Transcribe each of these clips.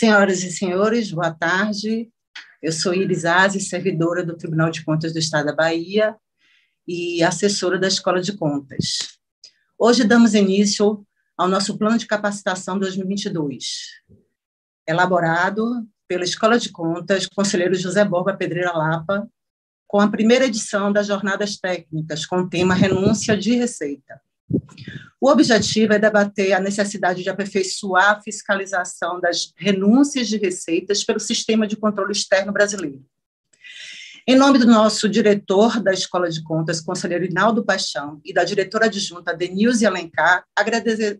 Senhoras e senhores, boa tarde. Eu sou Iris Aze, servidora do Tribunal de Contas do Estado da Bahia e assessora da Escola de Contas. Hoje damos início ao nosso plano de capacitação 2022, elaborado pela Escola de Contas, conselheiro José Borba Pedreira Lapa, com a primeira edição das Jornadas Técnicas, com o tema Renúncia de Receita. O objetivo é debater a necessidade de aperfeiçoar a fiscalização das renúncias de receitas pelo sistema de controle externo brasileiro. Em nome do nosso diretor da Escola de Contas, conselheiro Inaldo Paixão, e da diretora adjunta Denilze Alencar,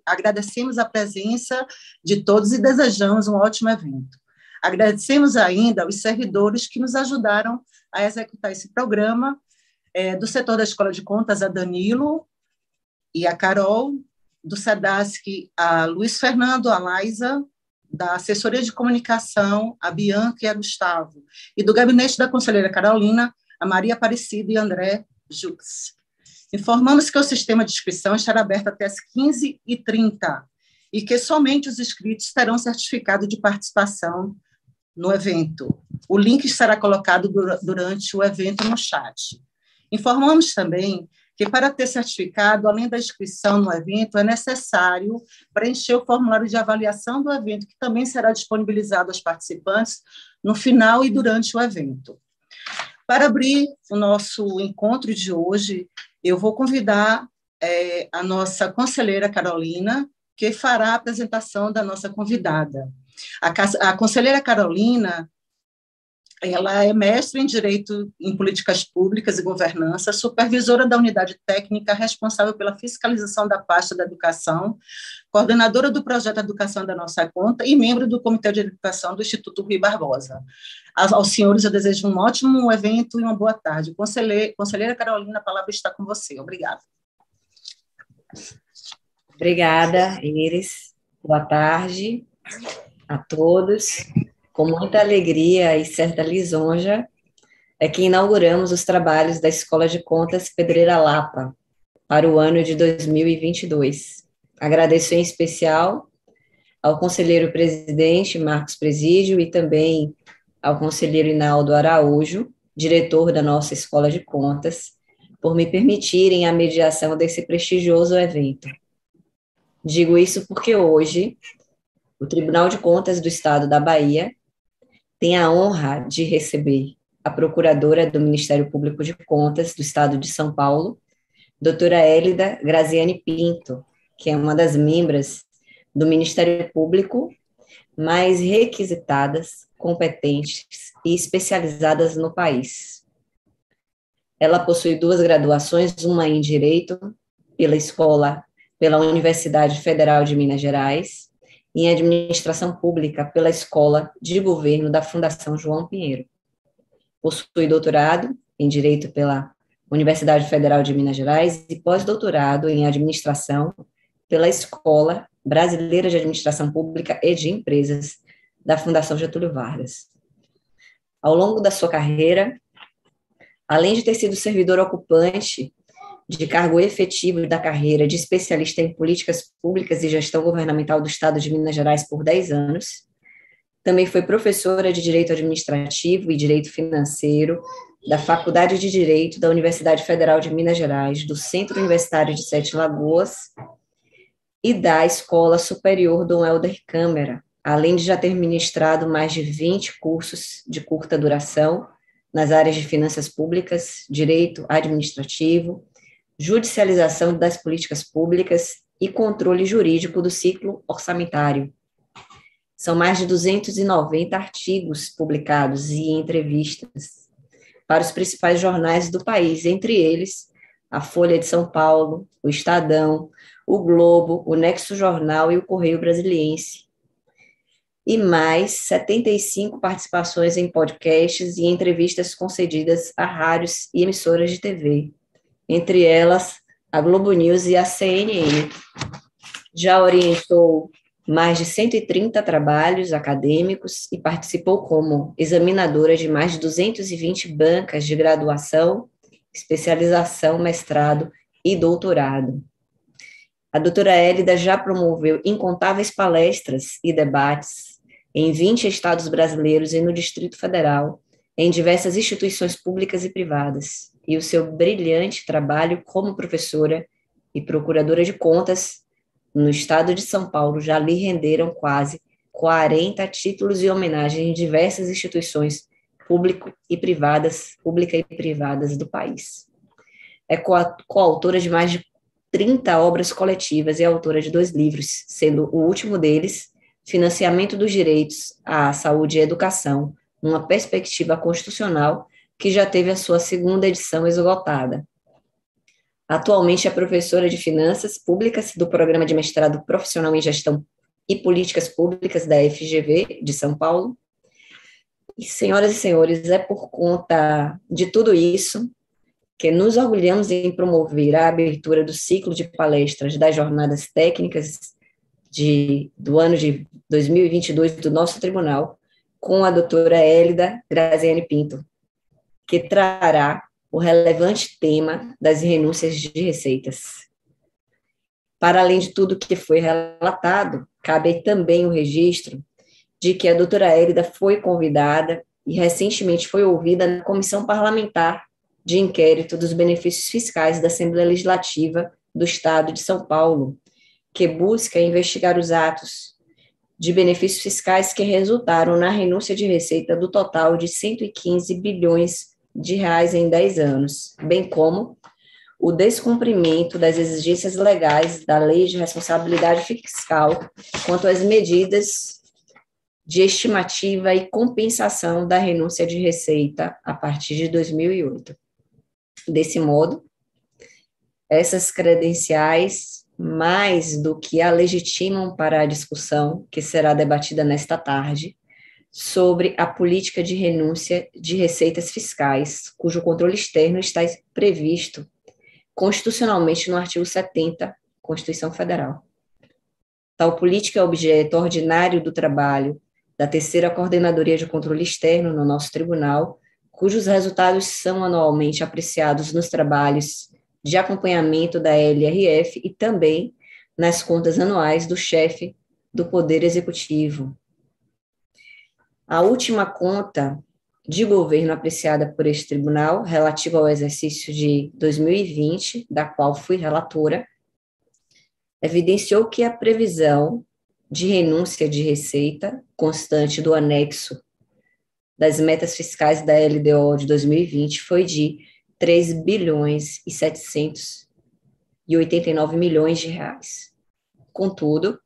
agradecemos a presença de todos e desejamos um ótimo evento. Agradecemos ainda aos servidores que nos ajudaram a executar esse programa, é, do setor da Escola de Contas, a Danilo, e a Carol, do SEDASC, a Luiz Fernando, a Laisa, da assessoria de comunicação, a Bianca e a Gustavo, e do gabinete da conselheira Carolina, a Maria Aparecida e André Jux. Informamos que o sistema de inscrição estará aberto até as 15h30 e que somente os inscritos terão certificado de participação no evento. O link será colocado durante o evento no chat. Informamos também que para ter certificado, além da inscrição no evento, é necessário preencher o formulário de avaliação do evento, que também será disponibilizado aos participantes no final e durante o evento. Para abrir o nosso encontro de hoje, eu vou convidar é, a nossa conselheira Carolina, que fará a apresentação da nossa convidada. A, a conselheira Carolina ela é mestre em Direito em Políticas Públicas e Governança, supervisora da unidade técnica responsável pela fiscalização da pasta da educação, coordenadora do projeto Educação da Nossa Conta e membro do Comitê de Educação do Instituto Rui Barbosa. Aos senhores, eu desejo um ótimo evento e uma boa tarde. Conselheira, conselheira Carolina, a palavra está com você. Obrigada. Obrigada, Iris. Boa tarde a todos com muita alegria e certa lisonja, é que inauguramos os trabalhos da Escola de Contas Pedreira Lapa para o ano de 2022. Agradeço em especial ao conselheiro presidente Marcos Presídio e também ao conselheiro Inaldo Araújo, diretor da nossa Escola de Contas, por me permitirem a mediação desse prestigioso evento. Digo isso porque hoje o Tribunal de Contas do Estado da Bahia tem a honra de receber a procuradora do Ministério Público de Contas do Estado de São Paulo, doutora Hélida Graziani Pinto, que é uma das membros do Ministério Público mais requisitadas, competentes e especializadas no país. Ela possui duas graduações, uma em Direito pela Escola, pela Universidade Federal de Minas Gerais, em Administração Pública pela Escola de Governo da Fundação João Pinheiro. Possui doutorado em Direito pela Universidade Federal de Minas Gerais e pós-doutorado em Administração pela Escola Brasileira de Administração Pública e de Empresas da Fundação Getúlio Vargas. Ao longo da sua carreira, além de ter sido servidor ocupante de cargo efetivo da carreira de especialista em políticas públicas e gestão governamental do Estado de Minas Gerais por 10 anos. Também foi professora de Direito Administrativo e Direito Financeiro da Faculdade de Direito da Universidade Federal de Minas Gerais, do Centro Universitário de Sete Lagoas e da Escola Superior Dom Helder Câmara, além de já ter ministrado mais de 20 cursos de curta duração nas áreas de finanças públicas, direito administrativo, judicialização das políticas públicas e controle jurídico do ciclo orçamentário. São mais de 290 artigos publicados e entrevistas para os principais jornais do país, entre eles a Folha de São Paulo, o Estadão, o Globo, o Nexo Jornal e o Correio Brasiliense. E mais 75 participações em podcasts e entrevistas concedidas a rádios e emissoras de TV entre elas a Globo News e a CNN. Já orientou mais de 130 trabalhos acadêmicos e participou como examinadora de mais de 220 bancas de graduação, especialização, mestrado e doutorado. A doutora Hélida já promoveu incontáveis palestras e debates em 20 estados brasileiros e no Distrito Federal, em diversas instituições públicas e privadas, e o seu brilhante trabalho como professora e procuradora de contas no estado de São Paulo já lhe renderam quase 40 títulos e homenagens em diversas instituições público e privadas, pública e privadas do país. É coautora de mais de 30 obras coletivas e autora de dois livros, sendo o último deles Financiamento dos Direitos à Saúde e Educação, uma perspectiva constitucional, que já teve a sua segunda edição esgotada. Atualmente é professora de Finanças Públicas do Programa de Mestrado Profissional em Gestão e Políticas Públicas da FGV de São Paulo. E, senhoras e senhores, é por conta de tudo isso que nos orgulhamos em promover a abertura do ciclo de palestras das jornadas técnicas de, do ano de 2022 do nosso tribunal, com a doutora Hélida Graziane Pinto, que trará o relevante tema das renúncias de receitas. Para além de tudo que foi relatado, cabe também o registro de que a doutora Hélida foi convidada e recentemente foi ouvida na Comissão Parlamentar de Inquérito dos Benefícios Fiscais da Assembleia Legislativa do Estado de São Paulo, que busca investigar os atos de benefícios fiscais que resultaram na renúncia de receita do total de 115 bilhões de reais em 10 anos, bem como o descumprimento das exigências legais da Lei de Responsabilidade Fiscal quanto às medidas de estimativa e compensação da renúncia de receita a partir de 2008. Desse modo, essas credenciais, mais do que a legitimam para a discussão que será debatida nesta tarde, sobre a política de renúncia de receitas fiscais, cujo controle externo está previsto constitucionalmente no artigo 70, Constituição Federal. Tal política é objeto ordinário do trabalho da terceira Coordenadoria de Controle Externo no nosso tribunal, cujos resultados são anualmente apreciados nos trabalhos de acompanhamento da LRF e também nas contas anuais do chefe do Poder Executivo, a última conta de governo apreciada por este tribunal, relativa ao exercício de 2020, da qual fui relatora, evidenciou que a previsão de renúncia de receita constante do anexo das metas fiscais da LDO de 2020 foi de 3 bilhões e 789 milhões de reais. Contudo,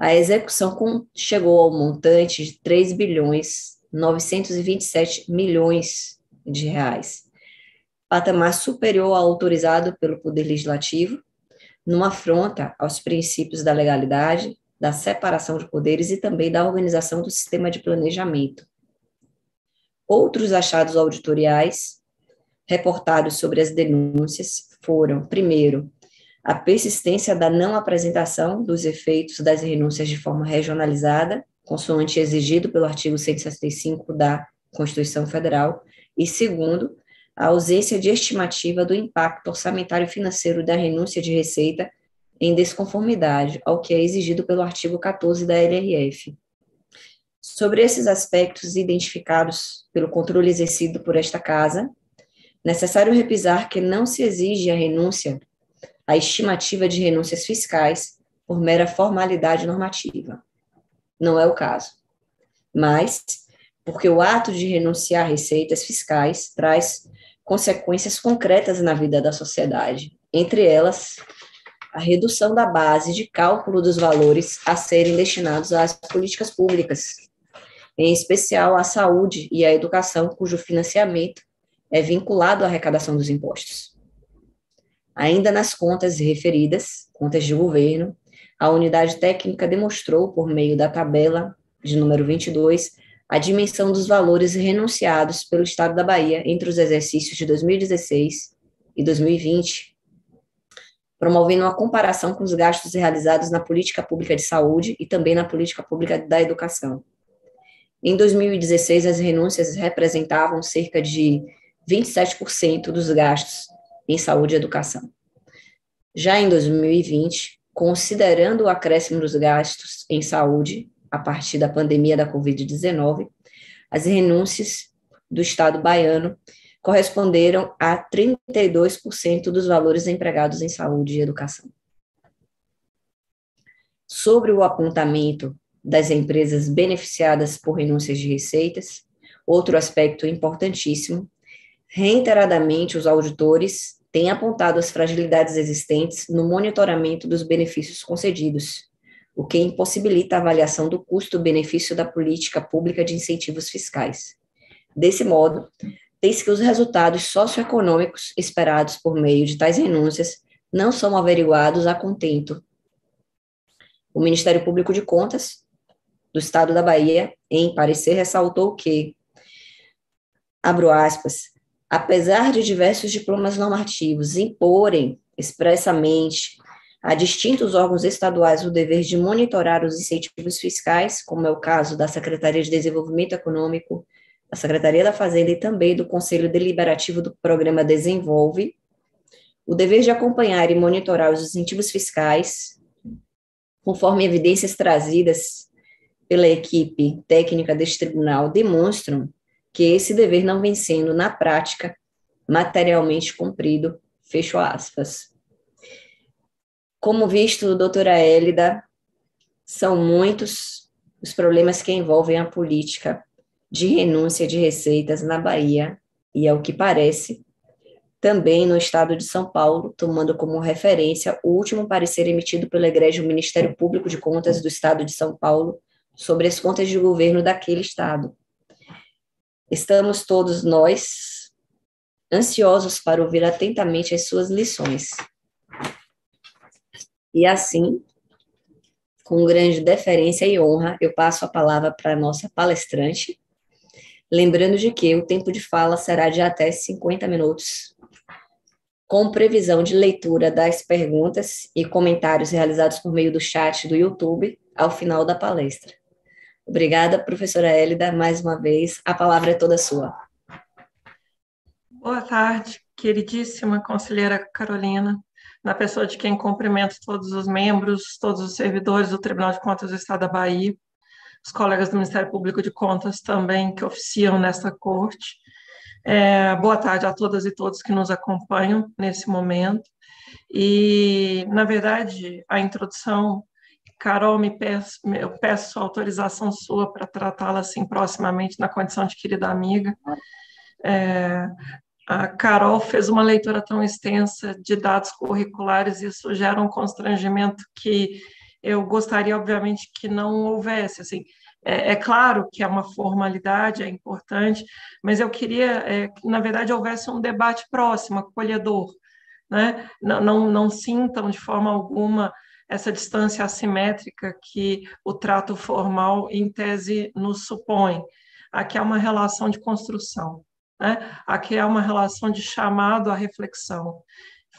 a execução chegou ao montante de 3 bilhões 927 milhões de reais, patamar superior ao autorizado pelo Poder Legislativo, numa afronta aos princípios da legalidade, da separação de poderes e também da organização do sistema de planejamento. Outros achados auditoriais reportados sobre as denúncias foram, primeiro, a persistência da não apresentação dos efeitos das renúncias de forma regionalizada, consoante exigido pelo artigo 165 da Constituição Federal, e segundo, a ausência de estimativa do impacto orçamentário financeiro da renúncia de receita em desconformidade ao que é exigido pelo artigo 14 da LRF. Sobre esses aspectos identificados pelo controle exercido por esta Casa, necessário repisar que não se exige a renúncia a estimativa de renúncias fiscais por mera formalidade normativa. Não é o caso. Mas, porque o ato de renunciar a receitas fiscais traz consequências concretas na vida da sociedade, entre elas, a redução da base de cálculo dos valores a serem destinados às políticas públicas, em especial à saúde e à educação, cujo financiamento é vinculado à arrecadação dos impostos. Ainda nas contas referidas, contas de governo, a unidade técnica demonstrou, por meio da tabela de número 22, a dimensão dos valores renunciados pelo Estado da Bahia entre os exercícios de 2016 e 2020, promovendo uma comparação com os gastos realizados na política pública de saúde e também na política pública da educação. Em 2016, as renúncias representavam cerca de 27% dos gastos em saúde e educação. Já em 2020, considerando o acréscimo dos gastos em saúde a partir da pandemia da Covid-19, as renúncias do Estado baiano corresponderam a 32% dos valores empregados em saúde e educação. Sobre o apontamento das empresas beneficiadas por renúncias de receitas, outro aspecto importantíssimo, reiteradamente os auditores têm apontado as fragilidades existentes no monitoramento dos benefícios concedidos, o que impossibilita a avaliação do custo-benefício da política pública de incentivos fiscais. Desse modo, tem-se que os resultados socioeconômicos esperados por meio de tais renúncias não são averiguados a contento. O Ministério Público de Contas do Estado da Bahia, em parecer, ressaltou que, abro aspas, apesar de diversos diplomas normativos imporem expressamente a distintos órgãos estaduais o dever de monitorar os incentivos fiscais, como é o caso da Secretaria de Desenvolvimento Econômico, da Secretaria da Fazenda e também do Conselho Deliberativo do Programa Desenvolve, o dever de acompanhar e monitorar os incentivos fiscais, conforme evidências trazidas pela equipe técnica deste tribunal, demonstram que esse dever não vem sendo, na prática, materialmente cumprido, fecho aspas. Como visto, doutora Hélida, são muitos os problemas que envolvem a política de renúncia de receitas na Bahia e, ao que parece, também no estado de São Paulo, tomando como referência o último parecer emitido pelo Egrégio Ministério Público de Contas do estado de São Paulo sobre as contas de governo daquele estado. Estamos todos nós ansiosos para ouvir atentamente as suas lições. E assim, com grande deferência e honra, eu passo a palavra para a nossa palestrante, Lembrando de que o tempo de fala será de até 50 minutos, com previsão de leitura das perguntas e comentários realizados por meio do chat do YouTube ao final da palestra. Obrigada, professora Hélida, mais uma vez. A palavra é toda sua. Boa tarde, queridíssima conselheira Carolina, na pessoa de quem cumprimento todos os membros, todos os servidores do Tribunal de Contas do Estado da Bahia, os colegas do Ministério Público de Contas também que oficiam nessa corte. É, boa tarde a todas e todos que nos acompanham nesse momento. E, na verdade, a introdução, Carol, me peço, eu peço autorização sua para tratá-la assim proximamente na condição de querida amiga. É, a Carol fez uma leitura tão extensa de dados curriculares, e isso gera um constrangimento que eu gostaria, obviamente, que não houvesse. Assim, é, é, claro que é uma formalidade, é importante, mas eu queria é, que, na verdade, houvesse um debate próximo, acolhedor. Né? Não, não, não sintam de forma alguma essa distância assimétrica que o trato formal, em tese, nos supõe. Aqui é uma relação de construção, né? aqui é uma relação de chamado à reflexão.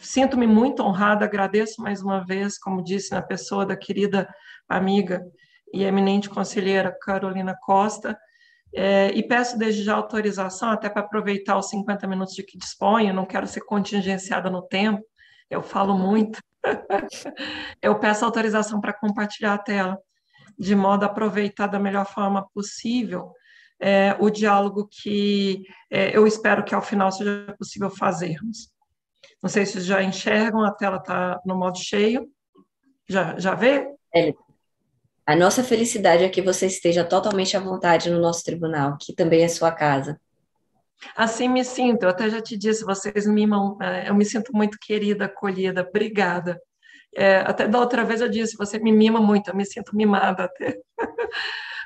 Sinto-me muito honrada, agradeço mais uma vez, como disse, na pessoa da querida amiga e eminente conselheira Carolina Costa, é, e peço desde já autorização, até para aproveitar os 50 minutos de que disponho, não quero ser contingenciada no tempo, eu falo muito, eu peço autorização para compartilhar a tela, de modo a aproveitar da melhor forma possível é, o diálogo que é, eu espero que ao final seja possível fazermos. Não sei se já enxergam, a tela está no modo cheio. Já, já vê? É. A nossa felicidade é que você esteja totalmente à vontade no nosso tribunal, que também é sua casa. Assim me sinto, eu até já te disse, vocês mimam, é, eu me sinto muito querida, acolhida, obrigada. É, até da outra vez eu disse, você me mima muito, eu me sinto mimada até.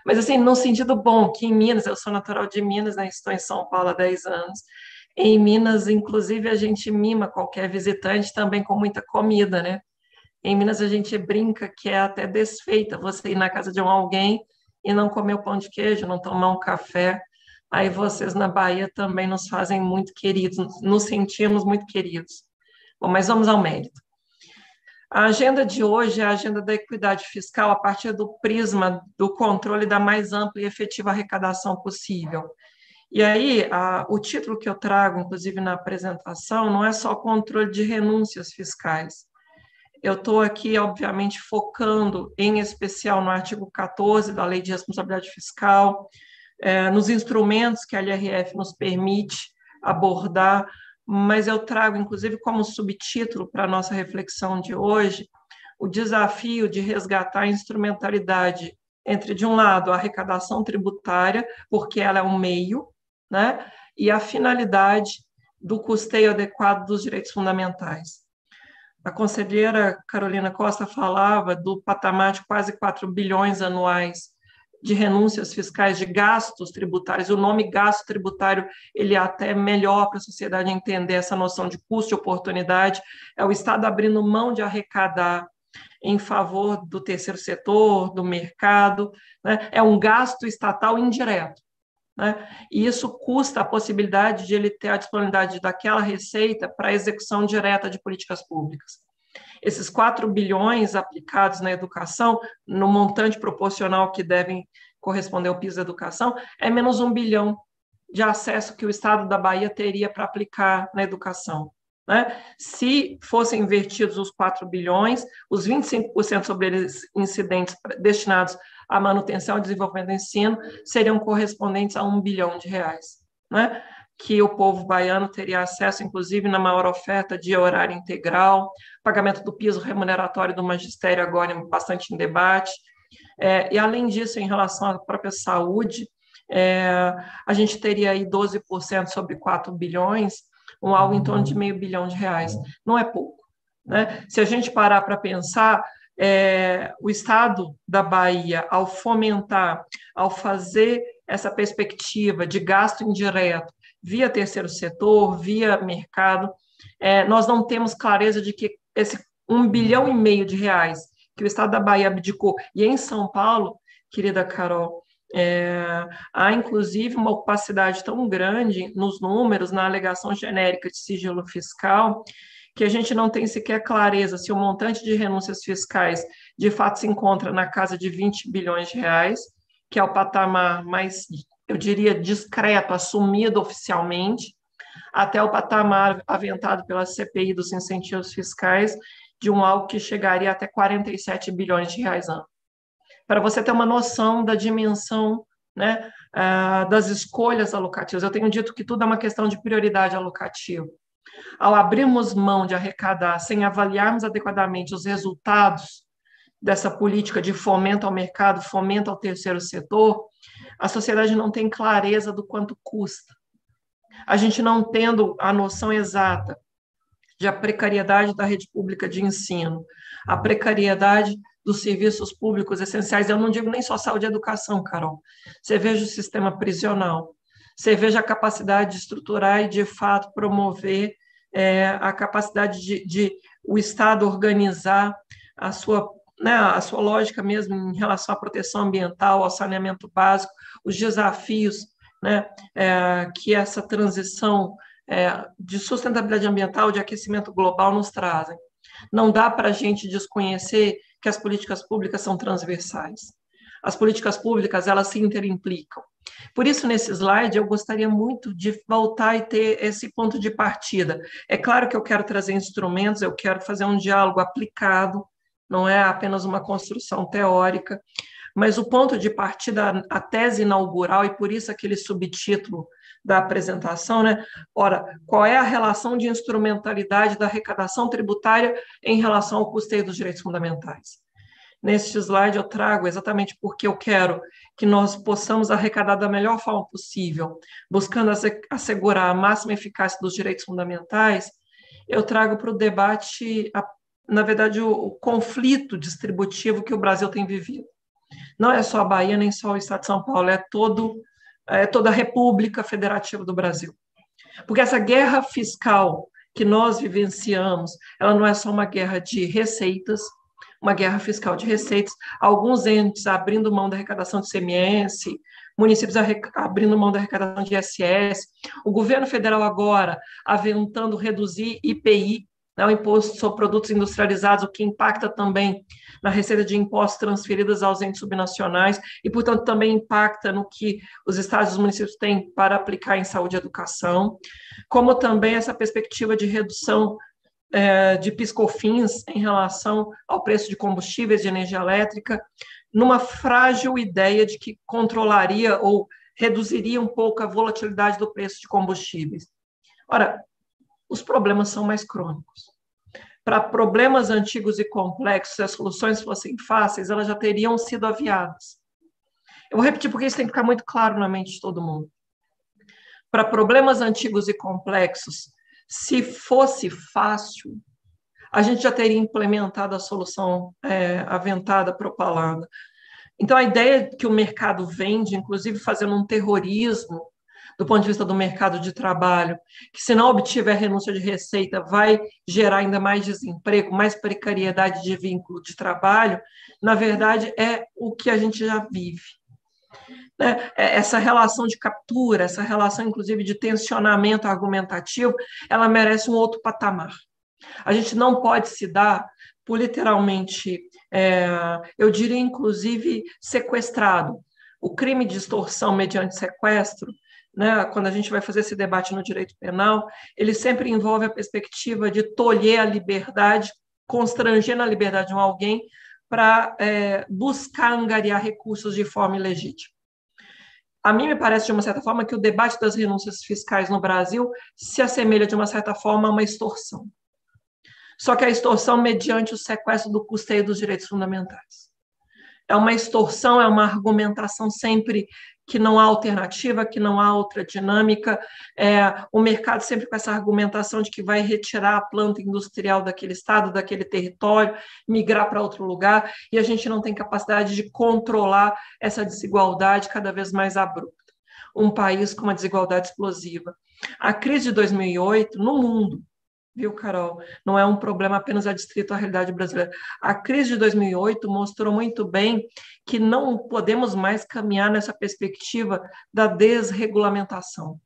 Mas assim, num sentido bom, que em Minas, eu sou natural de Minas, né, estou em São Paulo há 10 anos, em Minas, inclusive, a gente mima qualquer visitante também com muita comida, né? Em Minas, a gente brinca que é até desfeita você ir na casa de um alguém e não comer o pão de queijo, não tomar um café. Aí vocês na Bahia também nos fazem muito queridos, nos sentimos muito queridos. Bom, mas vamos ao mérito. A agenda de hoje é a agenda da equidade fiscal a partir do prisma do controle da mais ampla e efetiva arrecadação possível. E aí, a, o título que eu trago, inclusive na apresentação, não é só controle de renúncias fiscais. Eu estou aqui, obviamente, focando em especial no artigo 14 da Lei de Responsabilidade Fiscal, nos instrumentos que a LRF nos permite abordar, mas eu trago, inclusive, como subtítulo para a nossa reflexão de hoje, o desafio de resgatar a instrumentalidade entre, de um lado, a arrecadação tributária, porque ela é um meio, né, e a finalidade do custeio adequado dos direitos fundamentais. A conselheira Carolina Costa falava do patamar de quase 4 bilhões anuais de renúncias fiscais, de gastos tributários. O nome gasto tributário ele é até melhor para a sociedade entender essa noção de custo e oportunidade. É o Estado abrindo mão de arrecadar em favor do terceiro setor, do mercado. Né? É um gasto estatal indireto. Né? E isso custa a possibilidade de ele ter a disponibilidade daquela receita para execução direta de políticas públicas. Esses 4 bilhões aplicados na educação, no montante proporcional que devem corresponder ao piso da educação, é menos um bilhão de acesso que o Estado da Bahia teria para aplicar na educação. Né? Se fossem invertidos os 4 bilhões, os 25% sobre eles incidentes destinados à manutenção e desenvolvimento do ensino seriam correspondentes a um bilhão de reais. Né? Que o povo baiano teria acesso, inclusive, na maior oferta de horário integral, pagamento do piso remuneratório do magistério, agora bastante em debate. É, e, além disso, em relação à própria saúde, é, a gente teria aí 12% sobre 4 bilhões, um algo em torno de meio bilhão de reais. Não é pouco. Né? Se a gente parar para pensar, é, o Estado da Bahia, ao fomentar, ao fazer essa perspectiva de gasto indireto via terceiro setor, via mercado. É, nós não temos clareza de que esse um bilhão e meio de reais que o Estado da Bahia abdicou, e em São Paulo, querida Carol, é, há inclusive uma opacidade tão grande nos números, na alegação genérica de sigilo fiscal, que a gente não tem sequer clareza se o montante de renúncias fiscais de fato se encontra na casa de 20 bilhões de reais, que é o patamar mais eu diria, discreto, assumido oficialmente, até o patamar aventado pela CPI dos incentivos fiscais, de um algo que chegaria até 47 bilhões de reais ano. Para você ter uma noção da dimensão né, uh, das escolhas alocativas. Eu tenho dito que tudo é uma questão de prioridade alocativa. Ao abrirmos mão de arrecadar sem avaliarmos adequadamente os resultados dessa política de fomento ao mercado, fomento ao terceiro setor, a sociedade não tem clareza do quanto custa. A gente não tendo a noção exata de a precariedade da rede pública de ensino, a precariedade dos serviços públicos essenciais, eu não digo nem só saúde e educação, Carol. Você veja o sistema prisional, você veja a capacidade de estruturar e, de fato, promover é, a capacidade de, de o Estado organizar a sua né, a sua lógica mesmo em relação à proteção ambiental, ao saneamento básico, os desafios né, é, que essa transição é, de sustentabilidade ambiental, de aquecimento global nos trazem. Não dá para a gente desconhecer que as políticas públicas são transversais. As políticas públicas, elas se interimplicam. Por isso, nesse slide, eu gostaria muito de voltar e ter esse ponto de partida. É claro que eu quero trazer instrumentos, eu quero fazer um diálogo aplicado, não é apenas uma construção teórica, mas o ponto de partida, a tese inaugural, e por isso aquele subtítulo da apresentação, né? Ora, qual é a relação de instrumentalidade da arrecadação tributária em relação ao custeio dos direitos fundamentais? Neste slide eu trago exatamente porque eu quero que nós possamos arrecadar da melhor forma possível, buscando assegurar a máxima eficácia dos direitos fundamentais, eu trago para o debate na verdade, o, conflito distributivo que o Brasil tem vivido. Não é só a Bahia, nem só o Estado de São Paulo, é, todo, é toda a República Federativa do Brasil. Porque essa guerra fiscal que nós vivenciamos, ela não é só uma guerra de receitas, uma guerra fiscal de receitas, alguns entes abrindo mão da arrecadação de CMS, municípios abrindo mão da arrecadação de ISS, o governo federal agora aventando reduzir IPI né, o imposto sobre produtos industrializados, o que impacta também na receita de impostos transferidas aos entes subnacionais e, portanto, também impacta no que os estados e os municípios têm para aplicar em saúde e educação, como também essa perspectiva de redução é, de piscofins em relação ao preço de combustíveis de energia elétrica, numa frágil ideia de que controlaria ou reduziria um pouco a volatilidade do preço de combustíveis. Ora, os problemas são mais crônicos. Para problemas antigos e complexos, se as soluções fossem fáceis, elas já teriam sido aviadas. Eu vou repetir porque isso tem que ficar muito claro na mente de todo mundo. Para problemas antigos e complexos, se fosse fácil, a gente já teria implementado a solução é, aventada, propalada. Então, a ideia que o mercado vende, inclusive fazendo um terrorismo do ponto de vista do mercado de trabalho, que se não obtiver renúncia de receita, vai gerar ainda mais desemprego, mais precariedade de vínculo de trabalho, na verdade, é o que a gente já vive. Né? É, essa relação de captura, essa relação, inclusive, de tensionamento argumentativo, ela merece um outro patamar. A gente não pode se dar por literalmente, é, eu diria, inclusive, sequestrado. O crime de extorsão mediante sequestro, né, quando a gente vai fazer esse debate no direito penal, ele sempre envolve a perspectiva de tolher a liberdade, constranger na liberdade de alguém para é, buscar angariar recursos de forma ilegítima. A mim me parece, de uma certa forma, que o debate das renúncias fiscais no Brasil se assemelha, de uma certa forma, a uma extorsão. Só que a extorsão mediante o sequestro do custeio dos direitos fundamentais. É uma extorsão, é uma argumentação sempre que não há alternativa, que não há outra dinâmica, é, o mercado sempre com essa argumentação de que vai retirar a planta industrial daquele estado, daquele território, migrar para outro lugar, e a gente não tem capacidade de controlar essa desigualdade cada vez mais abrupta. Um país com uma desigualdade explosiva. A crise de 2008 no mundo viu, Carol? Não é um problema apenas adstrito à realidade brasileira. A crise de 2008 mostrou muito bem que não podemos mais caminhar nessa perspectiva da desregulamentação,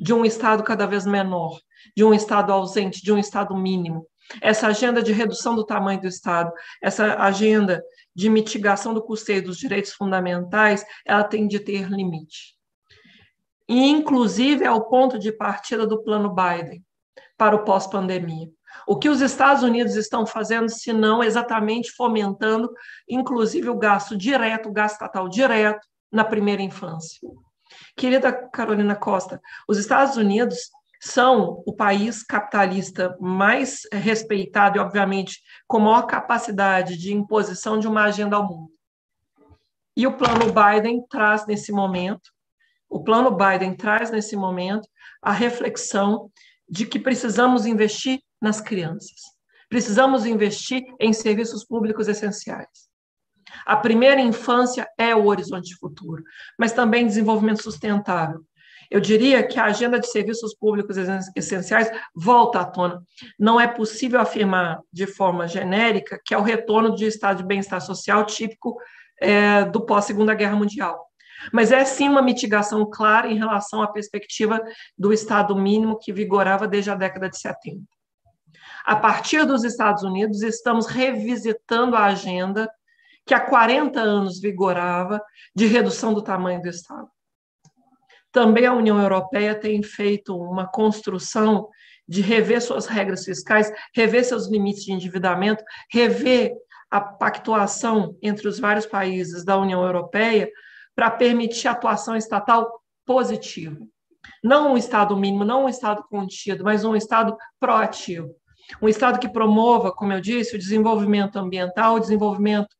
de um Estado cada vez menor, de um Estado ausente, de um Estado mínimo. Essa agenda de redução do tamanho do Estado, essa agenda de mitigação do custeio dos direitos fundamentais, ela tem de ter limite. E, inclusive, é o ponto de partida do plano Biden para o pós-pandemia. O que os Estados Unidos estão fazendo, se não exatamente fomentando, inclusive, o gasto direto, o gasto estatal direto na primeira infância. Querida Carolina Costa, os Estados Unidos são o país capitalista mais respeitado e, obviamente, com maior capacidade de imposição de uma agenda ao mundo. E o plano Biden traz nesse momento, o plano Biden traz nesse momento a reflexão de que precisamos investir nas crianças. Precisamos investir em serviços públicos essenciais. A primeira infância é o horizonte futuro, mas também desenvolvimento sustentável. Eu diria que a agenda de serviços públicos essenciais volta à tona. Não é possível afirmar de forma genérica que é o retorno de estado de bem-estar social típico é, do pós-Segunda Guerra Mundial. Mas é sim uma mitigação clara em relação à perspectiva do Estado mínimo que vigorava desde a década de 70. A partir dos Estados Unidos, estamos revisitando a agenda que há 40 anos vigorava de redução do tamanho do Estado. Também a União Europeia tem feito uma construção de rever suas regras fiscais, rever seus limites de endividamento, rever a pactuação entre os vários países da União Europeia para permitir atuação estatal positiva. Não um Estado mínimo, não um Estado contido, mas um Estado proativo. Um Estado que promova, como eu disse, o desenvolvimento ambiental, o desenvolvimento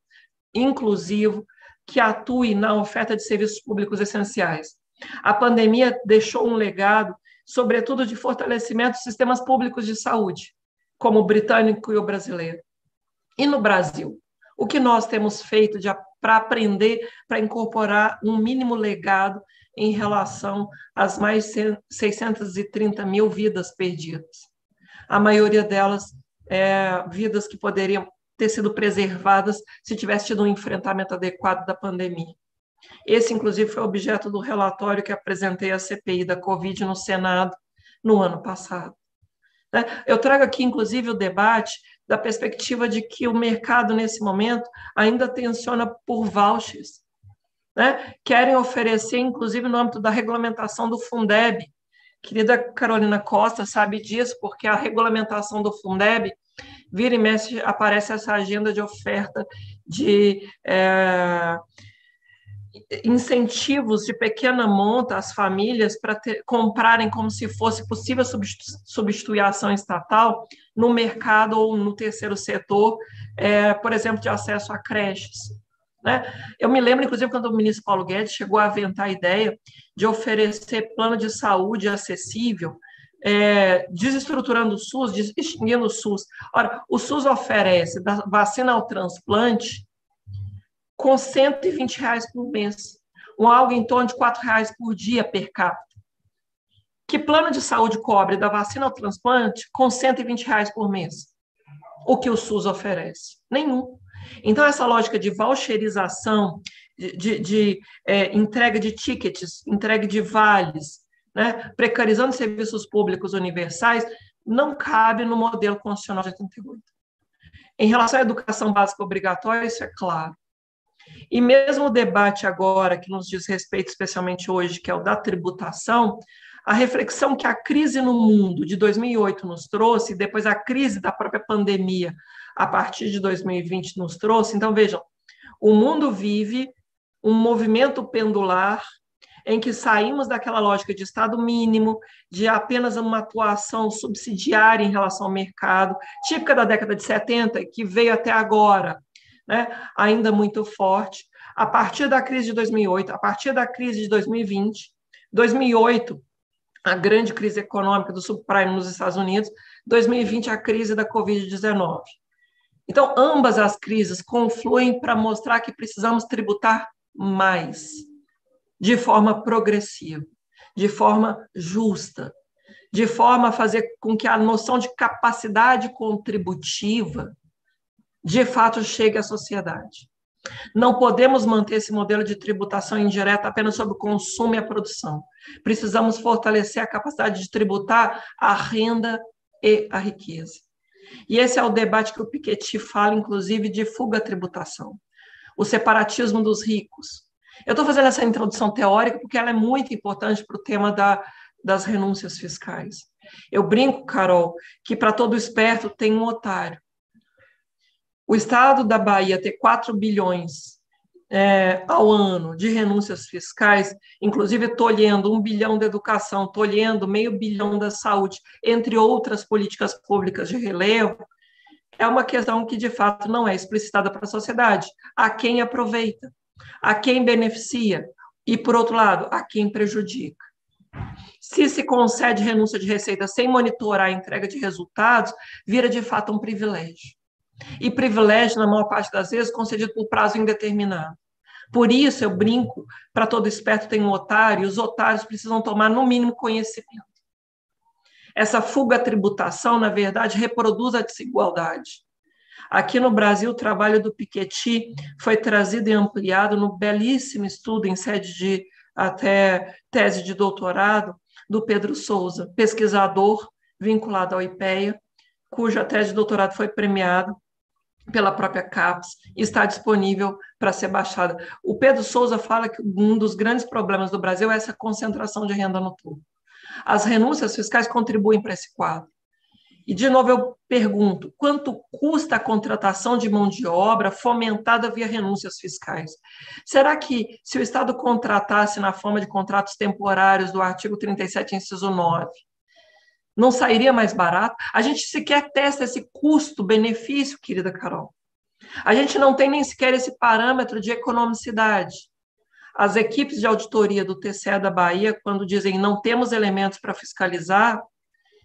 inclusivo, que atue na oferta de serviços públicos essenciais. A pandemia deixou um legado, sobretudo de fortalecimento dos sistemas públicos de saúde, como o britânico e o brasileiro. E no Brasil, o que nós temos feito para aprender, para incorporar um mínimo legado em relação às mais de 630 mil vidas perdidas. A maioria delas é, vidas que poderiam ter sido preservadas se tivesse tido um enfrentamento adequado da pandemia. Esse, inclusive, foi objeto do relatório que apresentei à CPI da Covid no Senado no ano passado. Né? Eu trago aqui, inclusive, o debate da perspectiva de que o mercado, nesse momento, ainda tensiona por vouchers. Né? Querem oferecer, inclusive, no âmbito da regulamentação do Fundeb. Querida Carolina Costa sabe disso, porque a regulamentação do Fundeb vira e mexe, aparece essa agenda de oferta de é, incentivos de pequena monta às famílias para comprarem como se fosse possível substituir a ação estatal no mercado ou no terceiro setor, é, por exemplo, de acesso a creches. Né? Eu me lembro, inclusive, quando o ministro Paulo Guedes chegou a aventar a ideia de oferecer plano de saúde acessível, é, desestruturando o SUS, extinguindo o SUS. Ora, o SUS oferece vacina ao transplante com 120 reais por mês, um algo em torno de 4 reais por dia per capita. Que plano de saúde cobre da vacina ao transplante com 120 reais por mês? O que o SUS oferece? Nenhum. Então, essa lógica de voucherização, de, de, de é, entrega de tickets, entrega de vales, né, precarizando serviços públicos universais, não cabe no modelo constitucional de 88. Em relação à educação básica obrigatória, isso é claro. E mesmo o debate agora, que nos diz respeito especialmente hoje, que é o da tributação, a reflexão que a crise no mundo de 2008 nos trouxe, depois a crise da própria pandemia a partir de 2020 nos trouxe. Então, vejam, o mundo vive um movimento pendular em que saímos daquela lógica de Estado mínimo, de apenas uma atuação subsidiária em relação ao mercado, típica da década de 70, que veio até agora, né, ainda muito forte. A partir da crise de 2008, a partir da crise de 2020, 2008, a grande crise econômica do subprime nos Estados Unidos, 2020, a crise da Covid-19. Então, ambas as crises confluem para mostrar que precisamos tributar mais, de forma progressiva, de forma justa, de forma a fazer com que a noção de capacidade contributiva de fato chegue à sociedade. Não podemos manter esse modelo de tributação indireta apenas sobre o consumo e a produção. Precisamos fortalecer a capacidade de tributar a renda e a riqueza. E esse é o debate que o Piketty fala, inclusive, de fuga à tributação, o separatismo dos ricos. Eu estou fazendo essa introdução teórica porque ela é muito importante para o tema da, das renúncias fiscais. Eu brinco, Carol, que para todo esperto tem um otário o Estado da Bahia ter 4 bilhões é, ao ano de renúncias fiscais, inclusive tolhendo um bilhão da educação, tolhendo meio bilhão da saúde, entre outras políticas públicas de relevo, é uma questão que de fato não é explicitada para a sociedade. A quem aproveita, a quem beneficia e, por outro lado, a quem prejudica. Se se concede renúncia de receita sem monitorar a entrega de resultados, vira de fato um privilégio e privilégio, na maior parte das vezes, concedido por prazo indeterminado. Por isso, eu brinco, para todo esperto tem um otário, e os otários precisam tomar, no mínimo, conhecimento. Essa fuga à tributação, na verdade, reproduz a desigualdade. Aqui no Brasil, o trabalho do Piketty foi trazido e ampliado no belíssimo estudo em sede de até tese de doutorado do Pedro Souza, pesquisador vinculado ao IPEA, cuja tese de doutorado foi premiado pela própria CAPES e está disponível para ser baixada. O Pedro Souza fala que um dos grandes problemas do Brasil é essa concentração de renda no topo. As renúncias fiscais contribuem para esse quadro. E, de novo, eu pergunto: quanto custa a contratação de mão de obra fomentada via renúncias fiscais? Será que, se o Estado contratasse na forma de contratos temporários do artigo 37, inciso 9, não sairia mais barato? A gente sequer testa esse custo-benefício, querida Carol. A gente não tem nem sequer esse parâmetro de economicidade. As equipes de auditoria do TCE da Bahia, quando dizem não temos elementos para fiscalizar,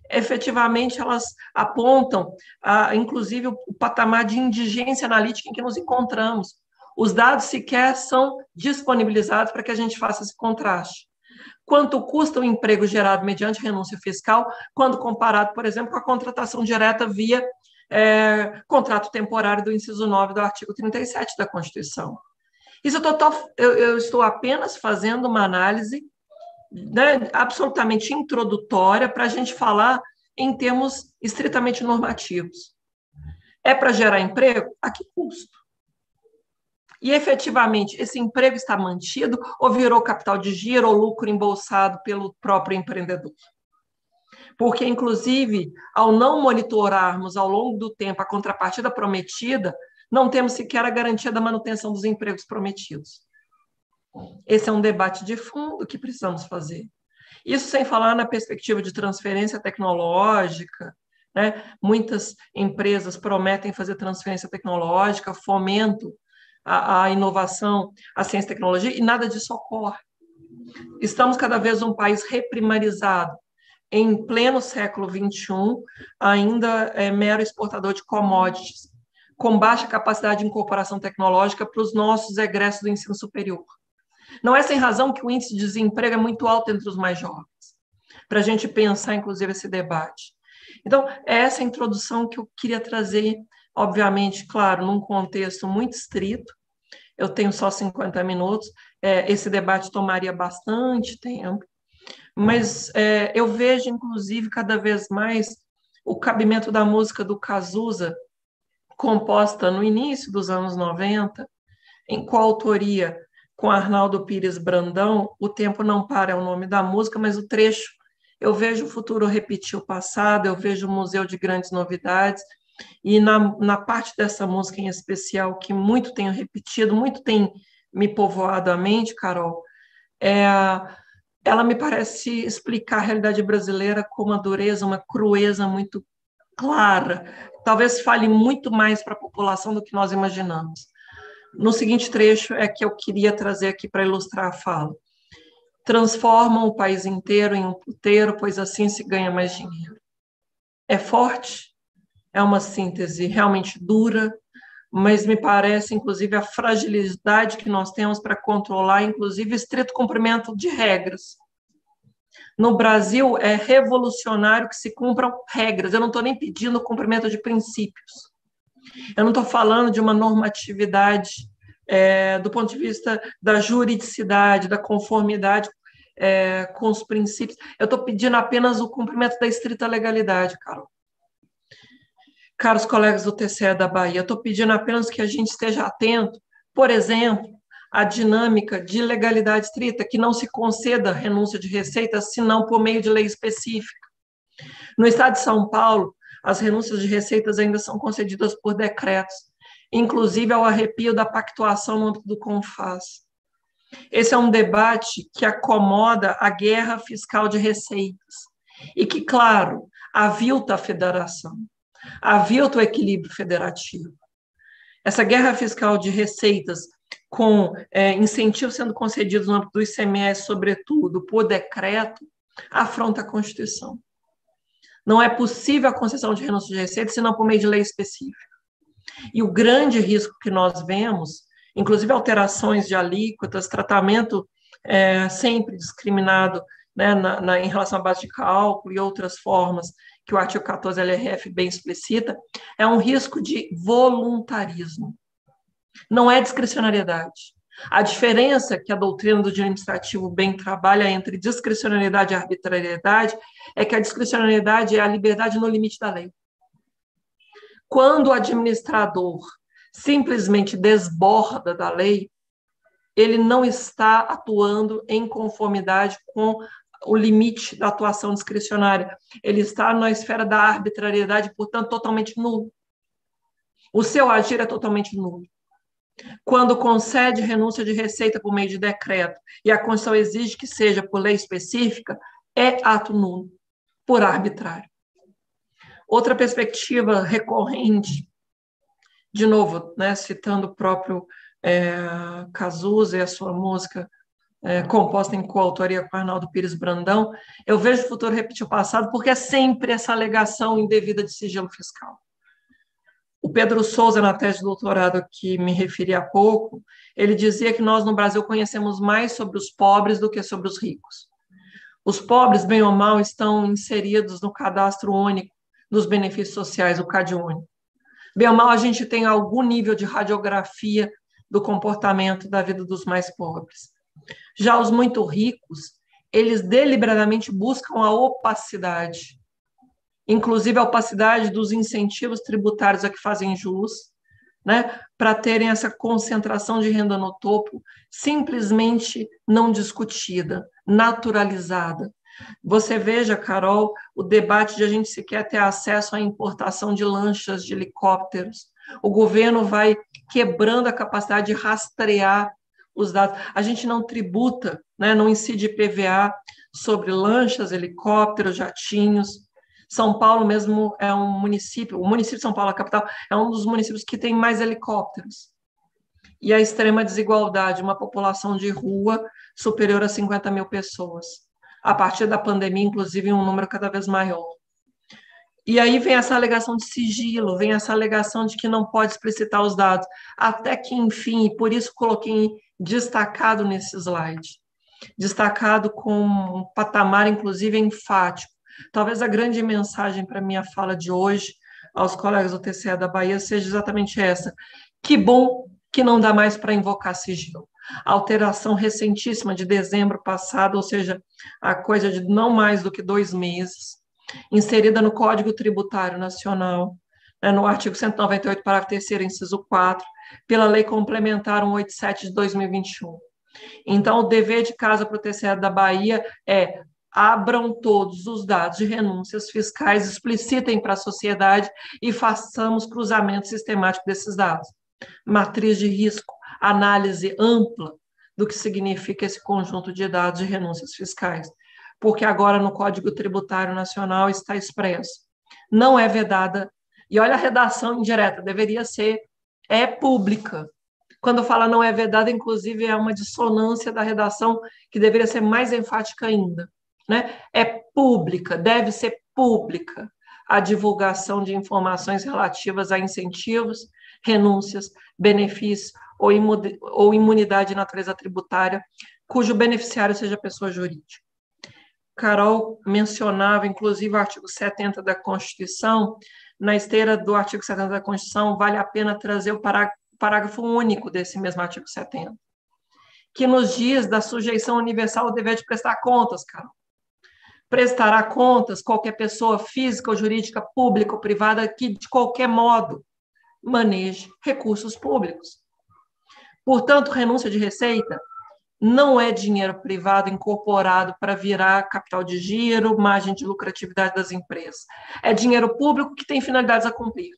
efetivamente elas apontam, a, inclusive, o, patamar de indigência analítica em que nos encontramos. Os dados sequer são disponibilizados para que a gente faça esse contraste quanto custa o emprego gerado mediante renúncia fiscal, quando comparado, por exemplo, com a contratação direta via é, contrato temporário do inciso 9 do artigo 37 da Constituição. Isso eu, tô, eu, eu estou apenas fazendo uma análise né, absolutamente introdutória para a gente falar em termos estritamente normativos. É para gerar emprego? A que custo? E efetivamente esse emprego está mantido ou virou capital de giro ou lucro embolsado pelo próprio empreendedor? Porque, inclusive, ao não monitorarmos ao longo do tempo a contrapartida prometida, não temos sequer a garantia da manutenção dos empregos prometidos. Esse é um debate de fundo que precisamos fazer. Isso sem falar na perspectiva de transferência tecnológica, né? Muitas empresas prometem fazer transferência tecnológica, fomento à, inovação, à ciência e tecnologia, e nada disso ocorre. Estamos cada vez um país reprimarizado, em pleno século XXI, ainda é mero exportador de commodities, com baixa capacidade de incorporação tecnológica para os nossos egressos do ensino superior. Não é sem razão que o índice de desemprego é muito alto entre os mais jovens, para a gente pensar, inclusive, esse debate. Então, é essa introdução que eu queria trazer, obviamente, claro, num contexto muito estrito. Eu tenho só 50 minutos, é, esse debate tomaria bastante tempo, mas é, eu vejo, inclusive, cada vez mais o cabimento da música do Cazuza, composta no início dos anos 90, em coautoria com Arnaldo Pires Brandão, O Tempo Não Para é o nome da música, mas o trecho, eu vejo o futuro repetir o passado, eu vejo o museu de grandes novidades, e na, na parte dessa música em especial, que muito tenho repetido, muito tem me povoado a mente, Carol, é, ela me parece explicar a realidade brasileira com uma dureza, uma crueza muito clara. Talvez fale muito mais para a população do que nós imaginamos no seguinte trecho é que eu queria trazer aqui para ilustrar a fala. Transformam o país inteiro em um puteiro, pois assim se ganha mais dinheiro. É forte, é uma síntese realmente dura, mas me parece, inclusive, a fragilidade que nós temos para controlar, inclusive, estrito cumprimento de regras. No Brasil, é revolucionário que se cumpram regras. Eu não estou nem pedindo o cumprimento de princípios. Eu não estou falando de uma normatividade é, do ponto de vista da juridicidade, da conformidade é, com os princípios. Eu estou pedindo apenas o cumprimento da estrita legalidade, Carol. Caros colegas do TCE da Bahia, estou pedindo apenas que a gente esteja atento, por exemplo, à dinâmica de legalidade estrita, que não se conceda renúncia de receitas, senão por meio de lei específica. No estado de São Paulo, as renúncias de receitas ainda são concedidas por decretos, inclusive ao arrepio da pactuação no âmbito do CONFAS. Esse é um debate que acomoda a guerra fiscal de receitas e que, claro, avilta a federação, avilta o equilíbrio federativo. Essa guerra fiscal de receitas, com é, incentivos sendo concedidos no âmbito do ICMS, sobretudo, por decreto, afronta a Constituição. Não é possível a concessão de renúncia de receita senão por meio de lei específica. E o grande risco que nós vemos, inclusive alterações de alíquotas, tratamento é, sempre discriminado né, na, na, em relação à base de cálculo e outras formas que o artigo 14 LRF bem explicita, é um risco de voluntarismo. Não é discricionariedade. A diferença que a doutrina do direito administrativo bem trabalha entre discricionariedade e arbitrariedade é que a discricionariedade é a liberdade no limite da lei. Quando o administrador simplesmente desborda da lei, ele não está atuando em conformidade com o limite da atuação discricionária. Ele está na esfera da arbitrariedade, portanto, totalmente nulo. O seu agir é totalmente nulo. Quando concede renúncia de receita por meio de decreto e a Constituição exige que seja por lei específica, é ato nulo, por arbitrário. Outra perspectiva recorrente, de novo, né, citando o próprio é, Cazuza e a sua música é, composta em coautoria com Arnaldo Pires Brandão, eu vejo o futuro repetir o passado porque é sempre essa alegação indevida de sigilo fiscal. O Pedro Souza, na tese de doutorado que me referi há pouco, ele dizia que nós no Brasil conhecemos mais sobre os pobres do que sobre os ricos. Os pobres, bem ou mal, estão inseridos no cadastro único dos benefícios sociais, o CadÚnico. Bem ou mal, a gente tem algum nível de radiografia do comportamento da vida dos mais pobres. Já os muito ricos, eles deliberadamente buscam a opacidade inclusive a opacidade dos incentivos tributários a que fazem jus, né, para terem essa concentração de renda no topo simplesmente não discutida, naturalizada. Você veja, Carol, o debate de a gente sequer ter acesso à importação de lanchas, de helicópteros. O governo vai quebrando a capacidade de rastrear os dados. A gente não tributa, né, não incide PVA sobre lanchas, helicópteros, jatinhos. São Paulo mesmo é um município, o município de São Paulo, a capital, é um dos municípios que tem mais helicópteros. E a extrema desigualdade, uma população de rua superior a 50 mil pessoas. A partir da pandemia, inclusive, um número cada vez maior. E aí vem essa alegação de sigilo, vem essa alegação de que não pode explicitar os dados, até que, enfim, por isso coloquei destacado nesse slide, destacado com um patamar, inclusive, enfático. Talvez a grande mensagem para minha fala de hoje aos colegas do TCE da Bahia seja exatamente essa. Que bom que não dá mais para invocar sigilo. Alteração recentíssima de dezembro passado, ou seja, a coisa de não mais do que dois meses, inserida no Código Tributário Nacional, né, no artigo 198, parágrafo 3 inciso 4, pela Lei Complementar 187 de 2021. Então, o dever de casa para o TCE da Bahia é abram todos os dados de renúncias fiscais, explicitem para a sociedade e façamos cruzamento sistemático desses dados. Matriz de risco, análise ampla do que significa esse conjunto de dados de renúncias fiscais, porque agora no Código Tributário Nacional está expresso. Não é vedada, e olha a redação indireta, deveria ser, é pública. Quando fala não é vedada, inclusive é uma dissonância da redação que deveria ser mais enfática ainda né? É pública, deve ser pública a divulgação de informações relativas a incentivos, renúncias, benefícios ou imunidade de natureza tributária, cujo beneficiário seja pessoa jurídica. Carol mencionava, inclusive, o artigo 70 da Constituição. Na esteira do artigo 70 da Constituição, vale a pena trazer o parágrafo único desse mesmo artigo 70, que nos diz da sujeição universal ao dever de prestar contas, Carol prestará contas qualquer pessoa física ou jurídica, pública ou privada que, de qualquer modo, maneje recursos públicos. Portanto, renúncia de receita não é dinheiro privado incorporado para virar capital de giro, margem de lucratividade das empresas. É dinheiro público que tem finalidades a cumprir.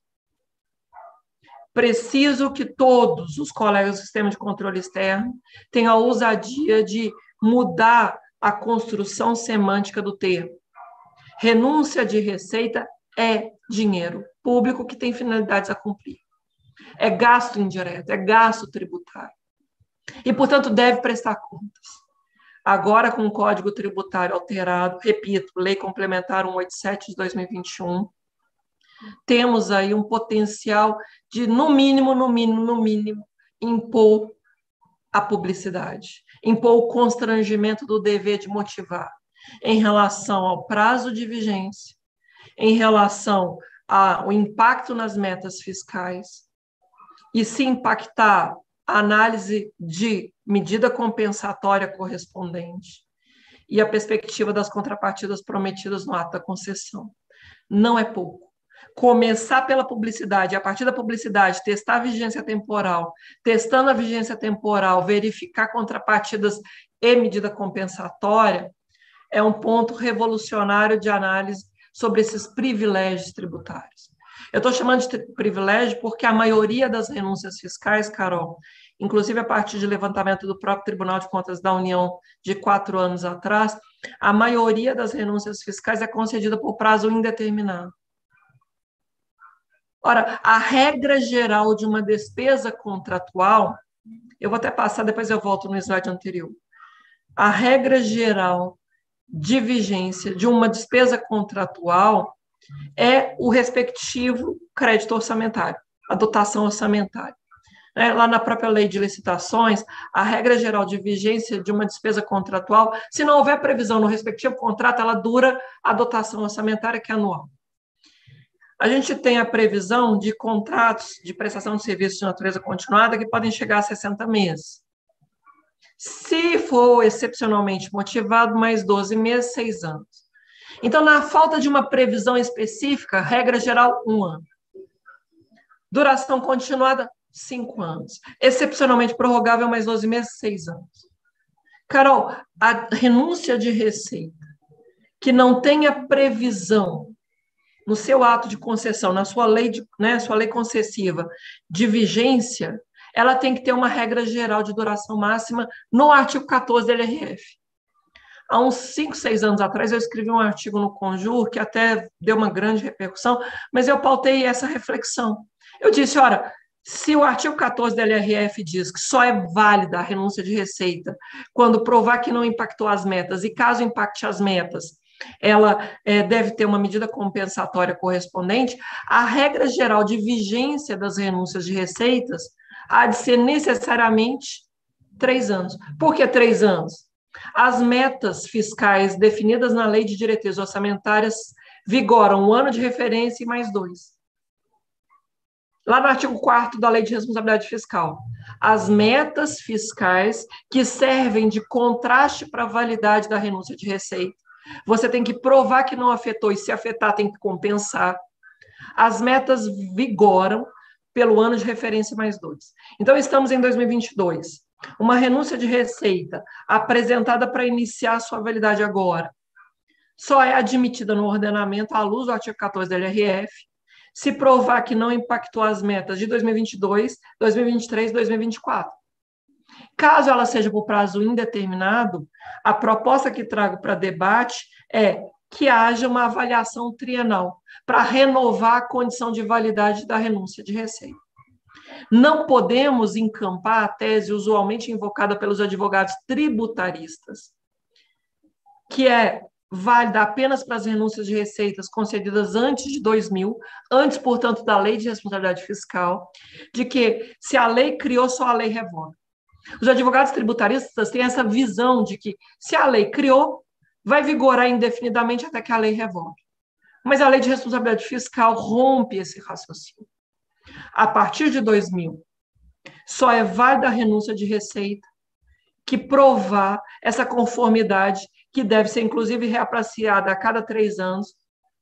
Preciso que todos os colegas do sistema de controle externo tenham a ousadia de mudar a construção semântica do termo. Renúncia de receita é dinheiro público que tem finalidades a cumprir. É gasto indireto, é gasto tributário. E, portanto, deve prestar contas. Agora, com o Código Tributário alterado, repito, Lei Complementar 187 de 2021, temos aí um potencial de, no mínimo, no mínimo, no mínimo, impor a publicidade, impor o constrangimento do dever de motivar em relação ao prazo de vigência, em relação ao impacto nas metas fiscais, e se impactar a análise de medida compensatória correspondente e a perspectiva das contrapartidas prometidas no ato da concessão. Não é pouco começar pela publicidade, a partir da publicidade, testar a vigência temporal, testando a vigência temporal, verificar contrapartidas e medida compensatória, é um ponto revolucionário de análise sobre esses privilégios tributários. Eu estou chamando de privilégio porque a maioria das renúncias fiscais, Carol, inclusive a partir de levantamento do próprio Tribunal de Contas da União de quatro anos atrás, a maioria das renúncias fiscais é concedida por prazo indeterminado. Ora, a regra geral de uma despesa contratual, eu vou até passar, depois eu volto no slide anterior. A regra geral de vigência de uma despesa contratual é o respectivo crédito orçamentário, a dotação orçamentária. É, lá na própria lei de licitações, a regra geral de vigência de uma despesa contratual, se não houver previsão no respectivo contrato, ela dura a dotação orçamentária, que é anual. A gente tem a previsão de contratos de prestação de serviços de natureza continuada que podem chegar a 60 meses. Se for excepcionalmente motivado, mais 12 meses, 6 anos. Então, na falta de uma previsão específica, regra geral, um ano. Duração continuada, cinco anos. Excepcionalmente prorrogável, mais 12 meses, seis anos. Carol, a renúncia de receita que não tenha previsão no seu ato de concessão, na sua lei, de, né, sua lei concessiva de vigência, ela tem que ter uma regra geral de duração máxima no artigo 14 da LRF. Há uns 5, 6 anos atrás, eu escrevi um artigo no Conjur que até deu uma grande repercussão, mas eu pautei essa reflexão. Eu disse, ora, se o artigo 14 da LRF diz que só é válida a renúncia de receita quando provar que não impactou as metas, e caso impacte as metas, ela é, deve ter uma medida compensatória correspondente, a regra geral de vigência das renúncias de receitas há de ser necessariamente três anos. Por que três anos? As metas fiscais definidas na Lei de Diretrizes Orçamentárias vigoram um ano de referência e mais dois. Lá no artigo 4 da Lei de Responsabilidade Fiscal, as metas fiscais que servem de contraste para a validade da renúncia de receita. Você tem que provar que não afetou, e se afetar, tem que compensar. As metas vigoram pelo ano de referência mais dois. Então, estamos em 2022. Uma renúncia de receita apresentada para iniciar sua validade agora só é admitida no ordenamento à luz do artigo 14 da LRF se provar que não impactou as metas de 2022, 2023 e 2024. Caso ela seja por prazo indeterminado, a proposta que trago para debate é que haja uma avaliação trienal para renovar a condição de validade da renúncia de receita. Não podemos encampar a tese usualmente invocada pelos advogados tributaristas, que é válida apenas para as renúncias de receitas concedidas antes de 2000, antes, portanto, da lei de responsabilidade fiscal, de que se a lei criou, só a lei revoga. Os advogados tributaristas têm essa visão de que se a lei criou, vai vigorar indefinidamente até que a lei revogue. Mas a lei de responsabilidade fiscal rompe esse raciocínio. A partir de 2000, só é válida a renúncia de receita que provar essa conformidade, que deve ser, inclusive, reapreciada a cada três anos,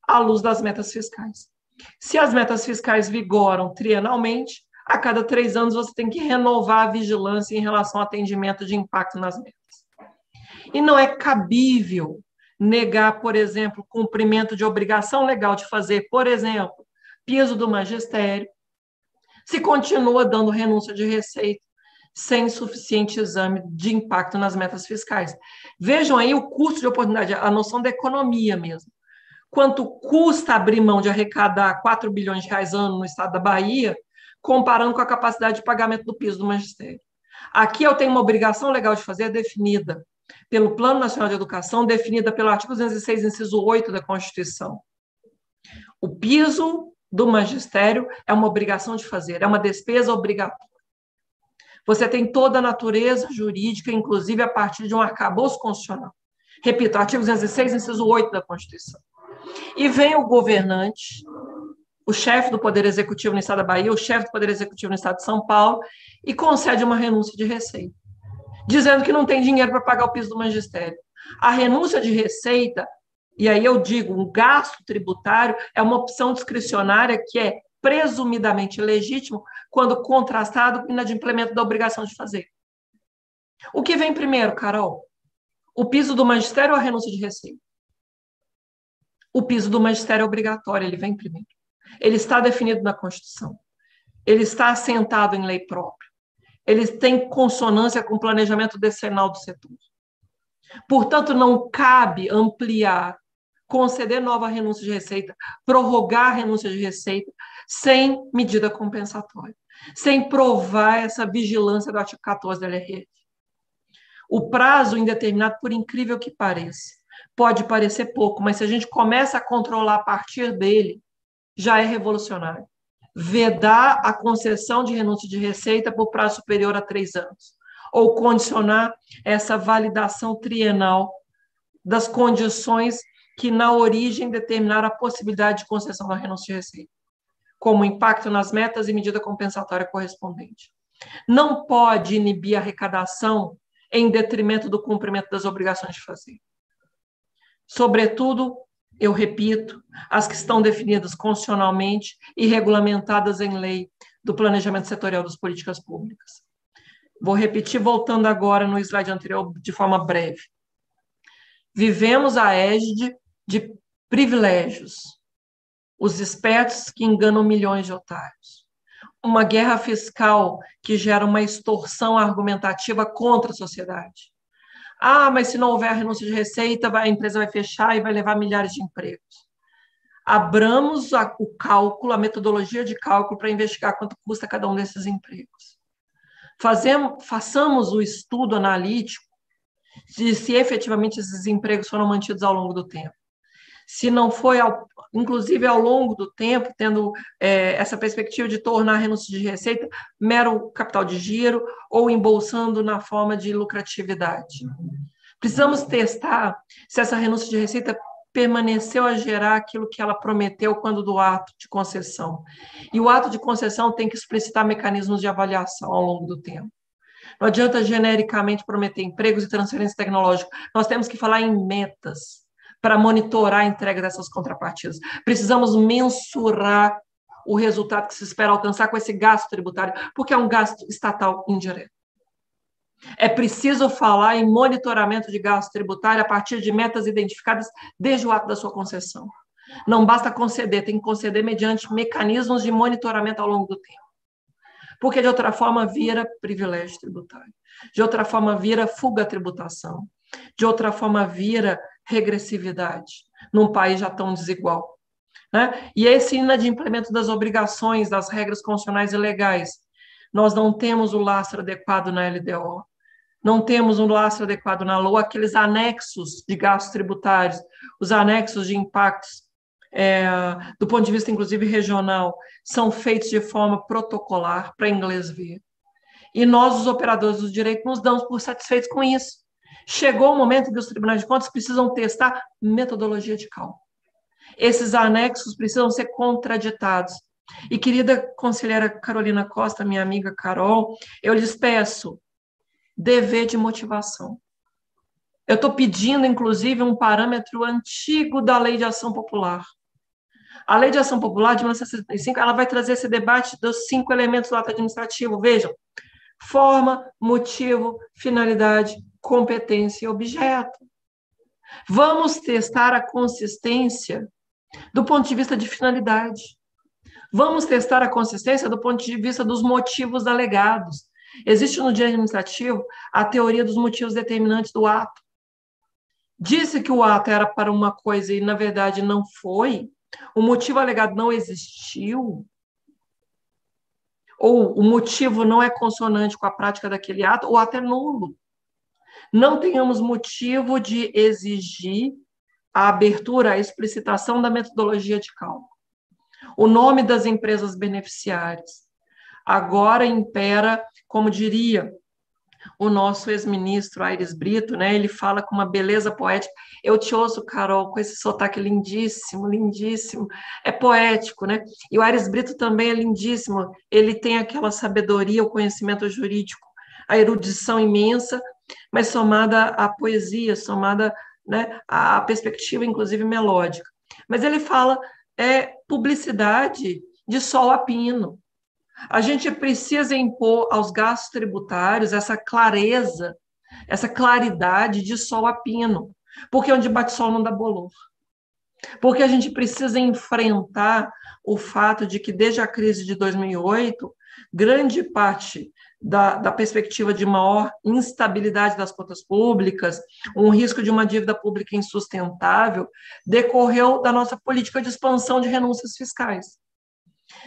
à luz das metas fiscais. Se as metas fiscais vigoram trienalmente, a cada três anos você tem que renovar a vigilância em relação ao atendimento de impacto nas metas. E não é cabível negar, por exemplo, cumprimento de obrigação legal de fazer, por exemplo, piso do magistério, se continua dando renúncia de receita sem suficiente exame de impacto nas metas fiscais. Vejam aí o custo de oportunidade, a noção da economia mesmo. Quanto custa abrir mão de arrecadar 4 bilhões de reais ano no estado da Bahia, comparando com a capacidade de pagamento do piso do magistério. Aqui eu tenho uma obrigação legal de fazer, definida pelo Plano Nacional de Educação, definida pelo artigo 206, inciso 8 da Constituição. O piso do magistério é uma obrigação de fazer, é uma despesa obrigatória. Você tem toda a natureza jurídica, inclusive a partir de um arcabouço constitucional. Repito, artigo 206, inciso 8 da Constituição. E vem o governante, o chefe do Poder Executivo no Estado da Bahia, o chefe do Poder Executivo no Estado de São Paulo, e concede uma renúncia de receita, dizendo que não tem dinheiro para pagar o piso do magistério. A renúncia de receita, e aí eu digo, um gasto tributário, é uma opção discricionária que é presumidamente legítimo quando contrastado com o inadimplemento da obrigação de fazer. O que vem primeiro, Carol? O piso do magistério ou a renúncia de receita? O piso do magistério é obrigatório, ele vem primeiro. Ele está definido na Constituição. Ele está assentado em lei própria. Ele tem consonância com o planejamento decenal do setor. Portanto, não cabe ampliar, conceder nova renúncia de receita, prorrogar a renúncia de receita sem medida compensatória, sem provar essa vigilância do artigo 14 da LRF. O prazo indeterminado, por incrível que pareça, pode parecer pouco, mas se a gente começa a controlar a partir dele, já é revolucionário. Vedar a concessão de renúncia de receita por prazo superior a três anos, ou condicionar essa validação trienal das condições que, na origem, determinaram a possibilidade de concessão da renúncia de receita, como impacto nas metas e medida compensatória correspondente. Não pode inibir a arrecadação em detrimento do cumprimento das obrigações de fazer. Sobretudo, eu repito, as que estão definidas constitucionalmente e regulamentadas em lei do planejamento setorial das políticas públicas. Vou repetir, voltando agora no slide anterior, de forma breve. Vivemos a égide de privilégios, os espertos que enganam milhões de otários. Uma guerra fiscal que gera uma extorsão argumentativa contra a sociedade. Ah, mas se não houver renúncia de receita, a empresa vai fechar e vai levar milhares de empregos. Abramos a, o cálculo, a metodologia de cálculo para investigar quanto custa cada um desses empregos. Fazemos, façamos o estudo analítico de se efetivamente esses empregos foram mantidos ao longo do tempo se não foi, ao, inclusive ao longo do tempo, tendo é, essa perspectiva de tornar a renúncia de receita mero capital de giro ou embolsando na forma de lucratividade. Precisamos testar se essa renúncia de receita permaneceu a gerar aquilo que ela prometeu quando do ato de concessão. E o ato de concessão tem que explicitar mecanismos de avaliação ao longo do tempo. Não adianta genericamente prometer empregos e transferência tecnológica. Nós temos que falar em metas para monitorar a entrega dessas contrapartidas. Precisamos mensurar o resultado que se espera alcançar com esse gasto tributário, porque é um gasto estatal indireto. É preciso falar em monitoramento de gasto tributário a partir de metas identificadas desde o ato da sua concessão. Não basta conceder, tem que conceder mediante mecanismos de monitoramento ao longo do tempo. Porque de outra forma vira privilégio tributário. De outra forma vira fuga à tributação. De outra forma vira regressividade num país já tão desigual. Né? E esse inadimplemento das obrigações, das regras constitucionais e legais. Nós não temos o lastro adequado na LDO, não temos um lastro adequado na LOA, aqueles anexos de gastos tributários, os anexos de impactos, é, do ponto de vista, inclusive, regional, são feitos de forma protocolar, para inglês ver. E nós, os operadores do direito, nos damos por satisfeitos com isso. Chegou o momento que os tribunais de contas precisam testar metodologia de cálculo. Esses anexos precisam ser contraditados. E, querida conselheira Carolina Costa, minha amiga Carol, eu lhes peço dever de motivação. Eu estou pedindo, inclusive, um parâmetro antigo da Lei de Ação Popular. A Lei de Ação Popular de 1965 ela vai trazer esse debate dos cinco elementos do ato administrativo. Vejam, forma, motivo, finalidade, competência e objeto. Vamos testar a consistência do ponto de vista de finalidade. Vamos testar a consistência do ponto de vista dos motivos alegados. Existe no direito administrativo a teoria dos motivos determinantes do ato. Disse que o ato era para uma coisa e, na verdade, não foi, o motivo alegado não existiu, ou o motivo não é consonante com a prática daquele ato, ou até nulo não tenhamos motivo de exigir a abertura, a explicitação da metodologia de cálculo. O nome das empresas beneficiárias. Agora impera, como diria o nosso ex-ministro Aires Brito, né? Ele fala com uma beleza poética. Eu te ouço, Carol, com esse sotaque lindíssimo, lindíssimo. É poético, né? E o Aires Brito também é lindíssimo. Ele tem aquela sabedoria, o conhecimento jurídico, a erudição imensa, mas somada à poesia, somada né, à perspectiva, inclusive, melódica. Mas ele fala é publicidade de sol a pino. A gente precisa impor aos gastos tributários essa clareza, essa claridade de sol a pino, porque onde bate sol não dá bolor. Porque a gente precisa enfrentar o fato de que, desde a crise de 2008, grande parte da, da, perspectiva de maior instabilidade das contas públicas, um risco de uma dívida pública insustentável, decorreu da nossa política de expansão de renúncias fiscais.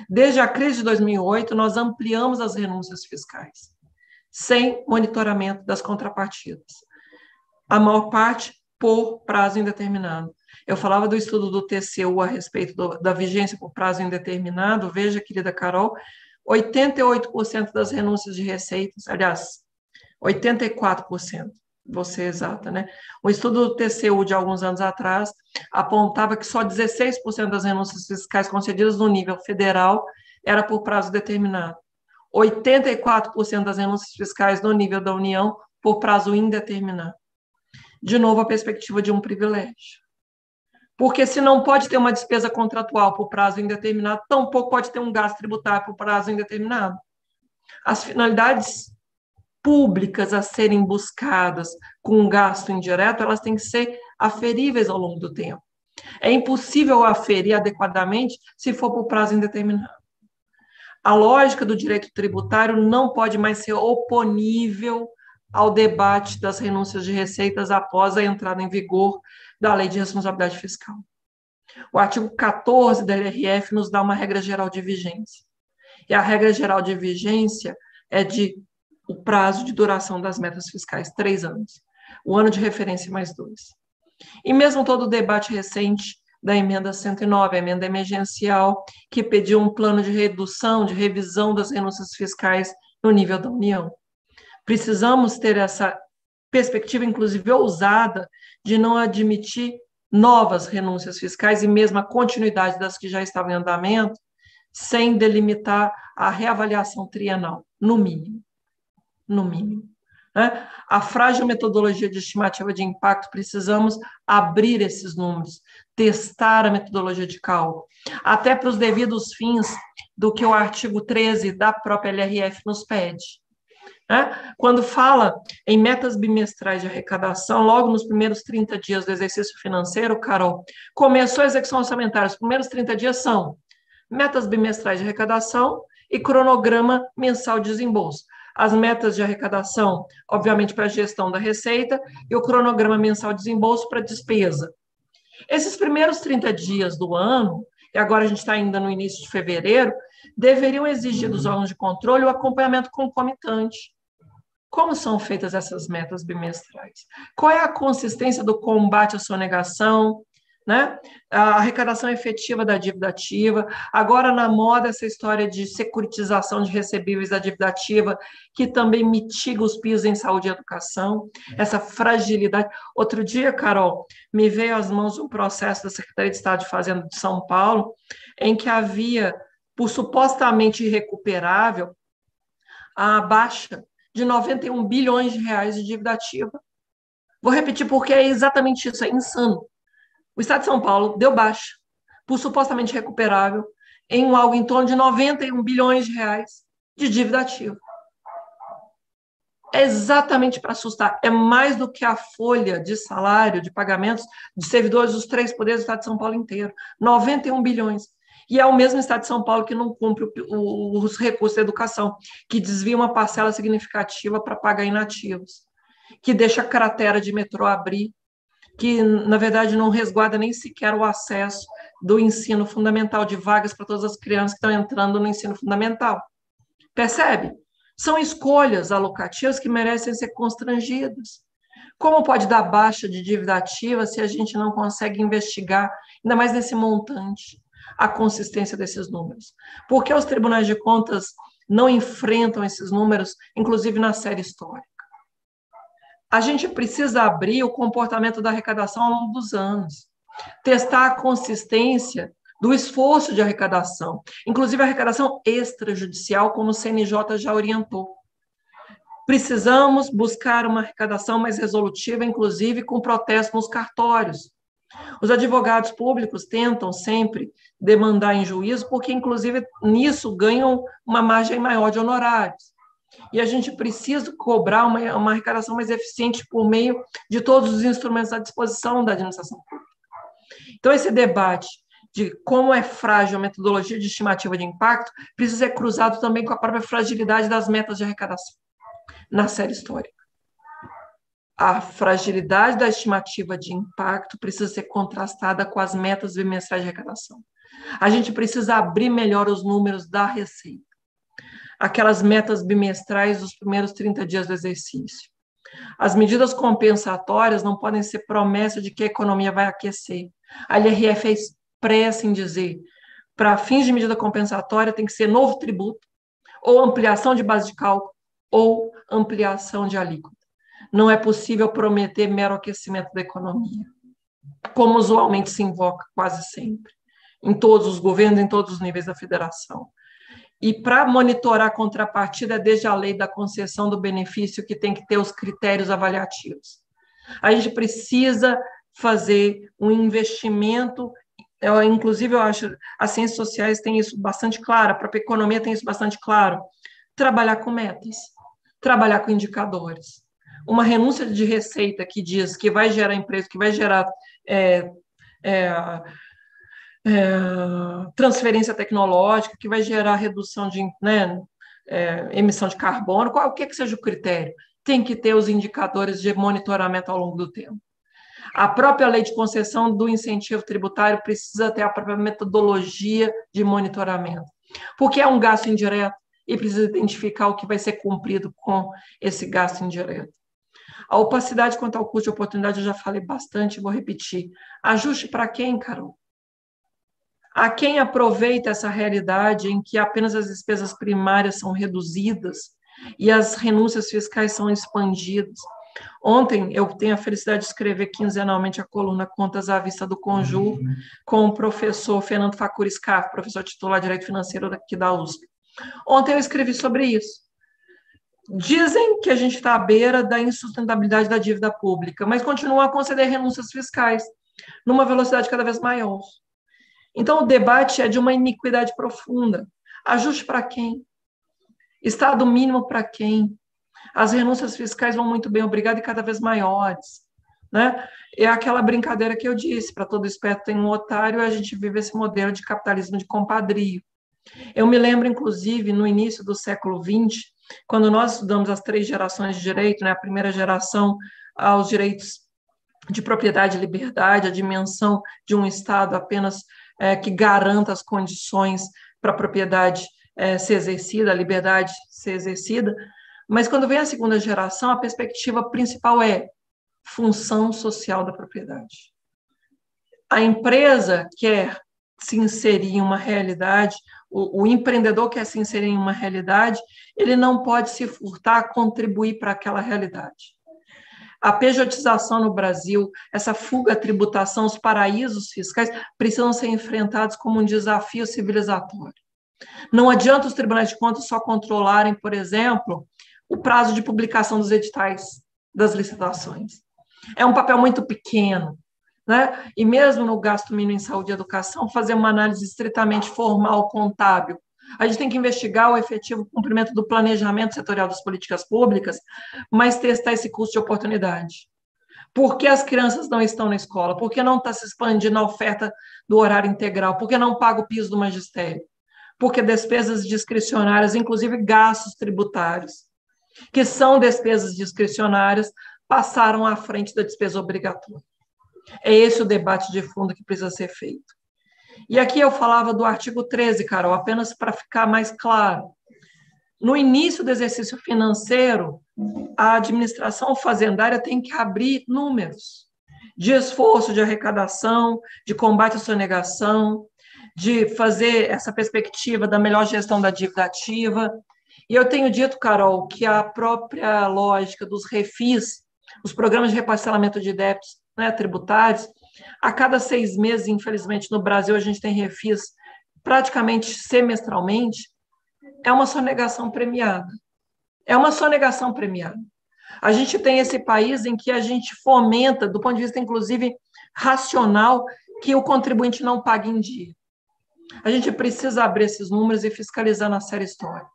Desde a crise de 2008, nós ampliamos as renúncias fiscais, sem monitoramento das contrapartidas. A maior parte por prazo indeterminado. Eu falava do estudo do TCU a respeito do, da vigência por prazo indeterminado. Veja, querida Carol, 88% das renúncias de receitas, aliás, 84%, vou ser exata, né? Um estudo do TCU de alguns anos atrás apontava que só 16% das renúncias fiscais concedidas no nível federal era por prazo determinado. 84% das renúncias fiscais no nível da União por prazo indeterminado. De novo, a perspectiva de um privilégio. Porque se não pode ter uma despesa contratual por prazo indeterminado, tampouco pode ter um gasto tributário por prazo indeterminado. As finalidades públicas a serem buscadas com gasto indireto, elas têm que ser aferíveis ao longo do tempo. É impossível aferir adequadamente se for por prazo indeterminado. A lógica do direito tributário não pode mais ser oponível ao debate das renúncias de receitas após a entrada em vigor da Lei de Responsabilidade Fiscal. O artigo 14 da LRF nos dá uma regra geral de vigência. E a regra geral de vigência é de o prazo de duração das metas fiscais, três anos. O ano de referência mais dois. E mesmo todo o debate recente da emenda 109, a emenda emergencial, que pediu um plano de redução, de revisão das renúncias fiscais no nível da União. Precisamos ter essa perspectiva, inclusive ousada, de não admitir novas renúncias fiscais e mesmo a continuidade das que já estavam em andamento, sem delimitar a reavaliação trienal, no mínimo. No mínimo. Né? A frágil metodologia de estimativa de impacto, precisamos abrir esses números, testar a metodologia de cálculo, até para os devidos fins do que o artigo 13 da própria LRF nos pede. Né? Quando fala em metas bimestrais de arrecadação, logo nos primeiros 30 dias do exercício financeiro, Carol, começou a execução orçamentária. Os primeiros 30 dias são metas bimestrais de arrecadação e cronograma mensal de desembolso as metas de arrecadação, obviamente, para a gestão da receita, e o cronograma mensal de desembolso para despesa. Esses primeiros 30 dias do ano, e agora a gente está ainda no início de fevereiro, deveriam exigir dos órgãos de controle o acompanhamento concomitante. Como são feitas essas metas bimestrais? Qual é a consistência do combate à sonegação, né? A arrecadação efetiva da dívida ativa. Agora, na moda, essa história de securitização de recebíveis da dívida ativa, que também mitiga os pisos em saúde e educação, essa fragilidade. Outro dia, Carol, me veio às mãos um processo da Secretaria de Estado de Fazenda de São Paulo, em que havia, por supostamente irrecuperável, a baixa de 91 bilhões de reais de dívida ativa. Vou repetir porque é exatamente isso, é insano o Estado de São Paulo deu baixa por supostamente recuperável em algo em torno de 91 bilhões de reais de dívida ativa. É exatamente para assustar. É mais do que a folha de salário, de pagamentos de servidores dos três poderes do Estado de São Paulo inteiro. 91 bilhões. E é o mesmo Estado de São Paulo que não cumpre os recursos da educação, que desvia uma parcela significativa para pagar inativos, que deixa a cratera de metrô abrir que, na verdade, não resguarda nem sequer o acesso do ensino fundamental, de vagas para todas as crianças que estão entrando no ensino fundamental. Percebe? São escolhas alocativas que merecem ser constrangidas. Como pode dar baixa de dívida ativa se a gente não consegue investigar, ainda mais nesse montante, a consistência desses números? Por que os tribunais de contas não enfrentam esses números, inclusive na série histórica? a gente precisa abrir o comportamento da arrecadação ao longo dos anos, testar a consistência do esforço de arrecadação, inclusive a arrecadação extrajudicial, como o CNJ já orientou. Precisamos buscar uma arrecadação mais resolutiva, inclusive com protesto nos cartórios. Os advogados públicos tentam sempre demandar em juízo, porque, inclusive, nisso ganham uma margem maior de honorários e a gente precisa cobrar uma, uma arrecadação mais eficiente por meio de todos os instrumentos à disposição da administração pública. Então, esse debate de como é frágil a metodologia de estimativa de impacto precisa ser cruzado também com a própria fragilidade das metas de arrecadação na série histórica. A fragilidade da estimativa de impacto precisa ser contrastada com as metas bimestrais de arrecadação. A gente precisa abrir melhor os números da receita aquelas metas bimestrais dos primeiros 30 dias do exercício. As medidas compensatórias não podem ser promessa de que a economia vai aquecer. A LRF é expressa em dizer, para fins de medida compensatória tem que ser novo tributo, ou ampliação de base de cálculo, ou ampliação de alíquota. Não é possível prometer mero aquecimento da economia, como usualmente se invoca quase sempre, em todos os governos, em todos os níveis da federação. E para monitorar a contrapartida, desde a lei da concessão do benefício, que tem que ter os critérios avaliativos. A gente precisa fazer um investimento. Eu, inclusive, eu acho as ciências sociais têm isso bastante claro, a própria economia tem isso bastante claro. Trabalhar com metas, trabalhar com indicadores. Uma renúncia de receita que diz que vai gerar emprego, que vai gerar é, é, é, transferência tecnológica, que vai gerar redução de né, é, emissão de carbono, qual que, que seja o critério? Tem que ter os indicadores de monitoramento ao longo do tempo. A própria lei de concessão do incentivo tributário precisa ter a própria metodologia de monitoramento, porque é um gasto indireto e precisa identificar o que vai ser cumprido com esse gasto indireto. A opacidade quanto ao custo de oportunidade eu já falei bastante, vou repetir. Ajuste para quem, Carol? A quem aproveita essa realidade em que apenas as despesas primárias são reduzidas e as renúncias fiscais são expandidas? Ontem eu tenho a felicidade de escrever quinzenalmente a coluna Contas à Vista do Conjur uhum. com o professor Fernando Facuri Scarf, professor titular de Direito Financeiro aqui da USP. Ontem eu escrevi sobre isso. Dizem que a gente está à beira da insustentabilidade da dívida pública, mas continuam a conceder renúncias fiscais numa velocidade cada vez maior. Então, o debate é de uma iniquidade profunda. Ajuste para quem? Estado mínimo para quem? As renúncias fiscais vão muito bem, obrigado, e cada vez maiores. Né? É aquela brincadeira que eu disse: para todo esperto tem um otário, a gente vive esse modelo de capitalismo de compadrio. Eu me lembro, inclusive, no início do século XX, quando nós estudamos as três gerações de direito, né, a primeira geração aos direitos de propriedade e liberdade, a dimensão de um Estado apenas é, que garanta as condições para a propriedade é, ser exercida, a liberdade ser exercida. Mas quando vem a segunda geração, a perspectiva principal é função social da propriedade. A empresa quer se inserir em uma realidade, o, o, empreendedor quer se inserir em uma realidade, ele não pode se furtar a contribuir para aquela realidade a pejotização no Brasil, essa fuga à tributação, os paraísos fiscais precisam ser enfrentados como um desafio civilizatório. Não adianta os tribunais de contas só controlarem, por exemplo, o prazo de publicação dos editais das licitações. É um papel muito pequeno. Né? E mesmo no gasto mínimo em saúde e educação, fazer uma análise estritamente formal, contábil, a gente tem que investigar o efetivo cumprimento do planejamento setorial das políticas públicas, mas testar esse custo de oportunidade. Por que as crianças não estão na escola? Por que não está se expandindo a oferta do horário integral? Por que não paga o piso do magistério? Porque despesas discricionárias, inclusive gastos tributários, que são despesas discricionárias, passaram à frente da despesa obrigatória. É esse o debate de fundo que precisa ser feito. E aqui eu falava do artigo 13, Carol, apenas para ficar mais claro. No início do exercício financeiro, a administração fazendária tem que abrir números de esforço de arrecadação, de combate à sonegação, de fazer essa perspectiva da melhor gestão da dívida ativa. E eu tenho dito, Carol, que a própria lógica dos refis, os programas de reparcelamento de débitos né, tributários, a cada seis meses, infelizmente, no Brasil, a gente tem refis praticamente semestralmente. É uma sonegação premiada. É uma sonegação premiada. A gente tem esse país em que a gente fomenta, do ponto de vista, inclusive, racional, que o contribuinte não pague em dia. A gente precisa abrir esses números e fiscalizar na série história.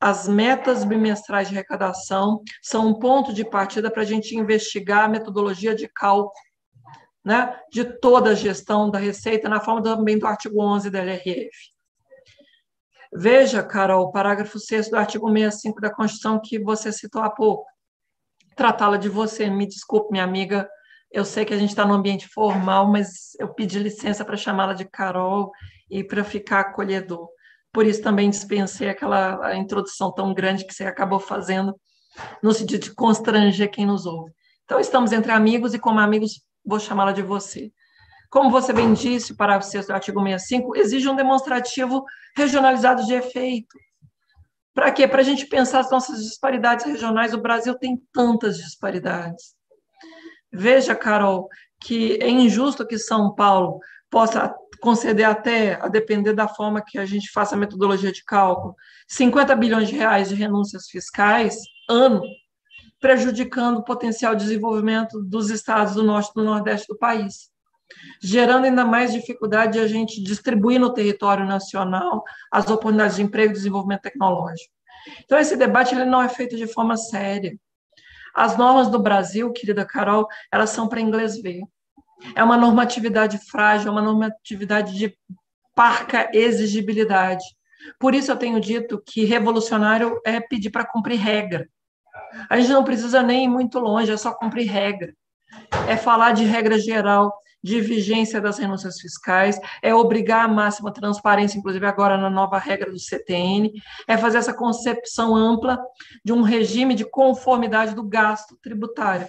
As metas bimestrais de arrecadação são um ponto de partida para a gente investigar a metodologia de cálculo né, de toda a gestão da Receita, na forma também do artigo 11 da LRF. Veja, Carol, o parágrafo 6 do artigo 65 da Constituição que você citou há pouco. Tratá-la de você, me desculpe, minha amiga, eu sei que a gente está no ambiente formal, mas eu pedi licença para chamá-la de Carol e para ficar acolhedor. Por isso também dispensei aquela introdução tão grande que você acabou fazendo, no sentido de constranger quem nos ouve. Então, estamos entre amigos e, como amigos, vou chamá-la de você. Como você bem disse, o parágrafo 6 do artigo 65 exige um demonstrativo regionalizado de efeito. Para quê? Para a gente pensar as nossas disparidades regionais. O Brasil tem tantas disparidades. Veja, Carol, que é injusto que São Paulo possa conceder até, a depender da forma que a gente faça a metodologia de cálculo, 50 bilhões de reais de renúncias fiscais ano, prejudicando o potencial desenvolvimento dos estados do norte e do nordeste do país, gerando ainda mais dificuldade de a gente distribuir no território nacional as oportunidades de emprego e desenvolvimento tecnológico. Então, esse debate ele não é feito de forma séria. As normas do Brasil, querida Carol, elas são para inglês ver. É uma normatividade frágil, é uma normatividade de parca exigibilidade. Por isso eu tenho dito que revolucionário é pedir para cumprir regra. A gente não precisa nem ir muito longe, é só cumprir regra. É falar de regra geral, de vigência das renúncias fiscais, é obrigar a máxima transparência, inclusive agora na nova regra do CTN, é fazer essa concepção ampla de um regime de conformidade do gasto tributário,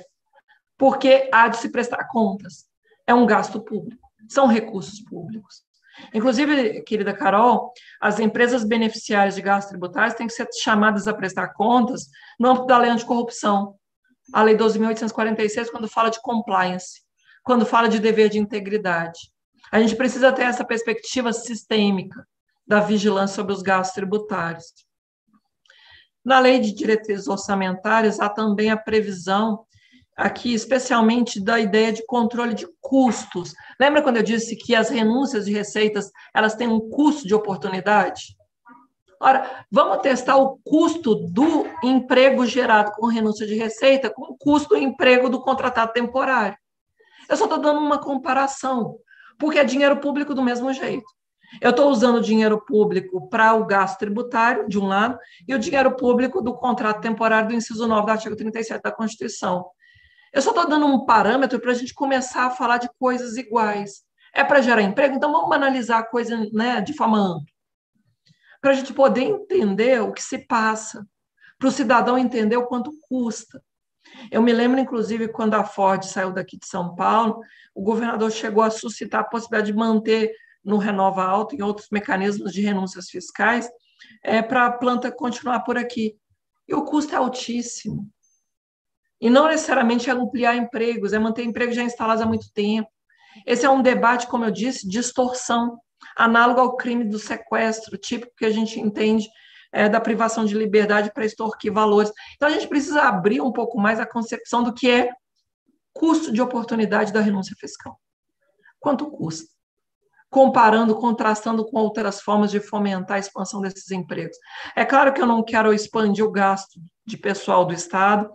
porque há de se prestar contas. É um gasto público, são recursos públicos. Inclusive, querida Carol, as empresas beneficiárias de gastos tributários têm que ser chamadas a prestar contas no âmbito da lei anticorrupção, a lei 12.846, quando fala de compliance quando fala de dever de integridade. A gente precisa ter essa perspectiva sistêmica da vigilância sobre os gastos tributários. Na lei de diretrizes orçamentárias, há também a previsão aqui, especialmente da ideia de controle de custos. Lembra quando eu disse que as renúncias de receitas, elas têm um custo de oportunidade? Ora, vamos testar o custo do emprego gerado com renúncia de receita com o custo do emprego do contratado temporário. Eu só estou dando uma comparação, porque é dinheiro público do mesmo jeito. Eu estou usando o dinheiro público para o gasto tributário, de um lado, e o dinheiro público do contrato temporário do inciso 9 do artigo 37 da Constituição. Eu só estou dando um parâmetro para a gente começar a falar de coisas iguais. É para gerar emprego? Então vamos analisar a coisa né, de forma ampla. Para a gente poder entender o que se passa, para o cidadão entender o quanto custa. Eu me lembro, inclusive, quando a Ford saiu daqui de São Paulo, o governador chegou a suscitar a possibilidade de manter no Renova Alto e outros mecanismos de renúncias fiscais é, para a planta continuar por aqui. E o custo é altíssimo. E não necessariamente é ampliar empregos, é manter empregos já instalados há muito tempo. Esse é um debate, como eu disse, de extorsão, análogo ao crime do sequestro, típico que a gente entende é, da privação de liberdade para extorquir valores. Então, a gente precisa abrir um pouco mais a concepção do que é custo de oportunidade da renúncia fiscal. Quanto custa? Comparando, contrastando com outras formas de fomentar a expansão desses empregos. É claro que eu não quero expandir o gasto de pessoal do Estado,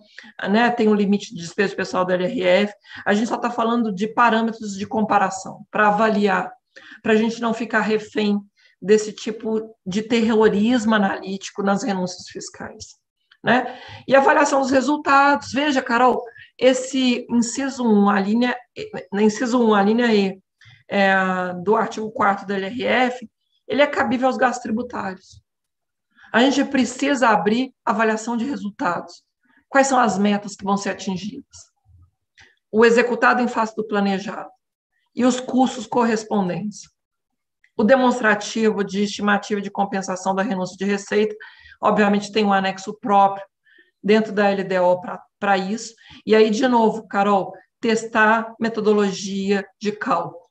né? tem um limite de despesa de pessoal da LRF, a gente só está falando de parâmetros de comparação, para avaliar, para a gente não ficar refém desse tipo de terrorismo analítico nas renúncias fiscais. Né? E avaliação dos resultados. Veja, Carol, esse inciso 1, a linha, inciso 1, a linha E é, do artigo 4 da LRF, ele é cabível aos gastos tributários. A gente precisa abrir avaliação de resultados. Quais são as metas que vão ser atingidas? O executado em face do planejado e os custos correspondentes. O demonstrativo de estimativa de compensação da renúncia de receita, obviamente, tem um anexo próprio dentro da LDO para isso. E aí, de novo, Carol, testar metodologia de cálculo.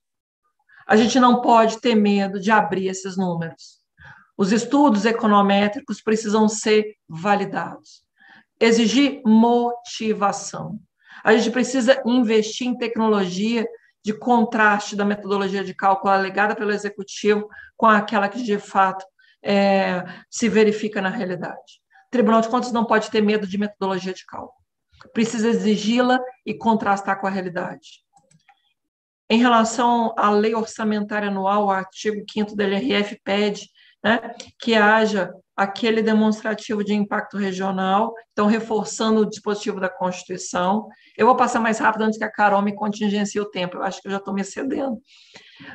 A gente não pode ter medo de abrir esses números. Os estudos econométricos precisam ser validados. Exigir motivação. A gente precisa investir em tecnologia de contraste da metodologia de cálculo alegada pelo executivo com aquela que de fato é, se verifica na realidade. O Tribunal de Contas não pode ter medo de metodologia de cálculo. Precisa exigi-la e contrastar com a realidade. Em relação à lei orçamentária anual, o artigo 5 da LRF pede né, que haja aquele demonstrativo de impacto regional, então reforçando o dispositivo da Constituição. Eu vou passar mais rápido antes que a Carol me contingencie o tempo, eu acho que eu já estou me excedendo.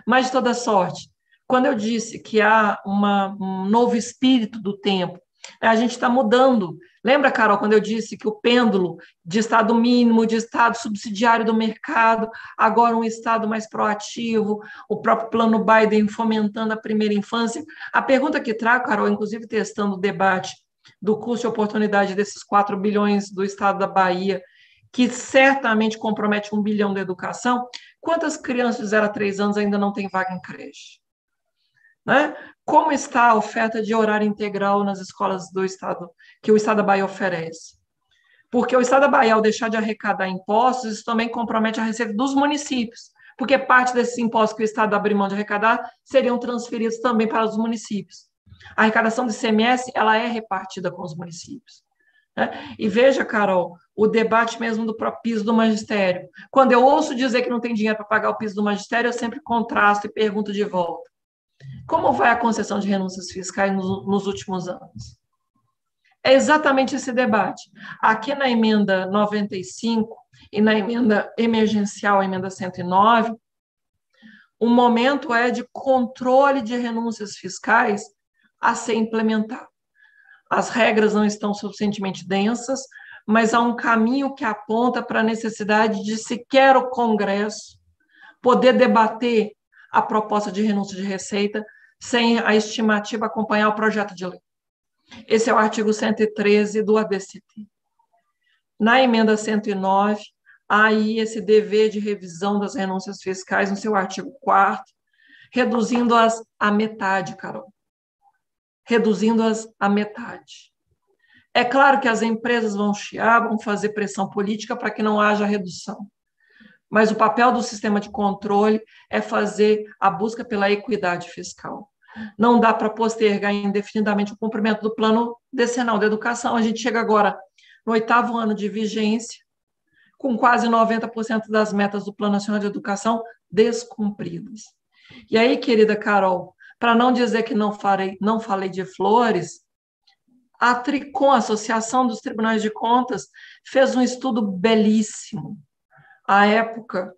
Mas, de toda sorte, quando eu disse que há uma, um novo espírito do tempo, a gente está mudando. Lembra, Carol, quando eu disse que o pêndulo de Estado mínimo, de Estado subsidiário do mercado, agora um Estado mais proativo, o próprio plano Biden fomentando a primeira infância? A pergunta que trago, Carol, inclusive testando o debate do custo e oportunidade desses 4 bilhões do Estado da Bahia, que certamente compromete um bilhão da educação, quantas crianças de 0 a 3 anos ainda não têm vaga em creche? Né? Como está a oferta de horário integral nas escolas do Estado, que o Estado da Bahia oferece? Porque o Estado da Bahia, ao deixar de arrecadar impostos, isso também compromete a receita dos municípios, porque parte desses impostos que o Estado abriu mão de arrecadar seriam transferidos também para os municípios. A arrecadação do ICMS ela é repartida com os municípios. Né? E veja, Carol, o debate mesmo do próprio piso do magistério. Quando eu ouço dizer que não tem dinheiro para pagar o piso do magistério, eu sempre contrasto e pergunto de volta. Como vai a concessão de renúncias fiscais nos, nos últimos anos? É exatamente esse debate. Aqui na emenda 95 e na emenda emergencial, emenda 109, o momento é de controle de renúncias fiscais a ser implementado. As regras não estão suficientemente densas, mas há um caminho que aponta para a necessidade de sequer o Congresso poder debater a proposta de renúncia de receita sem a estimativa acompanhar o projeto de lei. Esse é o artigo 113 do ADCT. Na emenda 109, há aí esse dever de revisão das renúncias fiscais no seu artigo 4 reduzindo-as à metade, Carol. Reduzindo-as à metade. É claro que as empresas vão chiar, vão fazer pressão política para que não haja redução. Mas o papel do sistema de controle é fazer a busca pela equidade fiscal. Não dá para postergar indefinidamente o cumprimento do plano decenal de educação. A gente chega agora no oitavo ano de vigência, com quase 90% das metas do Plano Nacional de Educação descumpridas. E aí, querida Carol, para não dizer que não falei, não falei de flores, a Tricom, a Associação dos Tribunais de Contas, fez um estudo belíssimo. À época,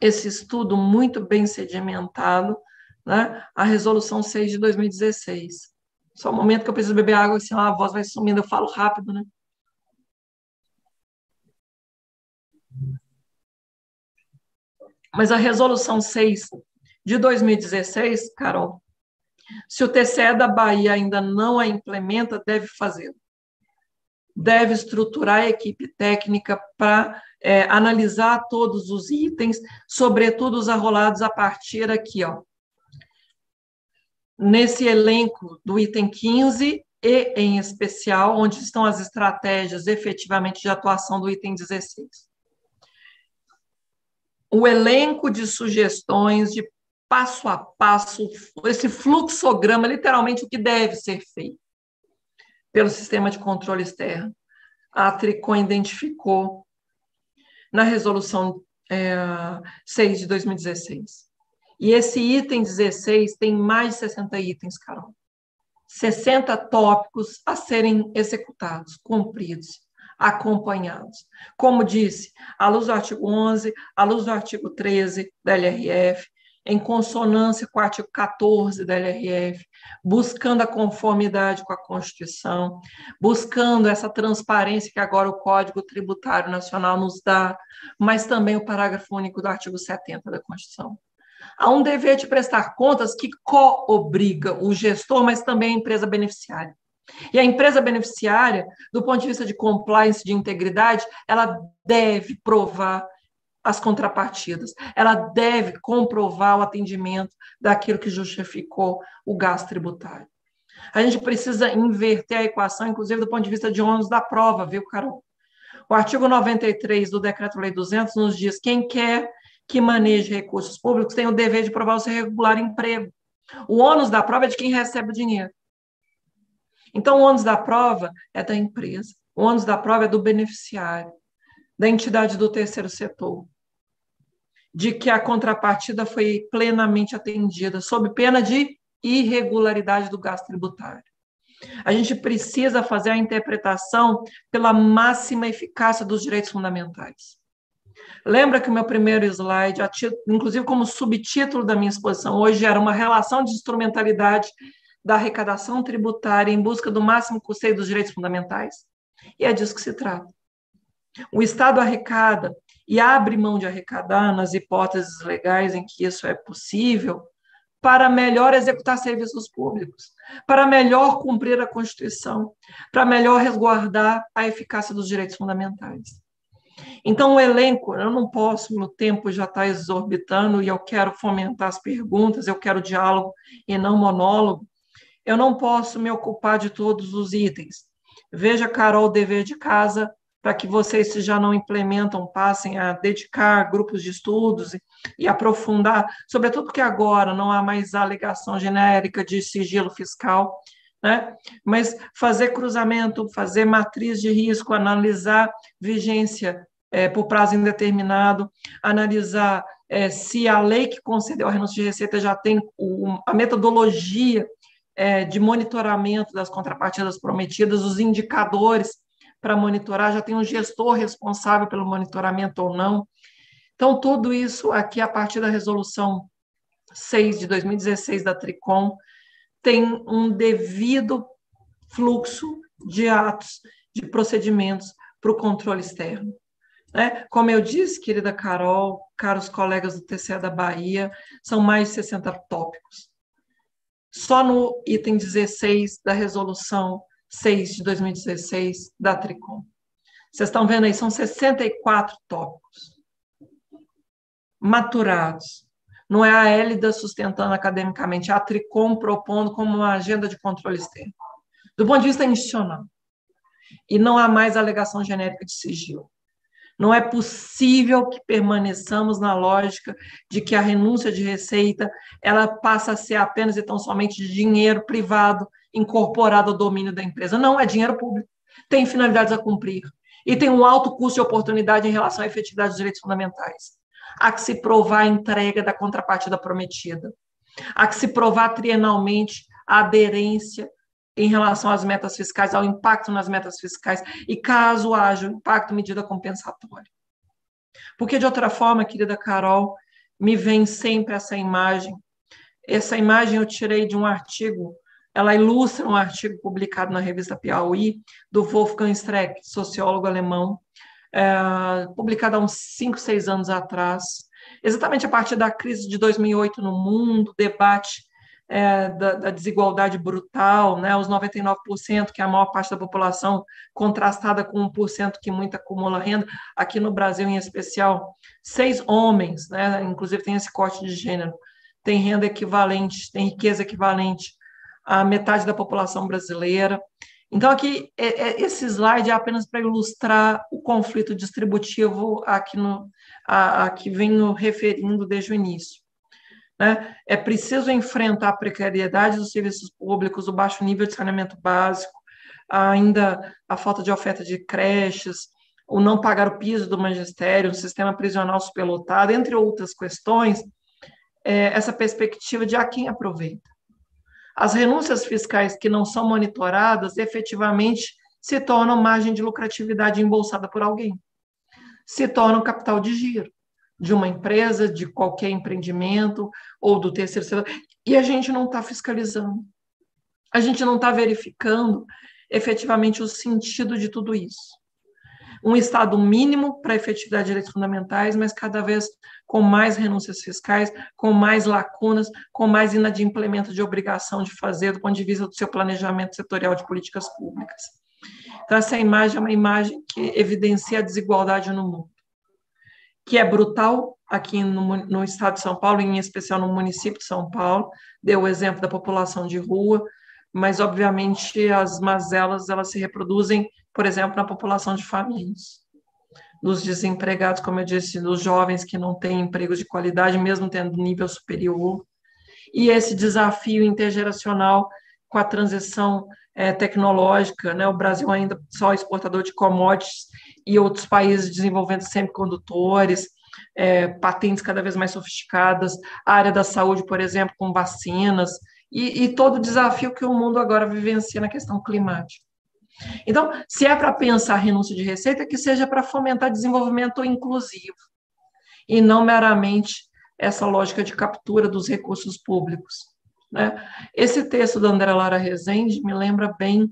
esse estudo muito bem sedimentado, né? a Resolução 6 de 2016. Só um momento que eu preciso beber água, senão a voz vai sumindo, eu falo rápido, né? Mas a Resolução 6 de 2016, Carol, se o TCE da Bahia ainda não a implementa, deve fazê-lo. Deve estruturar a equipe técnica para é, analisar todos os itens, sobretudo os arrolados a partir aqui, ó. Nesse elenco do item 15 e, em especial, onde estão as estratégias efetivamente de atuação do item 16. O elenco de sugestões de passo a passo, esse fluxograma, literalmente o que deve ser feito pelo sistema de controle externo. A Tricom identificou na resolução é, 6 de 2016. E esse item 16 tem mais de 60 itens, Carol. 60 tópicos a serem executados, cumpridos, acompanhados. Como disse, à luz do artigo 11, à luz do artigo 13 da LRF, em consonância com o artigo 14 da LRF, buscando a conformidade com a Constituição, buscando essa transparência que agora o Código Tributário Nacional nos dá, mas também o parágrafo único do artigo 70 da Constituição. Há um dever de prestar contas que co-obriga o gestor, mas também a empresa beneficiária. E a empresa beneficiária, do ponto de vista de compliance, de integridade, ela deve provar as contrapartidas. Ela deve comprovar o atendimento daquilo que justificou o gasto tributário. A gente precisa inverter a equação, inclusive do ponto de vista de ônus da prova, viu, Carol? O artigo 93 do Decreto-Lei 200 nos diz quem quer que maneje recursos públicos tem o dever de provar o seu regular emprego. O ônus da prova é de quem recebe o dinheiro. Então, o ônus da prova é da empresa, o ônus da prova é do beneficiário, da entidade do terceiro setor de que a contrapartida foi plenamente atendida, sob pena de irregularidade do gasto tributário. A gente precisa fazer a interpretação pela máxima eficácia dos direitos fundamentais. Lembra que o meu primeiro slide, inclusive como subtítulo da minha exposição hoje, era uma relação de instrumentalidade da arrecadação tributária em busca do máximo custeio dos direitos fundamentais? E é disso que se trata. O Estado arrecada e abre mão de arrecadar nas hipóteses legais em que isso é possível, para melhor executar serviços públicos, para melhor cumprir a Constituição, para melhor resguardar a eficácia dos direitos fundamentais. Então, o elenco, eu não posso, meu tempo já está exorbitando e eu quero fomentar as perguntas, eu quero diálogo e não monólogo. Eu não posso me ocupar de todos os itens. Veja, Carol, dever de casa para que vocês, se já não implementam, passem a dedicar grupos de estudos e, e, aprofundar, sobretudo porque agora não há mais alegação genérica de sigilo fiscal, né? mas fazer cruzamento, fazer matriz de risco, analisar vigência é, por prazo indeterminado, analisar é, se a lei que concedeu a renúncia de receita já tem o, a metodologia é, de monitoramento das contrapartidas prometidas, os indicadores para monitorar, já tem um gestor responsável pelo monitoramento ou não. Então, tudo isso aqui, a partir da resolução 6 de 2016 da TRICOM, tem um devido fluxo de atos, de procedimentos para o controle externo. Né? Como eu disse, querida Carol, caros colegas do TCE da Bahia, são mais de 60 tópicos. Só no item 16 da resolução 6 de 2016 da Tricom. Vocês estão vendo aí, são 64 tópicos maturados. Não é a Hélida sustentando academicamente, é a Tricom propondo como uma agenda de controle externo. Do ponto de vista institucional. E não há mais alegação genérica de sigilo. Não é possível que permaneçamos na lógica de que a renúncia de receita ela passa a ser apenas e tão somente de dinheiro privado incorporado ao domínio da empresa. Não, é dinheiro público. Tem finalidades a cumprir. E tem um alto custo de oportunidade em relação à efetividade dos direitos fundamentais. Há que se provar a entrega da contrapartida prometida. Há que se provar trienalmente a aderência em relação às metas fiscais, ao impacto nas metas fiscais, e caso haja impacto, medida compensatória. Porque, de outra forma, querida Carol, me vem sempre essa imagem. Essa imagem eu tirei de um artigo, ela ilustra um artigo publicado na revista Piauí, do Wolfgang Streck, sociólogo alemão, é, publicado há uns 5, 6 anos atrás, exatamente a partir da crise de 2008 no mundo, debate é, da, da, desigualdade brutal, né, os 99%, que é a maior parte da população, contrastada com 1% que muito acumula renda, aqui no Brasil em especial, seis homens, né, inclusive tem esse corte de gênero, tem renda equivalente, tem riqueza equivalente à metade da população brasileira. Então, aqui, é, é, esse slide é apenas para ilustrar o conflito distributivo a que, no, a, a que venho referindo desde o início. Né? É preciso enfrentar a precariedade dos serviços públicos, o baixo nível de saneamento básico, ainda a falta de oferta de creches, o não pagar o piso do magistério, o sistema prisional superlotado, entre outras questões, é, essa perspectiva de a quem aproveita. As renúncias fiscais que não são monitoradas efetivamente se tornam margem de lucratividade embolsada por alguém, se tornam capital de giro de uma empresa, de qualquer empreendimento ou do terceiro setor, e a gente não está fiscalizando. A gente não está verificando efetivamente o sentido de tudo isso. Um Estado mínimo para efetividade de direitos fundamentais, mas cada vez com mais renúncias fiscais, com mais lacunas, com mais inadimplemento de obrigação de fazer do ponto de vista do seu planejamento setorial de políticas públicas. Então, essa imagem é uma imagem que evidencia a desigualdade no mundo que é brutal aqui no, no, estado de São Paulo, em especial no município de São Paulo, deu o exemplo da população de rua, mas obviamente as mazelas elas se reproduzem, por exemplo, na população de famílias, dos desempregados, como eu disse, dos jovens que não têm empregos de qualidade, mesmo tendo nível superior, e esse desafio intergeracional com a transição é, tecnológica, né? O Brasil ainda só exportador de commodities e outros países desenvolvendo semicondutores, é, patentes cada vez mais sofisticadas, a área da saúde, por exemplo, com vacinas, e, e todo o desafio que o mundo agora vivencia na questão climática. Então, se é para pensar renúncia de receita, que seja para fomentar desenvolvimento inclusivo, e não meramente essa lógica de captura dos recursos públicos. Né? Esse texto da André Lara Rezende me lembra bem